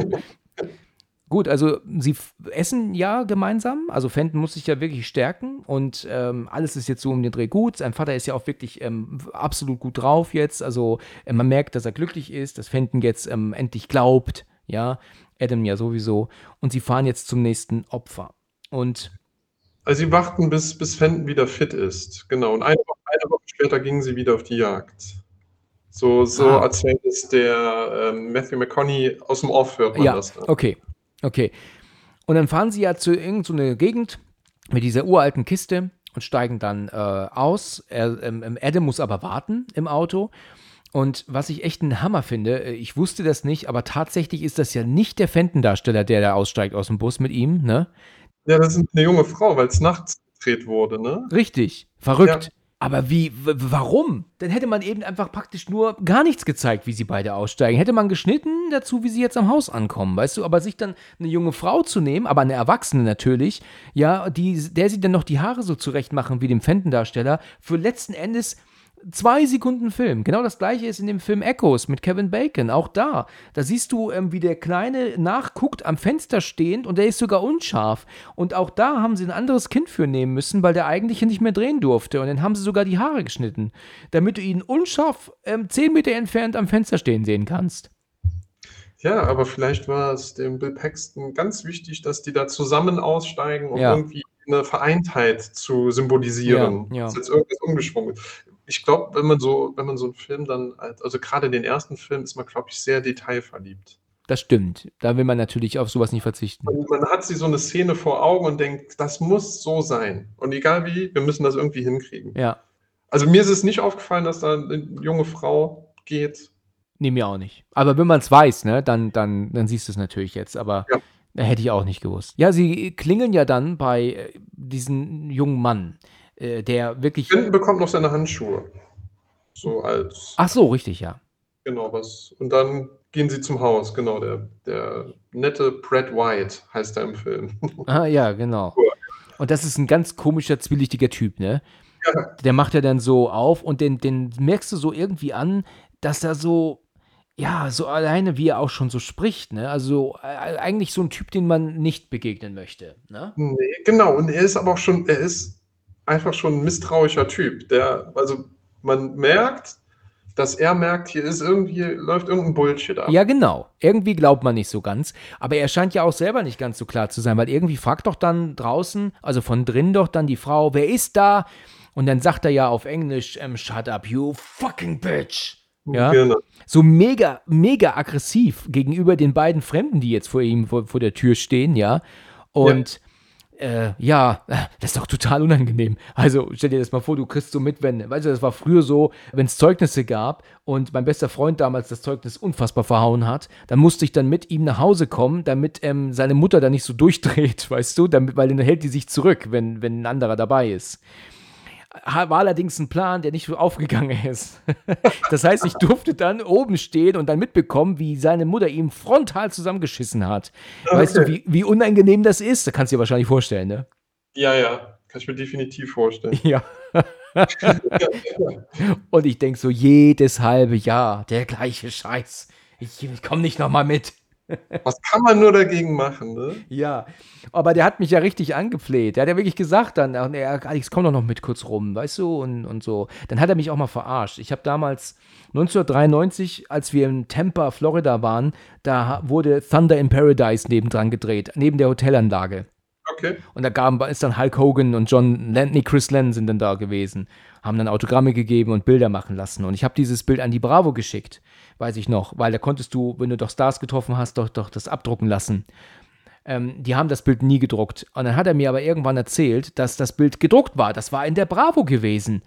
[SPEAKER 1] Gut, also sie essen ja gemeinsam. Also Fenton muss sich ja wirklich stärken und ähm, alles ist jetzt so um den Dreh gut. Sein Vater ist ja auch wirklich ähm, absolut gut drauf jetzt. Also äh, man merkt, dass er glücklich ist, dass Fenton jetzt ähm, endlich glaubt. Ja, Adam ja sowieso. Und sie fahren jetzt zum nächsten Opfer. Und
[SPEAKER 2] Also sie warten, bis, bis Fenton wieder fit ist. Genau. Und eine Woche, eine Woche später gingen sie wieder auf die Jagd. So, so
[SPEAKER 1] Ah.
[SPEAKER 2] erzählt es der ähm, Matthew McConaughey aus dem Off, hört man
[SPEAKER 1] ja,
[SPEAKER 2] das. dann.
[SPEAKER 1] okay, okay. Und dann fahren sie ja zu irgendeiner so Gegend mit dieser uralten Kiste und steigen dann äh, aus. Er, ähm, ähm, Adam muss aber warten im Auto. Und was ich echt ein Hammer finde, äh, ich wusste das nicht, aber tatsächlich ist das ja nicht der Fenton-Darsteller, der da aussteigt aus dem Bus mit ihm, ne?
[SPEAKER 2] Ja, das ist eine junge Frau, weil es nachts gedreht wurde, ne?
[SPEAKER 1] Richtig, verrückt.
[SPEAKER 2] Ja.
[SPEAKER 1] Aber wie, warum? Dann hätte man eben einfach praktisch nur gar nichts gezeigt, wie sie beide aussteigen. Hätte man geschnitten dazu, wie sie jetzt am Haus ankommen, weißt du? Aber sich dann eine junge Frau zu nehmen, aber eine Erwachsene natürlich, ja, die, der sie dann noch die Haare so zurecht machen wie dem Fenton-Darsteller, für letzten Endes zwei Sekunden Film. Genau das gleiche ist in dem Film Echoes mit Kevin Bacon. Auch da. Da siehst du, ähm, wie der Kleine nachguckt am Fenster stehend und der ist sogar unscharf. Und auch da haben sie ein anderes Kind für nehmen müssen, weil der eigentlich nicht mehr drehen durfte. Und dann haben sie sogar die Haare geschnitten, damit du ihn unscharf ähm, 10 Meter entfernt am Fenster stehen sehen kannst.
[SPEAKER 2] Ja, aber vielleicht war es dem Bill Paxton ganz wichtig, dass die da zusammen aussteigen, um
[SPEAKER 1] Ja.
[SPEAKER 2] irgendwie eine Vereintheit zu symbolisieren.
[SPEAKER 1] Ja, ja.
[SPEAKER 2] Dass jetzt irgendwas umgeschwungen. Ich glaube, wenn man so, wenn man so einen Film dann, als- also gerade den ersten Film, ist man, glaube ich, sehr detailverliebt.
[SPEAKER 1] Das stimmt. Da will man natürlich auf sowas nicht verzichten.
[SPEAKER 2] Und man hat sich so eine Szene vor Augen und denkt, das muss so sein. Und egal wie, wir müssen das irgendwie hinkriegen.
[SPEAKER 1] Ja.
[SPEAKER 2] Also mir ist es nicht aufgefallen, dass da eine junge Frau geht.
[SPEAKER 1] Nee, mir auch nicht. Aber wenn man es weiß, ne, dann, dann, dann siehst du es natürlich jetzt. Aber
[SPEAKER 2] Ja.
[SPEAKER 1] hätte ich auch nicht gewusst. Ja, sie klingeln ja dann bei äh, diesem jungen Mann, äh, der wirklich.
[SPEAKER 2] Fenton bekommt noch seine Handschuhe. So als,
[SPEAKER 1] Ach so, richtig, ja.
[SPEAKER 2] genau was. Und dann gehen sie zum Haus, genau. Der, der nette Brad White heißt er im Film.
[SPEAKER 1] Ah, ja, genau. Und das ist ein ganz komischer, zwielichtiger Typ, ne?
[SPEAKER 2] Ja.
[SPEAKER 1] Der macht ja dann so auf und den, den merkst du so irgendwie an, dass er so, ja, so alleine, wie er auch schon so spricht, ne? Also äh, eigentlich so ein Typ, den man nicht begegnen möchte, ne?
[SPEAKER 2] Nee, genau. Und er ist aber auch schon, er ist einfach schon ein misstrauischer Typ. Der, also man merkt, dass er merkt, hier ist irgendwie, läuft irgendein Bullshit ab.
[SPEAKER 1] Ja, genau. Irgendwie glaubt man nicht so ganz. Aber er scheint ja auch selber nicht ganz so klar zu sein, weil irgendwie fragt doch dann draußen, also von drin doch dann die Frau, wer ist da? Und dann sagt er ja auf Englisch, ähm, shut up, you fucking bitch. Ja.
[SPEAKER 2] Genau.
[SPEAKER 1] So mega, mega aggressiv gegenüber den beiden Fremden, die jetzt vor ihm, vor, vor der Tür stehen, ja. Und äh, ja, das ist doch total unangenehm. Also stell dir das mal vor, du kriegst so mit, wenn, weißt du, das war früher so, wenn es Zeugnisse gab und mein bester Freund damals das Zeugnis unfassbar verhauen hat, dann musste ich dann mit ihm nach Hause kommen, damit ähm, seine Mutter da nicht so durchdreht, weißt du, damit, weil dann hält die sich zurück, wenn, wenn ein anderer dabei ist. War allerdings ein Plan, der nicht so aufgegangen ist. Das heißt, ich durfte dann oben stehen und dann mitbekommen, wie seine Mutter ihm frontal zusammengeschissen hat. Weißt du,
[SPEAKER 2] Okay.
[SPEAKER 1] wie, wie unangenehm das ist? Da kannst du dir wahrscheinlich vorstellen, ne?
[SPEAKER 2] Ja, ja, kann ich mir definitiv vorstellen.
[SPEAKER 1] Ja. Und ich denke so, jedes halbe Jahr der gleiche Scheiß. Ich, ich komme nicht nochmal mit.
[SPEAKER 2] Was kann man nur dagegen machen, ne?
[SPEAKER 1] Ja, aber der hat mich ja richtig angefleht. Der hat ja wirklich gesagt dann, Alex, komm doch noch mit kurz rum, weißt du, und, und so. Dann hat er mich auch mal verarscht. Ich habe damals 1993, als wir in Tampa, Florida waren, da wurde Thunder in Paradise nebendran gedreht, neben der Hotelanlage.
[SPEAKER 2] Okay.
[SPEAKER 1] Und da gaben, ist dann Hulk Hogan und John Lennon, Chris Lennon sind dann da gewesen, haben dann Autogramme gegeben und Bilder machen lassen. Und ich habe dieses Bild an die Bravo geschickt, weiß ich noch, weil da konntest du, wenn du doch Stars getroffen hast, doch, doch das abdrucken lassen. Ähm, die haben das Bild nie gedruckt. Und dann hat er mir aber irgendwann erzählt, dass das Bild gedruckt war. Das war in der Bravo gewesen.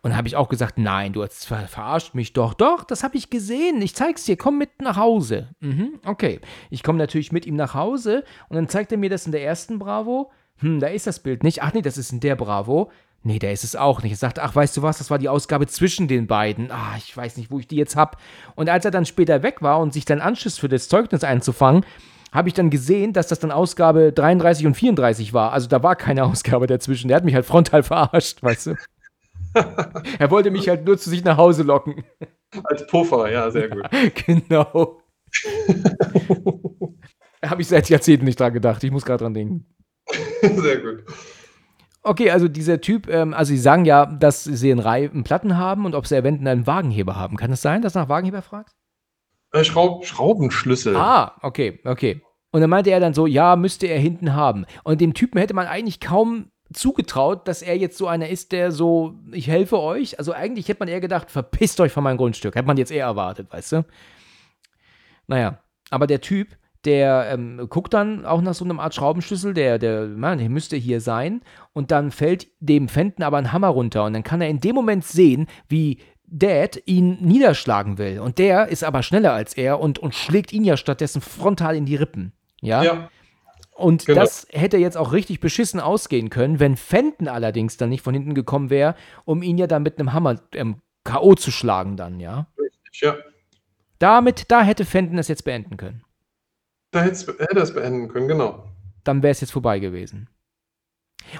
[SPEAKER 1] Und habe ich auch gesagt, nein, du hast ver verarscht mich doch. Doch, das habe ich gesehen. Ich zeig's dir. Komm mit nach Hause. Mhm, okay. Ich komme natürlich mit ihm nach Hause und dann zeigt er mir das in der ersten Bravo. Hm, da ist das Bild nicht. Ach nee, das ist in der Bravo. Nee, da ist es auch nicht. Er sagt, ach, weißt du was, das war die Ausgabe zwischen den beiden. Ah, ich weiß nicht, wo ich die jetzt hab. Und als er dann später weg war und sich dann Anschluss für das Zeugnis einzufangen, habe ich dann gesehen, dass das dann Ausgabe 33 und 34 war. Also da war keine Ausgabe dazwischen. Der hat mich halt frontal verarscht, weißt du. er wollte mich halt nur zu sich nach Hause locken.
[SPEAKER 2] Als Puffer, ja, sehr gut.
[SPEAKER 1] genau. habe ich seit Jahrzehnten nicht dran gedacht. Ich muss gerade dran denken.
[SPEAKER 2] sehr gut.
[SPEAKER 1] Okay, also dieser Typ, ähm, also sie sagen ja, dass sie einen, Rei- einen Platten haben und ob sie eventuell einen Wagenheber haben. Kann es sein, dass er nach Wagenheber fragt?
[SPEAKER 2] Äh, Schraub Schraubenschlüssel.
[SPEAKER 1] Ah, okay, okay. Und dann meinte er dann so, ja, müsste er hinten haben. Und dem Typen hätte man eigentlich kaum zugetraut, dass er jetzt so einer ist, der so, ich helfe euch. Also eigentlich hätte man eher gedacht, verpisst euch von meinem Grundstück. Hätte man jetzt eher erwartet, weißt du? Naja, aber der Typ, der ähm, guckt dann auch nach so einem Art Schraubenschlüssel, der, der, man, der müsste hier sein. Und dann fällt dem Fenton aber ein Hammer runter. Und dann kann er in dem Moment sehen, wie Dad ihn niederschlagen will. Und der ist aber schneller als er und, und schlägt ihn ja stattdessen frontal in die Rippen. Ja.
[SPEAKER 2] Ja,
[SPEAKER 1] Und
[SPEAKER 2] Genau.
[SPEAKER 1] das hätte jetzt auch richtig beschissen ausgehen können, wenn Fenton allerdings dann nicht von hinten gekommen wäre, um ihn ja dann mit einem Hammer ähm, K.O. zu schlagen, dann, ja.
[SPEAKER 2] richtig, ja.
[SPEAKER 1] Damit, da hätte Fenton es jetzt beenden können.
[SPEAKER 2] Da hätte er es beenden können, genau.
[SPEAKER 1] Dann wäre es jetzt vorbei gewesen.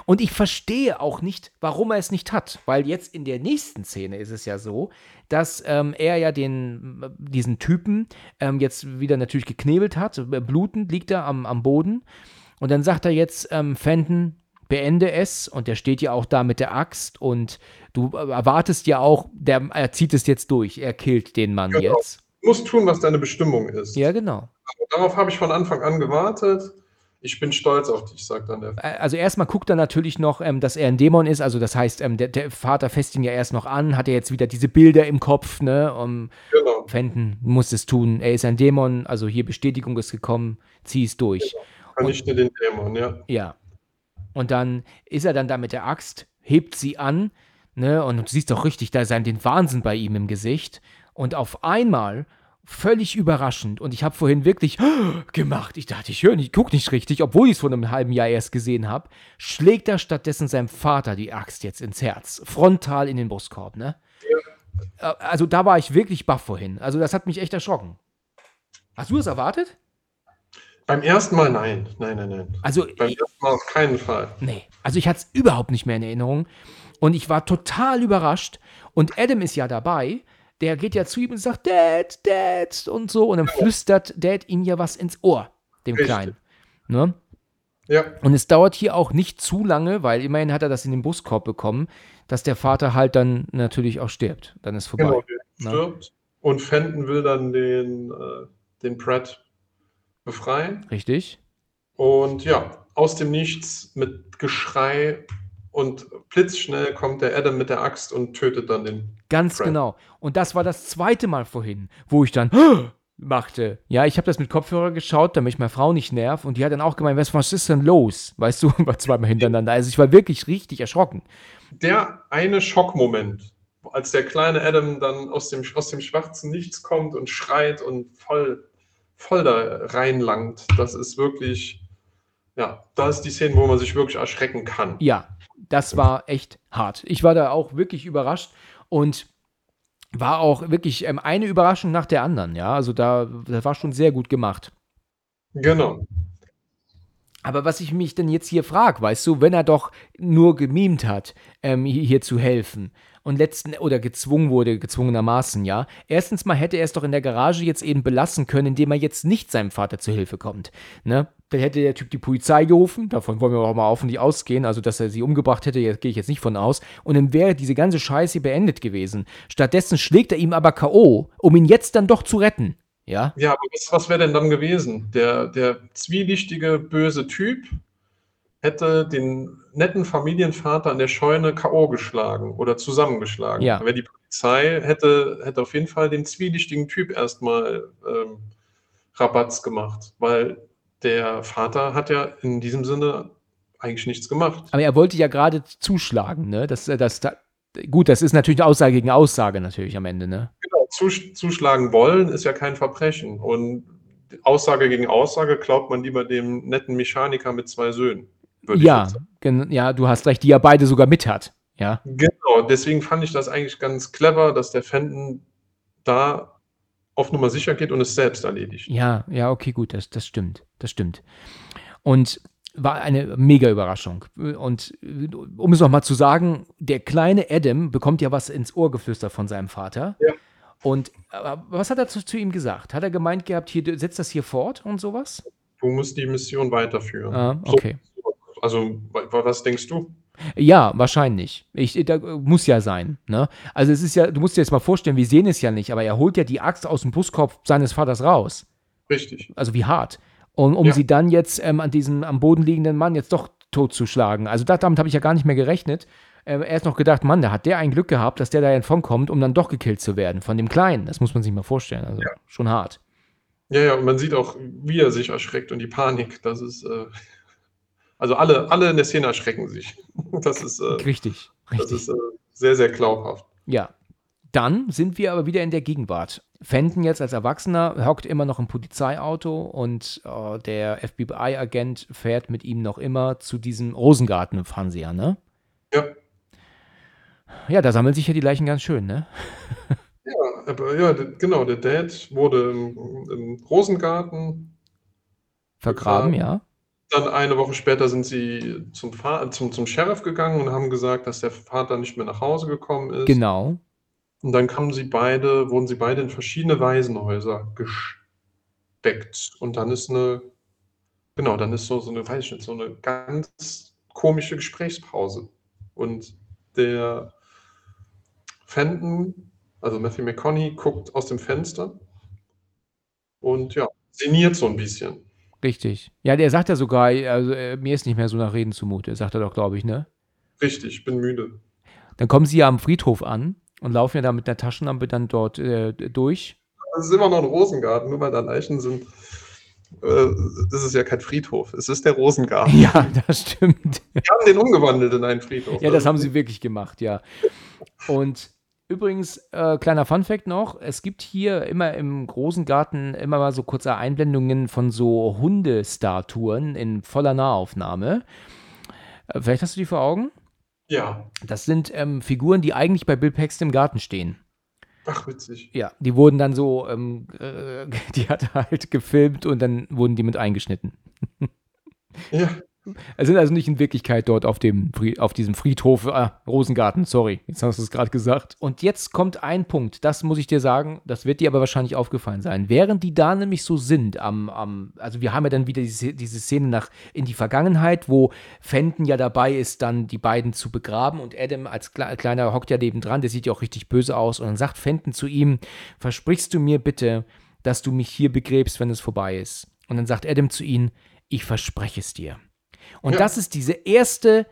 [SPEAKER 1] Und ich verstehe auch nicht, warum er es nicht hat, weil jetzt in der nächsten Szene ist es ja so, dass ähm, er ja den, diesen Typen ähm, jetzt wieder natürlich geknebelt hat, äh, blutend liegt er am, am Boden und dann sagt er jetzt, ähm, Fenton, beende es und der steht ja auch da mit der Axt und du erwartest ja auch, der, er zieht es jetzt durch, er killt den Mann
[SPEAKER 2] Genau.
[SPEAKER 1] jetzt.
[SPEAKER 2] Du musst tun, was deine Bestimmung ist.
[SPEAKER 1] Ja, genau.
[SPEAKER 2] Darauf habe ich von Anfang an gewartet. Ich bin stolz auf dich, sagt dann der.
[SPEAKER 1] also erstmal guckt er natürlich noch, ähm, dass er ein Dämon ist. Also das heißt, ähm, der, der Vater fässt ihn ja erst noch an, hat er jetzt wieder diese Bilder im Kopf, ne? Um,
[SPEAKER 2] Genau.
[SPEAKER 1] Fenton muss es tun. Er ist ein Dämon, also hier Bestätigung ist gekommen, zieh es durch.
[SPEAKER 2] Vernichte den Dämon, ja.
[SPEAKER 1] Ja. Und dann ist er dann da mit der Axt, hebt sie an ne? Und du siehst doch richtig, da ist den Wahnsinn bei ihm im Gesicht. Und auf einmal, völlig überraschend, und ich habe vorhin wirklich gemacht, ich dachte, ich höre nicht, guck nicht richtig, obwohl ich es vor einem halben Jahr erst gesehen habe, schlägt er stattdessen seinem Vater die Axt jetzt ins Herz, frontal in den Brustkorb, ne? Äh, Also da war ich wirklich baff vorhin. Also das hat mich echt erschrocken. Hast du es erwartet?
[SPEAKER 2] Beim ersten Mal nein. Nein, nein, nein.
[SPEAKER 1] Also
[SPEAKER 2] Beim
[SPEAKER 1] ich,
[SPEAKER 2] ersten Mal auf keinen Fall.
[SPEAKER 1] Nee, also ich hatte es überhaupt nicht mehr in Erinnerung. Und ich war total überrascht. Und Adam ist ja dabei. Der geht ja zu ihm und sagt, Dad, Dad und so. Und dann flüstert Dad ihm ja was ins Ohr, dem
[SPEAKER 2] Richtig.
[SPEAKER 1] Kleinen. Ne?
[SPEAKER 2] Ja,
[SPEAKER 1] Und es dauert hier auch nicht zu lange, weil immerhin hat er das in den Brustkorb bekommen, dass der Vater halt dann natürlich auch stirbt. Dann ist vorbei.
[SPEAKER 2] genau.
[SPEAKER 1] Ne?
[SPEAKER 2] stirbt. Und Fenton will dann den, äh, den Pratt befreien.
[SPEAKER 1] Richtig?
[SPEAKER 2] Und ja, aus dem Nichts mit Geschrei und blitzschnell kommt der Adam mit der Axt und tötet dann den.
[SPEAKER 1] Ganz
[SPEAKER 2] Fred.
[SPEAKER 1] genau. Und das war das zweite Mal vorhin, wo ich dann machte. Ja, ich habe das mit Kopfhörer geschaut, damit ich meine Frau nicht nerv. Und die hat dann auch gemeint, was, was ist denn los? Weißt du, war zweimal hintereinander. Also ich war wirklich richtig erschrocken.
[SPEAKER 2] Der eine Schockmoment, als der kleine Adam dann aus dem, aus dem schwarzen Nichts kommt und schreit und voll, voll da reinlangt, das ist wirklich, ja, da ist die Szene, wo man sich wirklich erschrecken kann.
[SPEAKER 1] Ja, das war echt hart. Ich war da auch wirklich überrascht und war auch wirklich ähm, eine Überraschung nach der anderen. Ja, also da, das war schon sehr gut gemacht.
[SPEAKER 2] Genau.
[SPEAKER 1] Aber was ich mich denn jetzt hier frage, weißt du, wenn er doch nur gemimt hat, ähm, hier, hier zu helfen und letzten oder gezwungen wurde, gezwungenermaßen, ja. Erstens mal hätte er es doch in der Garage jetzt eben belassen können, indem er jetzt nicht seinem Vater zu Hilfe kommt. Ne? Dann hätte der Typ die Polizei gerufen, davon wollen wir auch mal hoffentlich ausgehen, also dass er sie umgebracht hätte, gehe ich jetzt nicht von aus. Und dann wäre diese ganze Scheiße beendet gewesen. Stattdessen schlägt er ihm aber K.O., um ihn jetzt dann doch zu retten. Ja?
[SPEAKER 2] Ja, aber was, was wäre denn dann gewesen? Der, der zwielichtige, böse Typ hätte den netten Familienvater an der Scheune K.O. geschlagen oder zusammengeschlagen.
[SPEAKER 1] Ja.
[SPEAKER 2] Aber die Polizei hätte, hätte auf jeden Fall den zwielichtigen Typ erstmal ähm, Rabatz gemacht, weil der Vater hat ja in diesem Sinne eigentlich nichts gemacht.
[SPEAKER 1] Aber er wollte ja gerade zuschlagen, ne? Das, das, das, gut, das ist natürlich Aussage gegen Aussage natürlich am Ende, ne?
[SPEAKER 2] Genau, zusch zuschlagen wollen ist ja kein Verbrechen. Und Aussage gegen Aussage glaubt man lieber dem netten Mechaniker mit zwei Söhnen. Würde ich
[SPEAKER 1] Ja,
[SPEAKER 2] jetzt sagen.
[SPEAKER 1] gen- ja, du hast recht, die er beide sogar mit hat. Ja,
[SPEAKER 2] Genau, deswegen fand ich das eigentlich ganz clever, dass der Fenton da auf Nummer sicher geht und es selbst erledigt.
[SPEAKER 1] ja, ja, okay, gut, das, das stimmt, das stimmt. Und war eine mega Überraschung. Und um es nochmal zu sagen, der kleine Adam bekommt ja was ins Ohr geflüstert von seinem Vater.
[SPEAKER 2] Ja.
[SPEAKER 1] Und äh, was hat er zu, zu ihm gesagt? Hat er gemeint gehabt, hier, setzt das hier fort und sowas?
[SPEAKER 2] Du musst die Mission weiterführen.
[SPEAKER 1] Ah, okay.
[SPEAKER 2] So, also, wa- was denkst du?
[SPEAKER 1] Ja, wahrscheinlich. Ich, da, muss ja sein. Ne? Also es ist ja, du musst dir jetzt mal vorstellen, wir sehen es ja nicht, aber er holt ja die Axt aus dem Brustkorb seines Vaters raus.
[SPEAKER 2] Richtig.
[SPEAKER 1] Also wie hart. Und um
[SPEAKER 2] Ja.
[SPEAKER 1] sie dann jetzt ähm, an diesen am Boden liegenden Mann jetzt doch totzuschlagen. Also da, damit habe ich ja gar nicht mehr gerechnet. Ähm, erst noch gedacht, Mann, da hat der ein Glück gehabt, dass der da entkommt, um dann doch gekillt zu werden von dem Kleinen. Das muss man sich mal vorstellen. Also schon hart.
[SPEAKER 2] Ja, ja, und man sieht auch, wie er sich erschreckt und die Panik. Das ist, äh, also alle, alle in der Szene erschrecken sich. Das ist, äh,
[SPEAKER 1] Richtig.
[SPEAKER 2] das
[SPEAKER 1] Richtig.
[SPEAKER 2] ist äh, sehr, sehr glaubhaft.
[SPEAKER 1] Ja. Dann sind wir aber wieder in der Gegenwart. Fenton jetzt als Erwachsener hockt immer noch im Polizeiauto und äh, der FBI-Agent fährt mit ihm noch immer zu diesem Rosengarten, fahren sie ja, ne?
[SPEAKER 2] Ja.
[SPEAKER 1] Ja, da sammeln sich ja die Leichen ganz schön, ne?
[SPEAKER 2] Ja, aber ja, genau, der Dad wurde im, im Rosengarten.
[SPEAKER 1] Vergraben,
[SPEAKER 2] Begraben.
[SPEAKER 1] ja.
[SPEAKER 2] Dann eine Woche später sind sie zum, zum, zum Sheriff gegangen und haben gesagt, dass der Vater nicht mehr nach Hause gekommen ist.
[SPEAKER 1] Genau.
[SPEAKER 2] Und dann kamen sie beide, wurden sie beide in verschiedene Waisenhäuser gesteckt. Und dann ist eine, genau, dann ist so, so eine, weiß ich nicht, so eine ganz komische Gesprächspause. Und der Fenton, also Matthew McConaughey, guckt aus dem Fenster und ja, sinniert so ein bisschen.
[SPEAKER 1] Richtig. Ja, der sagt ja sogar, also, äh, mir ist nicht mehr so nach Reden zumute, sagt er doch, glaube ich, ne?
[SPEAKER 2] Richtig, ich bin müde.
[SPEAKER 1] Dann kommen sie ja am Friedhof an und laufen ja da mit einer Taschenlampe dann dort äh, durch.
[SPEAKER 2] Es ist immer noch ein Rosengarten, nur weil da Leichen sind. Äh, ist es ja kein Friedhof, es ist der Rosengarten.
[SPEAKER 1] Ja, das stimmt.
[SPEAKER 2] Die haben den umgewandelt in einen Friedhof.
[SPEAKER 1] Ja, das haben sie wirklich gemacht, ja. Und übrigens, äh, kleiner Funfact noch: Es gibt hier immer im großen Garten immer mal so kurze Einblendungen von so Hundestatuen in voller Nahaufnahme. Äh, vielleicht hast du die vor Augen?
[SPEAKER 2] Ja.
[SPEAKER 1] Das sind ähm, Figuren, die eigentlich bei Bill Paxton im Garten stehen.
[SPEAKER 2] Ach, witzig.
[SPEAKER 1] Ja, die wurden dann so, ähm, äh, die hat er halt gefilmt und dann wurden die mit eingeschnitten.
[SPEAKER 2] Ja.
[SPEAKER 1] Es sind also nicht in Wirklichkeit dort auf, dem, auf diesem Friedhof, ah, Rosengarten, sorry, jetzt hast du es gerade gesagt. Und jetzt kommt ein Punkt, das muss ich dir sagen, das wird dir aber wahrscheinlich aufgefallen sein. Während die da nämlich so sind, am, am also wir haben ja dann wieder diese, diese Szene nach in die Vergangenheit, wo Fenton ja dabei ist, dann die beiden zu begraben und Adam als Kle kleiner hockt ja nebendran, der sieht ja auch richtig böse aus und dann sagt Fenton zu ihm, versprichst du mir bitte, dass du mich hier begräbst, wenn es vorbei ist? Und dann sagt Adam zu ihm, ich verspreche es dir. Und
[SPEAKER 2] Ja.
[SPEAKER 1] das ist diese erste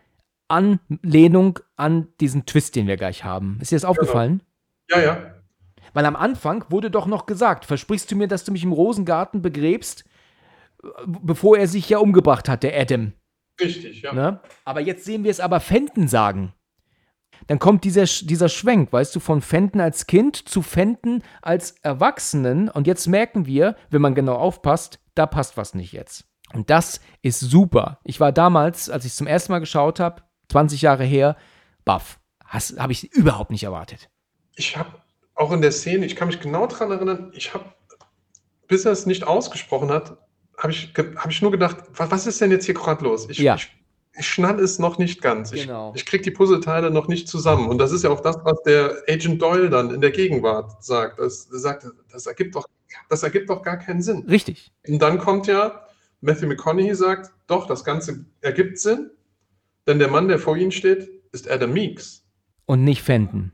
[SPEAKER 1] Anlehnung an diesen Twist, den wir gleich haben. Ist dir das aufgefallen?
[SPEAKER 2] Ja, ja.
[SPEAKER 1] Weil am Anfang wurde doch noch gesagt, versprichst du mir, dass du mich im Rosengarten begräbst, bevor er sich ja umgebracht hat, der Adam.
[SPEAKER 2] Richtig, ja.
[SPEAKER 1] Ne? Aber jetzt sehen wir es aber Fenton sagen. Dann kommt dieser, dieser Schwenk, weißt du, von Fenton als Kind zu Fenton als Erwachsenen. Und jetzt merken wir, wenn man genau aufpasst, da passt was nicht jetzt. Und das ist super. Ich war damals, als ich es zum ersten Mal geschaut habe, 20 Jahre her, baff. Habe ich überhaupt nicht erwartet.
[SPEAKER 2] Ich habe auch in der Szene, ich kann mich genau daran erinnern, ich habe, bis er es nicht ausgesprochen hat, habe ich, hab ich nur gedacht, was, ist denn jetzt hier gerade los? Ich,
[SPEAKER 1] Ja.
[SPEAKER 2] ich, ich schnall es noch nicht ganz.
[SPEAKER 1] Genau.
[SPEAKER 2] Ich, ich kriege die Puzzleteile noch nicht zusammen. Und das ist ja auch das, was der Agent Doyle dann in der Gegenwart sagt. Das, er sagt, das, ergibt doch, das ergibt doch gar keinen Sinn.
[SPEAKER 1] Richtig.
[SPEAKER 2] Und dann kommt ja, Matthew McConaughey sagt, doch, das Ganze ergibt Sinn, denn der Mann, der vor ihnen steht, ist Adam Meeks.
[SPEAKER 1] Und nicht Fenton.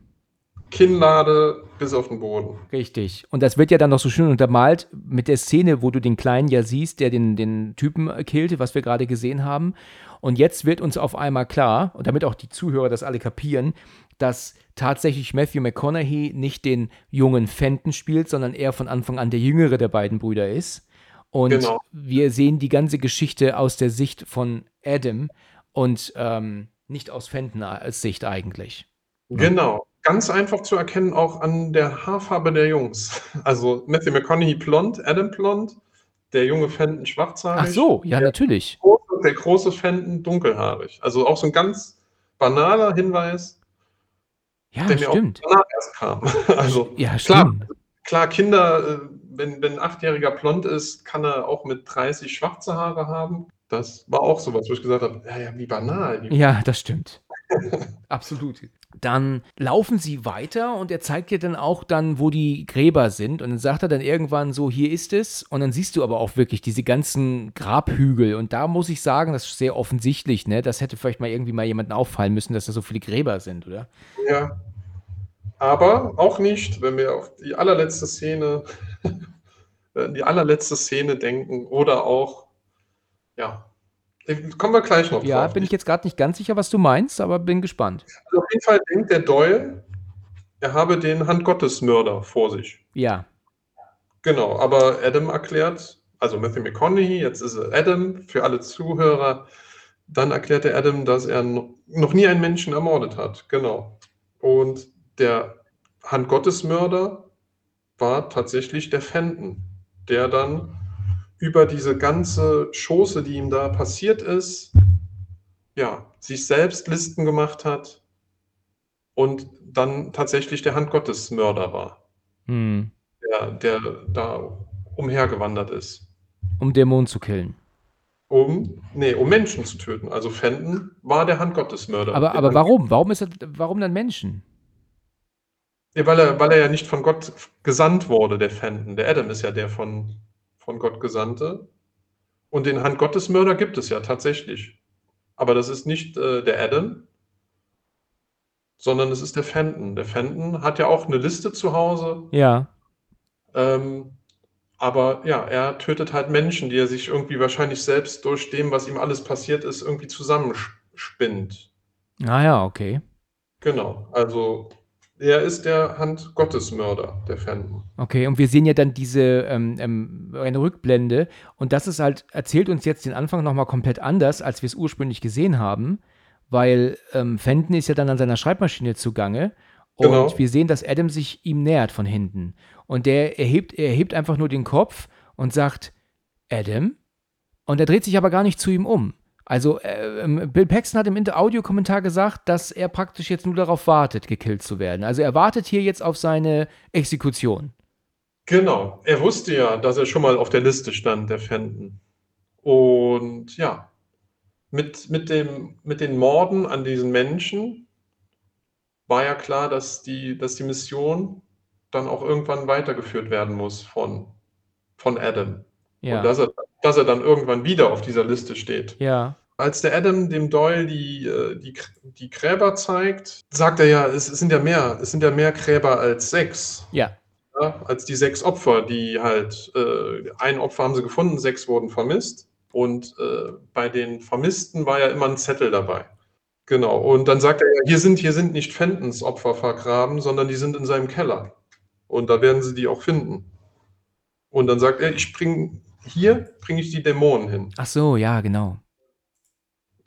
[SPEAKER 2] Kinnlade bis auf den Boden.
[SPEAKER 1] Richtig. Und das wird ja dann noch so schön untermalt mit der Szene, wo du den Kleinen ja siehst, der den, den Typen killte, was wir gerade gesehen haben. Und jetzt wird uns auf einmal klar, und damit auch die Zuhörer das alle kapieren, dass tatsächlich Matthew McConaughey nicht den jungen Fenton spielt, sondern er von Anfang an der jüngere der beiden Brüder ist. Und
[SPEAKER 2] Genau.
[SPEAKER 1] wir sehen die ganze Geschichte aus der Sicht von Adam und ähm, nicht aus Fentons Sicht eigentlich.
[SPEAKER 2] Genau. Ganz einfach zu erkennen, auch an der Haarfarbe der Jungs. Also Matthew McConaughey blond, Adam blond, der junge Fenton schwarzhaarig.
[SPEAKER 1] Ach so, ja,
[SPEAKER 2] der
[SPEAKER 1] natürlich.
[SPEAKER 2] große, der große Fenton dunkelhaarig. Also auch so ein ganz banaler Hinweis,
[SPEAKER 1] Ja,
[SPEAKER 2] der mir
[SPEAKER 1] stimmt.
[SPEAKER 2] auch danach erst kam. Also
[SPEAKER 1] Ja,
[SPEAKER 2] klar,
[SPEAKER 1] stimmt.
[SPEAKER 2] klar, Kinder, äh, wenn, wenn ein Achtjähriger blond ist, kann er auch mit 30 schwarze Haare haben. Das war auch sowas, wo ich gesagt habe, ja, ja, wie banal. Wie
[SPEAKER 1] Ja, das stimmt. Absolut. Dann laufen sie weiter und er zeigt dir dann auch dann, wo die Gräber sind. Und dann sagt er dann irgendwann so, hier ist es. Und dann siehst du aber auch wirklich diese ganzen Grabhügel. Und da muss ich sagen, das ist sehr offensichtlich, ne? Das hätte vielleicht mal irgendwie mal jemandem auffallen müssen, dass da so viele Gräber sind, oder?
[SPEAKER 2] Ja. Aber auch nicht, wenn wir auf die allerletzte Szene, äh, die allerletzte Szene denken oder auch, ja, kommen wir gleich noch
[SPEAKER 1] Ja,
[SPEAKER 2] drauf.
[SPEAKER 1] bin ich jetzt gerade nicht ganz sicher, was du meinst, aber bin gespannt.
[SPEAKER 2] Also auf jeden Fall denkt der Doyle, er habe den Handgottesmörder vor sich.
[SPEAKER 1] Ja,
[SPEAKER 2] Genau, aber Adam erklärt, also Matthew McConaughey, jetzt ist er Adam, für alle Zuhörer, dann erklärt der Adam, dass er no- noch nie einen Menschen ermordet hat. Genau. Und der Handgottesmörder war tatsächlich der Fenton, der dann über diese ganze Schoße, die ihm da passiert ist, ja, sich selbst Listen gemacht hat und dann tatsächlich der Handgottesmörder war
[SPEAKER 1] hm.
[SPEAKER 2] der, der da umhergewandert ist.
[SPEAKER 1] um Dämonen zu killen.
[SPEAKER 2] Um, nee, um Menschen zu töten. Also Fenton war der Handgottesmörder.
[SPEAKER 1] Aber, aber warum? Warum, ist er, warum dann Menschen?
[SPEAKER 2] Ja, weil, er, weil er ja nicht von Gott gesandt wurde, der Fenton. Der Adam ist ja der von, von Gott Gesandte. Und den Handgottesmörder gibt es ja tatsächlich. Aber das ist nicht äh, der Adam, sondern es ist der Fenton. Der Fenton hat ja auch eine Liste zu Hause.
[SPEAKER 1] Ja.
[SPEAKER 2] Ähm, aber ja, er tötet halt Menschen, die er sich irgendwie wahrscheinlich selbst durch dem, was ihm alles passiert ist, irgendwie zusammenspinnt.
[SPEAKER 1] Ah ja, okay.
[SPEAKER 2] Genau. Also er ist der Handgottesmörder, der Fenton.
[SPEAKER 1] Okay, und wir sehen ja dann diese ähm, ähm, eine Rückblende und das ist halt, erzählt uns jetzt den Anfang nochmal komplett anders, als wir es ursprünglich gesehen haben, weil ähm, Fenton ist ja dann an seiner Schreibmaschine zugange und
[SPEAKER 2] Genau.
[SPEAKER 1] wir sehen, dass Adam sich ihm nähert von hinten. Und der erhebt, er hebt einfach nur den Kopf und sagt, Adam? Und er dreht sich aber gar nicht zu ihm um. Also äh, ähm, Bill Paxton hat im Audiokommentar gesagt, dass er praktisch jetzt nur darauf wartet, gekillt zu werden. Also er wartet hier jetzt auf seine Exekution.
[SPEAKER 2] Genau. Er wusste ja, dass er schon mal auf der Liste stand, der Fenton. Und ja, mit, mit dem, mit den Morden an diesen Menschen war ja klar, dass die, dass die Mission dann auch irgendwann weitergeführt werden muss von, von Adam.
[SPEAKER 1] Ja.
[SPEAKER 2] Und dass er, dass er dann irgendwann wieder auf dieser Liste steht.
[SPEAKER 1] ja.
[SPEAKER 2] Als der Adam dem Doyle die, äh, die, die Gräber zeigt, sagt er ja, es, sind ja mehr, es sind ja mehr Gräber als sechs.
[SPEAKER 1] Ja.
[SPEAKER 2] Ja, als die sechs Opfer, die halt, äh, ein Opfer haben sie gefunden, sechs wurden vermisst. Und äh, bei den Vermissten war ja immer ein Zettel dabei. Genau. Und dann sagt er ja, hier sind, hier sind nicht Fentons Opfer vergraben, sondern die sind in seinem Keller. Und da werden sie die auch finden. Und dann sagt er, ich bring, hier bringe ich die Dämonen hin.
[SPEAKER 1] Ach so, ja, genau.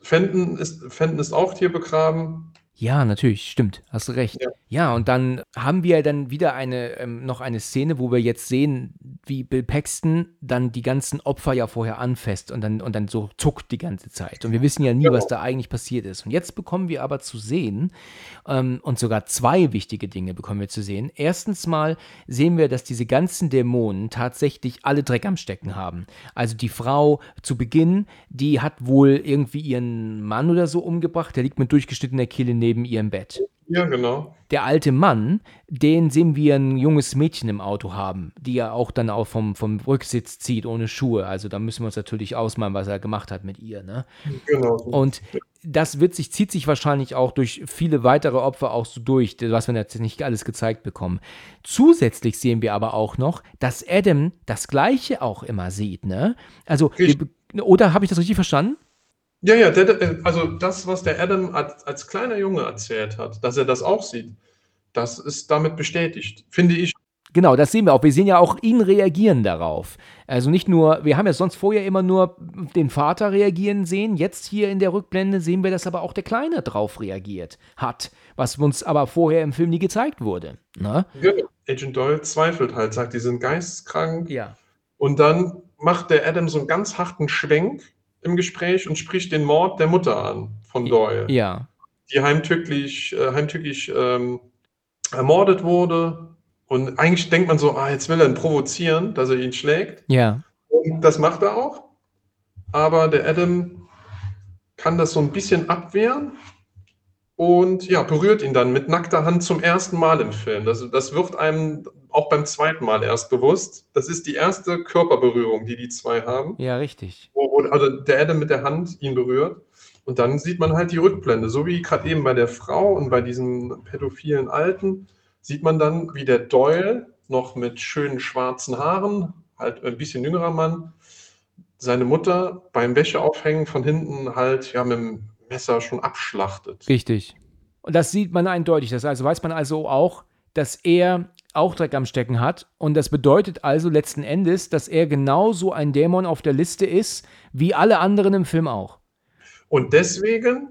[SPEAKER 2] Fenton ist, Fenton ist auch hier begraben.
[SPEAKER 1] Ja, natürlich, stimmt, hast du recht.
[SPEAKER 2] Ja.
[SPEAKER 1] Ja, und dann haben wir dann wieder eine, ähm, noch eine Szene, wo wir jetzt sehen, wie Bill Paxton dann die ganzen Opfer ja vorher anfasst und dann, und dann so zuckt die ganze Zeit. Und wir wissen ja nie,
[SPEAKER 2] Genau.
[SPEAKER 1] was da eigentlich passiert ist. Und jetzt bekommen wir aber zu sehen, ähm, und sogar zwei wichtige Dinge bekommen wir zu sehen. Erstens mal sehen wir, dass diese ganzen Dämonen tatsächlich alle Dreck am Stecken haben. Also die Frau zu Beginn, die hat wohl irgendwie ihren Mann oder so umgebracht, der liegt mit durchgeschnittener Kehle neben ihrem Bett.
[SPEAKER 2] Ja, genau.
[SPEAKER 1] Der alte Mann, den sehen wir ein junges Mädchen im Auto haben, die er auch dann auch vom, vom Rücksitz zieht ohne Schuhe. Also da müssen wir uns natürlich ausmalen, was er gemacht hat mit ihr. Ne?
[SPEAKER 2] genau.
[SPEAKER 1] Und das wird sich, zieht sich wahrscheinlich auch durch viele weitere Opfer auch so durch, was wir jetzt nicht alles gezeigt bekommen. Zusätzlich sehen wir aber auch noch, dass Adam das Gleiche auch immer sieht. Ne? Also, wir, oder habe ich das richtig verstanden?
[SPEAKER 2] Ja, ja, der, also das, was der Adam als, als kleiner Junge erzählt hat, dass er das auch sieht, das ist damit bestätigt, finde ich.
[SPEAKER 1] Genau, das sehen wir auch. Wir sehen ja auch ihn reagieren darauf. Also nicht nur, wir haben ja sonst vorher immer nur den Vater reagieren sehen. Jetzt hier in der Rückblende sehen wir, dass aber auch der Kleine drauf reagiert hat, was uns aber vorher im Film nie gezeigt wurde. Ne?
[SPEAKER 2] Genau. Agent Doyle zweifelt halt, sagt, die sind geisteskrank.
[SPEAKER 1] Ja.
[SPEAKER 2] Und dann macht der Adam so einen ganz harten Schwenk im Gespräch und spricht den Mord der Mutter an von Doyle,
[SPEAKER 1] Ja.
[SPEAKER 2] die heimtücklich, äh, heimtücklich ähm, ermordet wurde. Und eigentlich denkt man so, ah, jetzt will er ihn provozieren, dass er ihn schlägt.
[SPEAKER 1] Ja.
[SPEAKER 2] Und das macht er auch. Aber der Adam kann das so ein bisschen abwehren und ja, berührt ihn dann mit nackter Hand zum ersten Mal im Film. Das, das wird einem auch beim zweiten Mal erst bewusst. Das ist die erste Körperberührung, die die zwei haben,
[SPEAKER 1] Ja, richtig.
[SPEAKER 2] wo, also der Adam mit der Hand ihn berührt. Und dann sieht man halt die Rückblende, so wie gerade eben bei der Frau und bei diesen pädophilen Alten, sieht man dann, wie der Doyle noch mit schönen schwarzen Haaren, halt ein bisschen jüngerer Mann, seine Mutter beim Wäscheaufhängen von hinten halt ja mit dem Messer schon abschlachtet.
[SPEAKER 1] Richtig. Und das sieht man eindeutig. Das also weiß man also auch, dass er auch Dreck am Stecken hat. Und das bedeutet also letzten Endes, dass er genauso ein Dämon auf der Liste ist, wie alle anderen im Film auch.
[SPEAKER 2] Und deswegen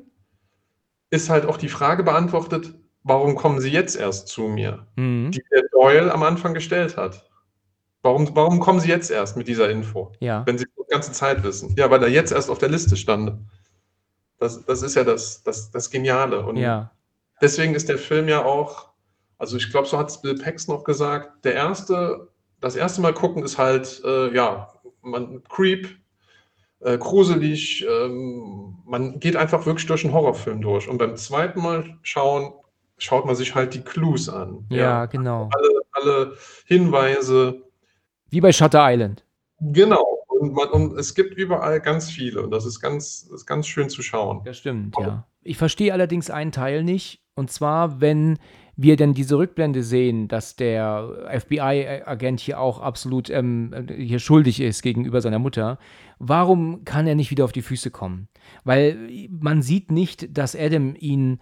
[SPEAKER 2] ist halt auch die Frage beantwortet, warum kommen Sie jetzt erst zu mir?
[SPEAKER 1] Mhm.
[SPEAKER 2] Die der Doyle am Anfang gestellt hat. Warum, warum kommen Sie jetzt erst mit dieser Info?
[SPEAKER 1] Ja.
[SPEAKER 2] wenn sie die ganze Zeit wissen. Ja, weil er jetzt erst auf der Liste stand. Das, das ist ja das, das, das Geniale. Und
[SPEAKER 1] Ja.
[SPEAKER 2] deswegen ist der Film ja auch, also ich glaube, so hat es Bill Pax noch gesagt, der erste, das erste Mal gucken ist halt, äh, ja, man Creep, äh, gruselig, ähm, man geht einfach wirklich durch einen Horrorfilm durch. Und beim zweiten Mal schauen, schaut man sich halt die Clues an.
[SPEAKER 1] Ja, genau.
[SPEAKER 2] Alle, alle Hinweise,
[SPEAKER 1] Wie bei Shutter Island.
[SPEAKER 2] Genau. Und, man, und es gibt überall ganz viele und das ist ganz, ist ganz schön zu schauen.
[SPEAKER 1] Das stimmt, ja. Ich verstehe allerdings einen Teil nicht. Und zwar, wenn wir dann diese Rückblende sehen, dass der FBI-Agent hier auch absolut ähm, hier schuldig ist gegenüber seiner Mutter, warum kann er nicht wieder auf die Füße kommen? Weil man sieht nicht, dass Adam ihn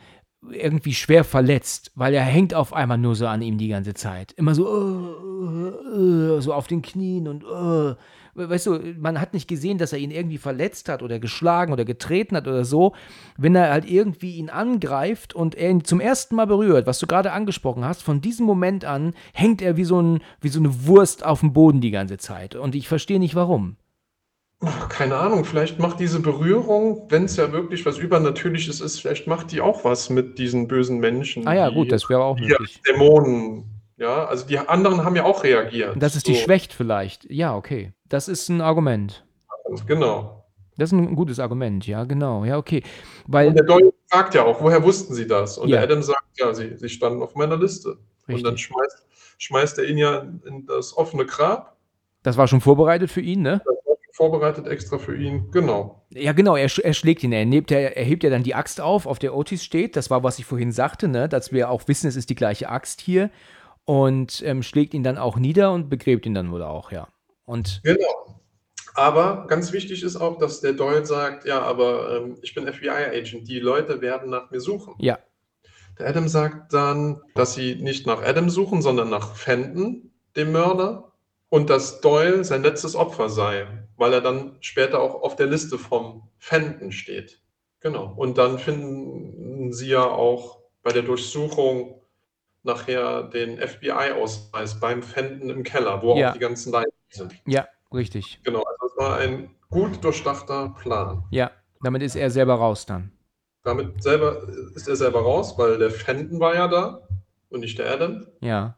[SPEAKER 1] irgendwie schwer verletzt, weil er hängt auf einmal nur so an ihm die ganze Zeit. Immer so, uh, uh, so auf den Knien und weißt du, man hat nicht gesehen, dass er ihn irgendwie verletzt hat oder geschlagen oder getreten hat oder so. Wenn er halt irgendwie ihn angreift und er ihn zum ersten Mal berührt, was du gerade angesprochen hast, von diesem Moment an hängt er wie so, ein, wie so eine Wurst auf dem Boden die ganze Zeit. Und ich verstehe nicht warum.
[SPEAKER 2] Keine Ahnung, vielleicht macht diese Berührung, wenn es ja wirklich was Übernatürliches ist, vielleicht macht die auch was mit diesen bösen Menschen.
[SPEAKER 1] Ah ja,
[SPEAKER 2] die,
[SPEAKER 1] gut, das wäre auch
[SPEAKER 2] die
[SPEAKER 1] möglich.
[SPEAKER 2] Dämonen. Ja, also die anderen haben ja auch reagiert.
[SPEAKER 1] Dass es die
[SPEAKER 2] So,
[SPEAKER 1] schwächt vielleicht. Ja, okay. Das ist ein Argument.
[SPEAKER 2] Genau.
[SPEAKER 1] Das ist ein gutes Argument, ja, genau. Ja, okay. Weil,
[SPEAKER 2] Und der Doyle fragt ja auch, woher wussten Sie das? Und
[SPEAKER 1] Ja.
[SPEAKER 2] der Adam sagt, ja, Sie, Sie standen auf meiner Liste. Und dann
[SPEAKER 1] Richtig.
[SPEAKER 2] schmeißt, schmeißt er ihn ja in das offene Grab,
[SPEAKER 1] das war schon vorbereitet für ihn, ne?
[SPEAKER 2] Vorbereitet extra für ihn. Genau.
[SPEAKER 1] Ja, genau, er, sch- er schlägt ihn. Er, nimmt, er, er hebt ja dann die Axt auf, auf der Otis steht. Das war, was ich vorhin sagte, ne? dass wir auch wissen, es ist die gleiche Axt hier. Und ähm, schlägt ihn dann auch nieder und begräbt ihn dann wohl auch, ja. Und
[SPEAKER 2] Genau. Aber ganz wichtig ist auch, dass der Doyle sagt, ja, aber ähm, ich bin FBI-Agent, die Leute werden nach mir suchen.
[SPEAKER 1] ja,
[SPEAKER 2] Der Adam sagt dann, dass sie nicht nach Adam suchen, sondern nach Fenton, dem Mörder, und dass Doyle sein letztes Opfer sei, weil er dann später auch auf der Liste vom Fenton steht. Genau. Und dann finden sie ja auch bei der Durchsuchung nachher den FBI-Ausweis beim Fenton im Keller, wo
[SPEAKER 1] Ja.
[SPEAKER 2] auch die ganzen Leichen sind.
[SPEAKER 1] ja, richtig.
[SPEAKER 2] Genau, also es war ein gut durchdachter Plan.
[SPEAKER 1] Ja, damit ist er selber raus dann.
[SPEAKER 2] Damit selber ist er selber raus, weil der Fenton war ja da und nicht der Adam.
[SPEAKER 1] Ja,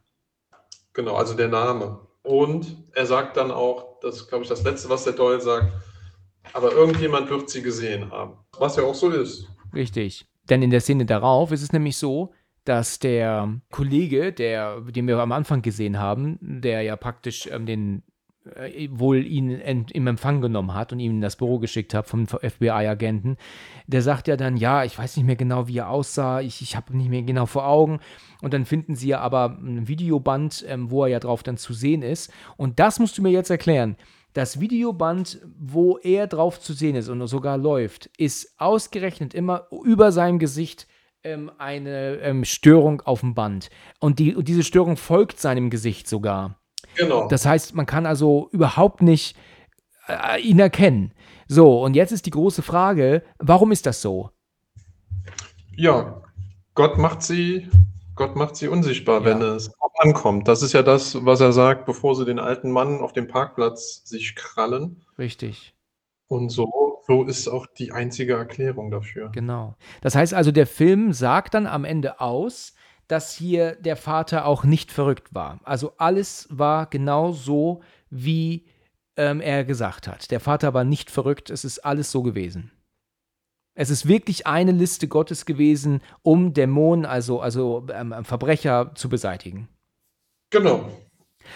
[SPEAKER 2] Genau, also der Name. Und er sagt dann auch, das ist, glaube ich, das Letzte, was der Doyle sagt, aber irgendjemand wird sie gesehen haben. Was ja auch so ist.
[SPEAKER 1] richtig. Denn in der Szene darauf ist es nämlich so, dass der Kollege, der, den wir am Anfang gesehen haben, der ja praktisch ähm, den äh, wohl ihn en, im Empfang genommen hat und ihm in das Büro geschickt hat vom FBI-Agenten, der sagt ja dann, ja, ich weiß nicht mehr genau, wie er aussah, ich, ich habe nicht mehr genau vor Augen. Und dann finden sie ja aber ein Videoband, ähm, wo er ja drauf dann zu sehen ist. Und das musst du mir jetzt erklären. Das Videoband, wo er drauf zu sehen ist und sogar läuft, ist ausgerechnet immer über seinem Gesicht ähm, eine ähm, Störung auf dem Band. Und, die, und diese Störung folgt seinem Gesicht sogar.
[SPEAKER 2] Genau.
[SPEAKER 1] Das heißt, man kann also überhaupt nicht äh, ihn erkennen. So, und jetzt ist die große Frage, warum ist das so?
[SPEAKER 2] ja, Gott macht sie, Gott macht sie unsichtbar,
[SPEAKER 1] Ja.
[SPEAKER 2] wenn es ankommt. Das ist ja das, was er sagt, bevor sie den alten Mann auf dem Parkplatz sich krallen.
[SPEAKER 1] Richtig,
[SPEAKER 2] Und so, so ist auch die einzige Erklärung dafür.
[SPEAKER 1] genau. Das heißt also, der Film sagt dann am Ende aus, dass hier der Vater auch nicht verrückt war. Also alles war genau so, wie ähm, er gesagt hat. Der Vater war nicht verrückt, es ist alles so gewesen. Es ist wirklich eine Liste Gottes gewesen, um Dämonen, also, also ähm, Verbrecher zu beseitigen.
[SPEAKER 2] Genau.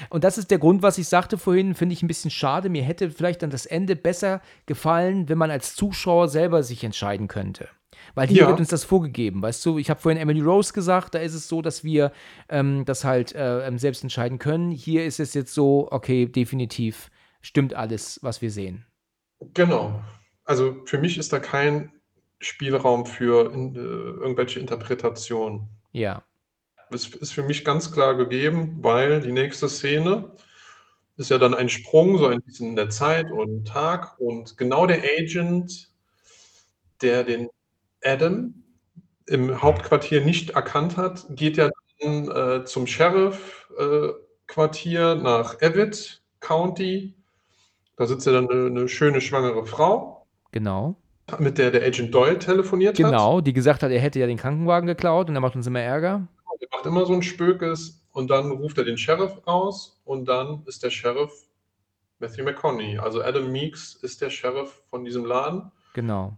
[SPEAKER 1] Und das ist der Grund, was ich sagte vorhin, finde ich ein bisschen schade. Mir hätte vielleicht dann das Ende besser gefallen, wenn man als Zuschauer selber sich entscheiden könnte. Weil hier
[SPEAKER 2] Ja.
[SPEAKER 1] wird uns das vorgegeben, weißt du? Ich habe vorhin Emily Rose gesagt, da ist es so, dass wir ähm, das halt äh, ähm, selbst entscheiden können. Hier ist es jetzt so, okay, definitiv stimmt alles, was wir sehen.
[SPEAKER 2] Genau. Also für mich ist da kein Spielraum für in, äh, irgendwelche Interpretationen.
[SPEAKER 1] Ja,
[SPEAKER 2] Das ist für mich ganz klar gegeben, weil die nächste Szene ist ja dann ein Sprung, so ein bisschen in der Zeit und Tag. Und genau der Agent, der den Adam im Hauptquartier nicht erkannt hat, geht ja dann äh, zum Sheriff-Quartier nach Evitt County. Da sitzt ja dann eine, eine schöne schwangere Frau,
[SPEAKER 1] genau.
[SPEAKER 2] mit der der Agent Doyle telefoniert hat.
[SPEAKER 1] Genau, die gesagt hat, er hätte ja den Krankenwagen geklaut und er macht uns immer Ärger.
[SPEAKER 2] Der macht immer so ein Spökes und dann ruft er den Sheriff raus und dann ist der Sheriff Matthew McConaughey. Also Adam Meeks ist der Sheriff von diesem Laden.
[SPEAKER 1] Genau.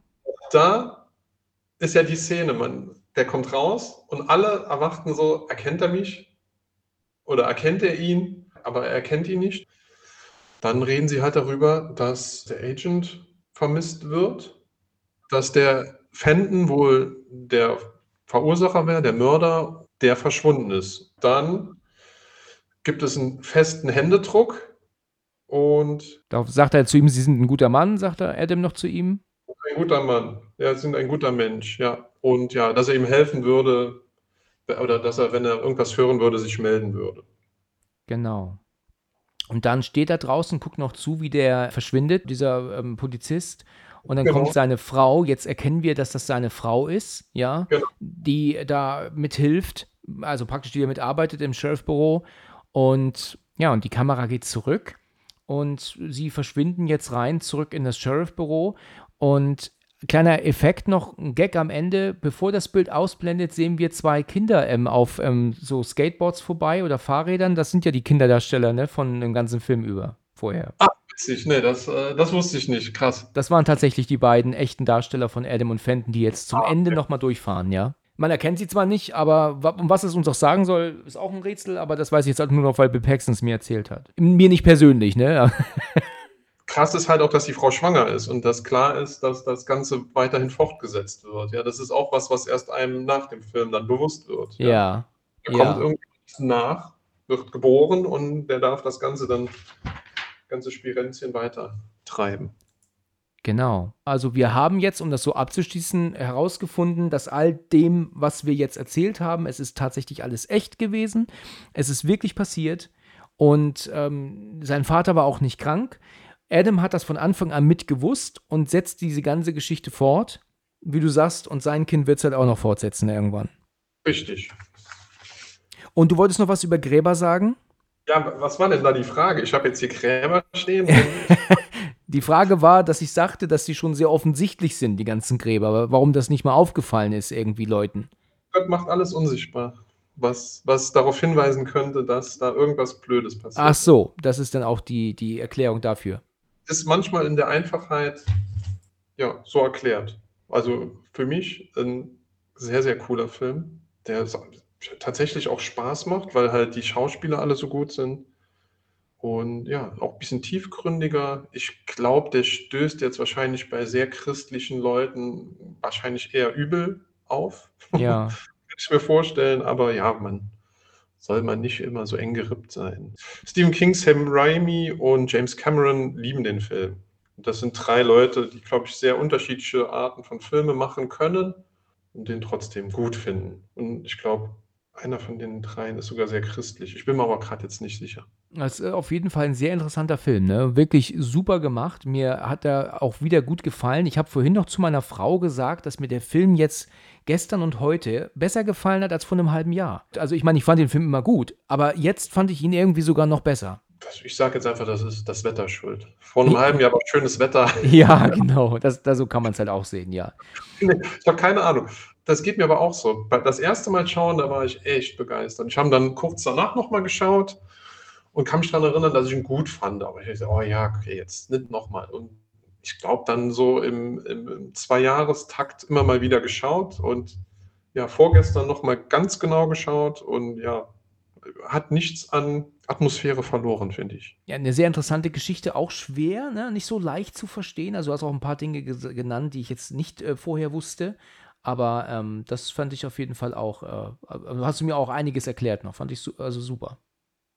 [SPEAKER 2] Da ist ja die Szene, man, der kommt raus und alle erwarten so, erkennt er mich? Oder erkennt er ihn? Aber er erkennt ihn nicht. Dann reden sie halt darüber, dass der Agent vermisst wird, dass der Fenton wohl der Verursacher wäre, der Mörder, der verschwunden ist. Dann gibt es einen festen Händedruck und
[SPEAKER 1] Darauf sagt er zu ihm, Sie sind ein guter Mann, sagt er Adam noch zu ihm.
[SPEAKER 2] ein guter Mann. Ja, sind ein guter Mensch, ja. und ja, dass er ihm helfen würde oder dass er, wenn er irgendwas hören würde, sich melden würde.
[SPEAKER 1] Genau. Und dann steht er draußen, guckt noch zu, wie der verschwindet, dieser ähm, Polizist. Und dann
[SPEAKER 2] Genau.
[SPEAKER 1] kommt seine Frau. Jetzt erkennen wir, dass das seine Frau ist, ja,
[SPEAKER 2] Genau.
[SPEAKER 1] die da mithilft, also praktisch die da mitarbeitet im Sheriffbüro. Und ja, und die Kamera geht zurück und sie verschwinden jetzt rein zurück in das Sheriffbüro. Und kleiner Effekt noch, ein Gag am Ende, bevor das Bild ausblendet, sehen wir zwei Kinder ähm, auf ähm, so Skateboards vorbei oder Fahrrädern. Das sind ja die Kinderdarsteller ne, von dem ganzen Film über vorher.
[SPEAKER 2] Witzig, nee, das, äh, das wusste ich nicht. Krass.
[SPEAKER 1] Das waren tatsächlich die beiden echten Darsteller von Adam und Fenton, die jetzt zum
[SPEAKER 2] Ah,
[SPEAKER 1] Ende
[SPEAKER 2] okay.
[SPEAKER 1] nochmal durchfahren, ja. Man erkennt sie zwar nicht, aber wa- um was es uns auch sagen soll, ist auch ein Rätsel, aber das weiß ich jetzt halt nur noch, weil Bill Paxton es mir erzählt hat. Mir nicht persönlich, ne?
[SPEAKER 2] Krass ist halt auch, dass die Frau schwanger ist und dass klar ist, dass das Ganze weiterhin fortgesetzt wird. Ja, das ist auch was, was erst einem nach dem Film dann bewusst wird.
[SPEAKER 1] Ja.
[SPEAKER 2] Da
[SPEAKER 1] ja.
[SPEAKER 2] kommt irgendwas nach, wird geboren und der darf das Ganze dann, ganze Spirenzchen weiter treiben.
[SPEAKER 1] Genau. Also wir haben jetzt, um das so abzuschließen, herausgefunden, dass all dem, was wir jetzt erzählt haben, es ist tatsächlich alles echt gewesen. Es ist wirklich passiert. Und ähm, sein Vater war auch nicht krank. Adam hat das von Anfang an mitgewusst und setzt diese ganze Geschichte fort. Wie du sagst, und sein Kind wird es halt auch noch fortsetzen irgendwann.
[SPEAKER 2] Richtig.
[SPEAKER 1] Und du wolltest noch was über Gräber sagen?
[SPEAKER 2] Ja, was war denn da die Frage? Ich habe jetzt hier Gräber stehen.
[SPEAKER 1] Die Frage war, dass ich sagte, dass sie schon sehr offensichtlich sind, die ganzen Gräber. Aber warum das nicht mal aufgefallen ist, irgendwie Leuten.
[SPEAKER 2] Gott macht alles unsichtbar, was, was darauf hinweisen könnte, dass da irgendwas Blödes passiert.
[SPEAKER 1] Ach so, das ist dann auch die, die Erklärung dafür.
[SPEAKER 2] Ist manchmal in der Einfachheit ja, so erklärt. Also für mich ein sehr, sehr cooler Film, der tatsächlich auch Spaß macht, weil halt die Schauspieler alle so gut sind. Und ja, auch ein bisschen tiefgründiger. Ich glaube, der stößt jetzt wahrscheinlich bei sehr christlichen Leuten wahrscheinlich eher übel auf.
[SPEAKER 1] Ja.
[SPEAKER 2] Kann ich mir vorstellen, aber ja, man soll man nicht immer so eng gerippt sein. Stephen King, Sam Raimi und James Cameron lieben den Film. Und das sind drei Leute, die, glaube ich, sehr unterschiedliche Arten von Filme machen können und den trotzdem gut finden. Und ich glaube, einer von den dreien ist sogar sehr christlich. Ich bin mir aber gerade jetzt nicht sicher.
[SPEAKER 1] Das ist auf jeden Fall ein sehr interessanter Film, ne? Wirklich super gemacht. Mir hat er auch wieder gut gefallen. Ich habe vorhin noch zu meiner Frau gesagt, dass mir der Film jetzt gestern und heute besser gefallen hat als vor einem halben Jahr. Also ich meine, ich fand den Film immer gut, aber jetzt fand ich ihn irgendwie sogar noch besser.
[SPEAKER 2] Das- Ich sage jetzt einfach, das ist das Wetter schuld. Vor einem halben Jahr war schönes Wetter.
[SPEAKER 1] Ja, genau. Das, das, so kann man es halt auch sehen, ja.
[SPEAKER 2] Nee, ich habe keine Ahnung. Das geht mir aber auch so. Das erste Mal schauen, da war ich echt begeistert. Ich habe dann kurz danach nochmal geschaut und kann mich daran erinnern, dass ich ihn gut fand. Aber ich dachte, oh ja, okay, jetzt nicht nochmal. Und ich glaube, dann so im, im, im Zwei-Jahrestakt immer mal wieder geschaut und ja, vorgestern nochmal ganz genau geschaut und ja, hat nichts an Atmosphäre verloren, finde ich.
[SPEAKER 1] Ja, eine sehr interessante Geschichte, auch schwer, ne? nicht so leicht zu verstehen. Also du hast auch ein paar Dinge genannt, die ich jetzt nicht äh, vorher wusste. Aber ähm, das fand ich auf jeden Fall auch, äh, äh, hast du mir auch einiges erklärt noch, fand ich su also super.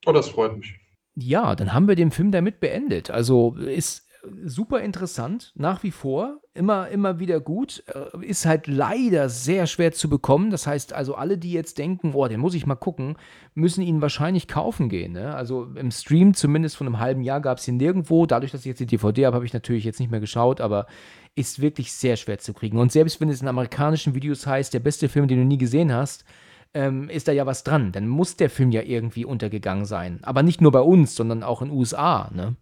[SPEAKER 2] Oh, das freut mich.
[SPEAKER 1] Ja, dann haben wir den Film damit beendet. Also ist super interessant, nach wie vor, immer, immer wieder gut. Äh, Ist halt leider sehr schwer zu bekommen. Das heißt also, alle, die jetzt denken, boah, den muss ich mal gucken, müssen ihn wahrscheinlich kaufen gehen. Ne? Also im Stream, zumindest von einem halben Jahr, gab es ihn nirgendwo. Dadurch, dass ich jetzt die DVD habe, habe ich natürlich jetzt nicht mehr geschaut, aber ist wirklich sehr schwer zu kriegen. Und selbst wenn es in amerikanischen Videos heißt, der beste Film, den du nie gesehen hast, ähm, ist da ja was dran. Dann muss der Film ja irgendwie untergegangen sein. Aber nicht nur bei uns, sondern auch in den USA. Ne?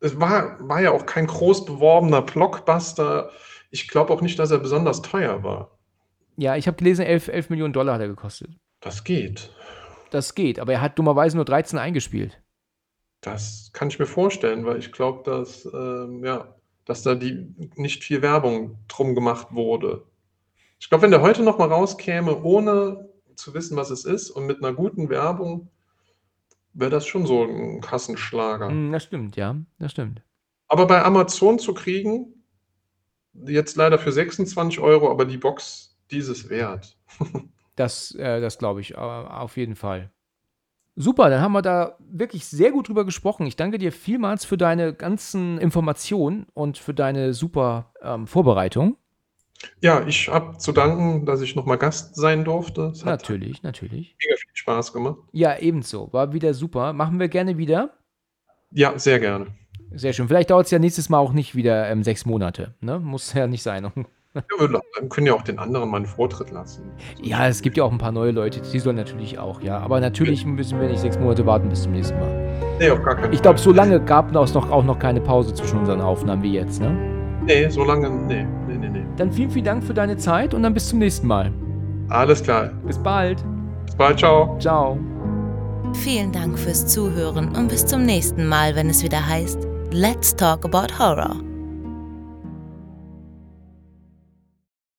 [SPEAKER 2] Es war, war ja auch kein groß beworbener Blockbuster. Ich glaube auch nicht, dass er besonders teuer war.
[SPEAKER 1] Ja, ich habe gelesen, 11, 11 Millionen Dollar hat er gekostet.
[SPEAKER 2] Das geht.
[SPEAKER 1] Das geht, aber er hat dummerweise nur 13 eingespielt.
[SPEAKER 2] Das kann ich mir vorstellen, weil ich glaube, dass, ähm, ja, dass da die nicht viel Werbung drum gemacht wurde. Ich glaube, wenn der heute noch mal rauskäme, ohne zu wissen, was es ist und mit einer guten Werbung, wäre das schon so ein Kassenschlager.
[SPEAKER 1] Hm, das stimmt, ja, das stimmt.
[SPEAKER 2] Aber bei Amazon zu kriegen, jetzt leider für 26 Euro, aber die Box dieses wert.
[SPEAKER 1] Das, äh, das glaube ich, äh, auf jeden Fall. Super, dann haben wir da wirklich sehr gut drüber gesprochen. Ich danke dir vielmals für deine ganzen Informationen und für deine super ähm, Vorbereitung.
[SPEAKER 2] Ja, ich habe zu danken, dass ich nochmal Gast sein durfte. Es
[SPEAKER 1] Natürlich, natürlich.
[SPEAKER 2] mega viel Spaß gemacht.
[SPEAKER 1] Ja, ebenso. War wieder super. Machen wir gerne wieder.
[SPEAKER 2] Ja, sehr gerne.
[SPEAKER 1] Sehr schön. Vielleicht dauert es ja nächstes Mal auch nicht wieder ähm, sechs Monate. Ne? Muss ja nicht sein.
[SPEAKER 2] Ja, wir können ja auch den anderen mal einen Vortritt lassen.
[SPEAKER 1] Ja, es gibt ja auch ein paar neue Leute, die sollen natürlich auch, ja. Aber natürlich müssen wir nicht sechs Monate warten bis zum nächsten Mal.
[SPEAKER 2] Nee, auf gar keinen
[SPEAKER 1] Ich glaube, so lange gab es noch, auch noch keine Pause zwischen unseren Aufnahmen wie jetzt, ne?
[SPEAKER 2] Nee, so lange, nee.
[SPEAKER 1] Dann vielen, vielen Dank für deine Zeit und dann bis zum nächsten Mal.
[SPEAKER 2] Alles klar.
[SPEAKER 1] Bis bald.
[SPEAKER 2] Bis bald, ciao.
[SPEAKER 1] Ciao.
[SPEAKER 3] Vielen Dank fürs Zuhören und bis zum nächsten Mal, wenn es wieder heißt Let's Talk About Horror.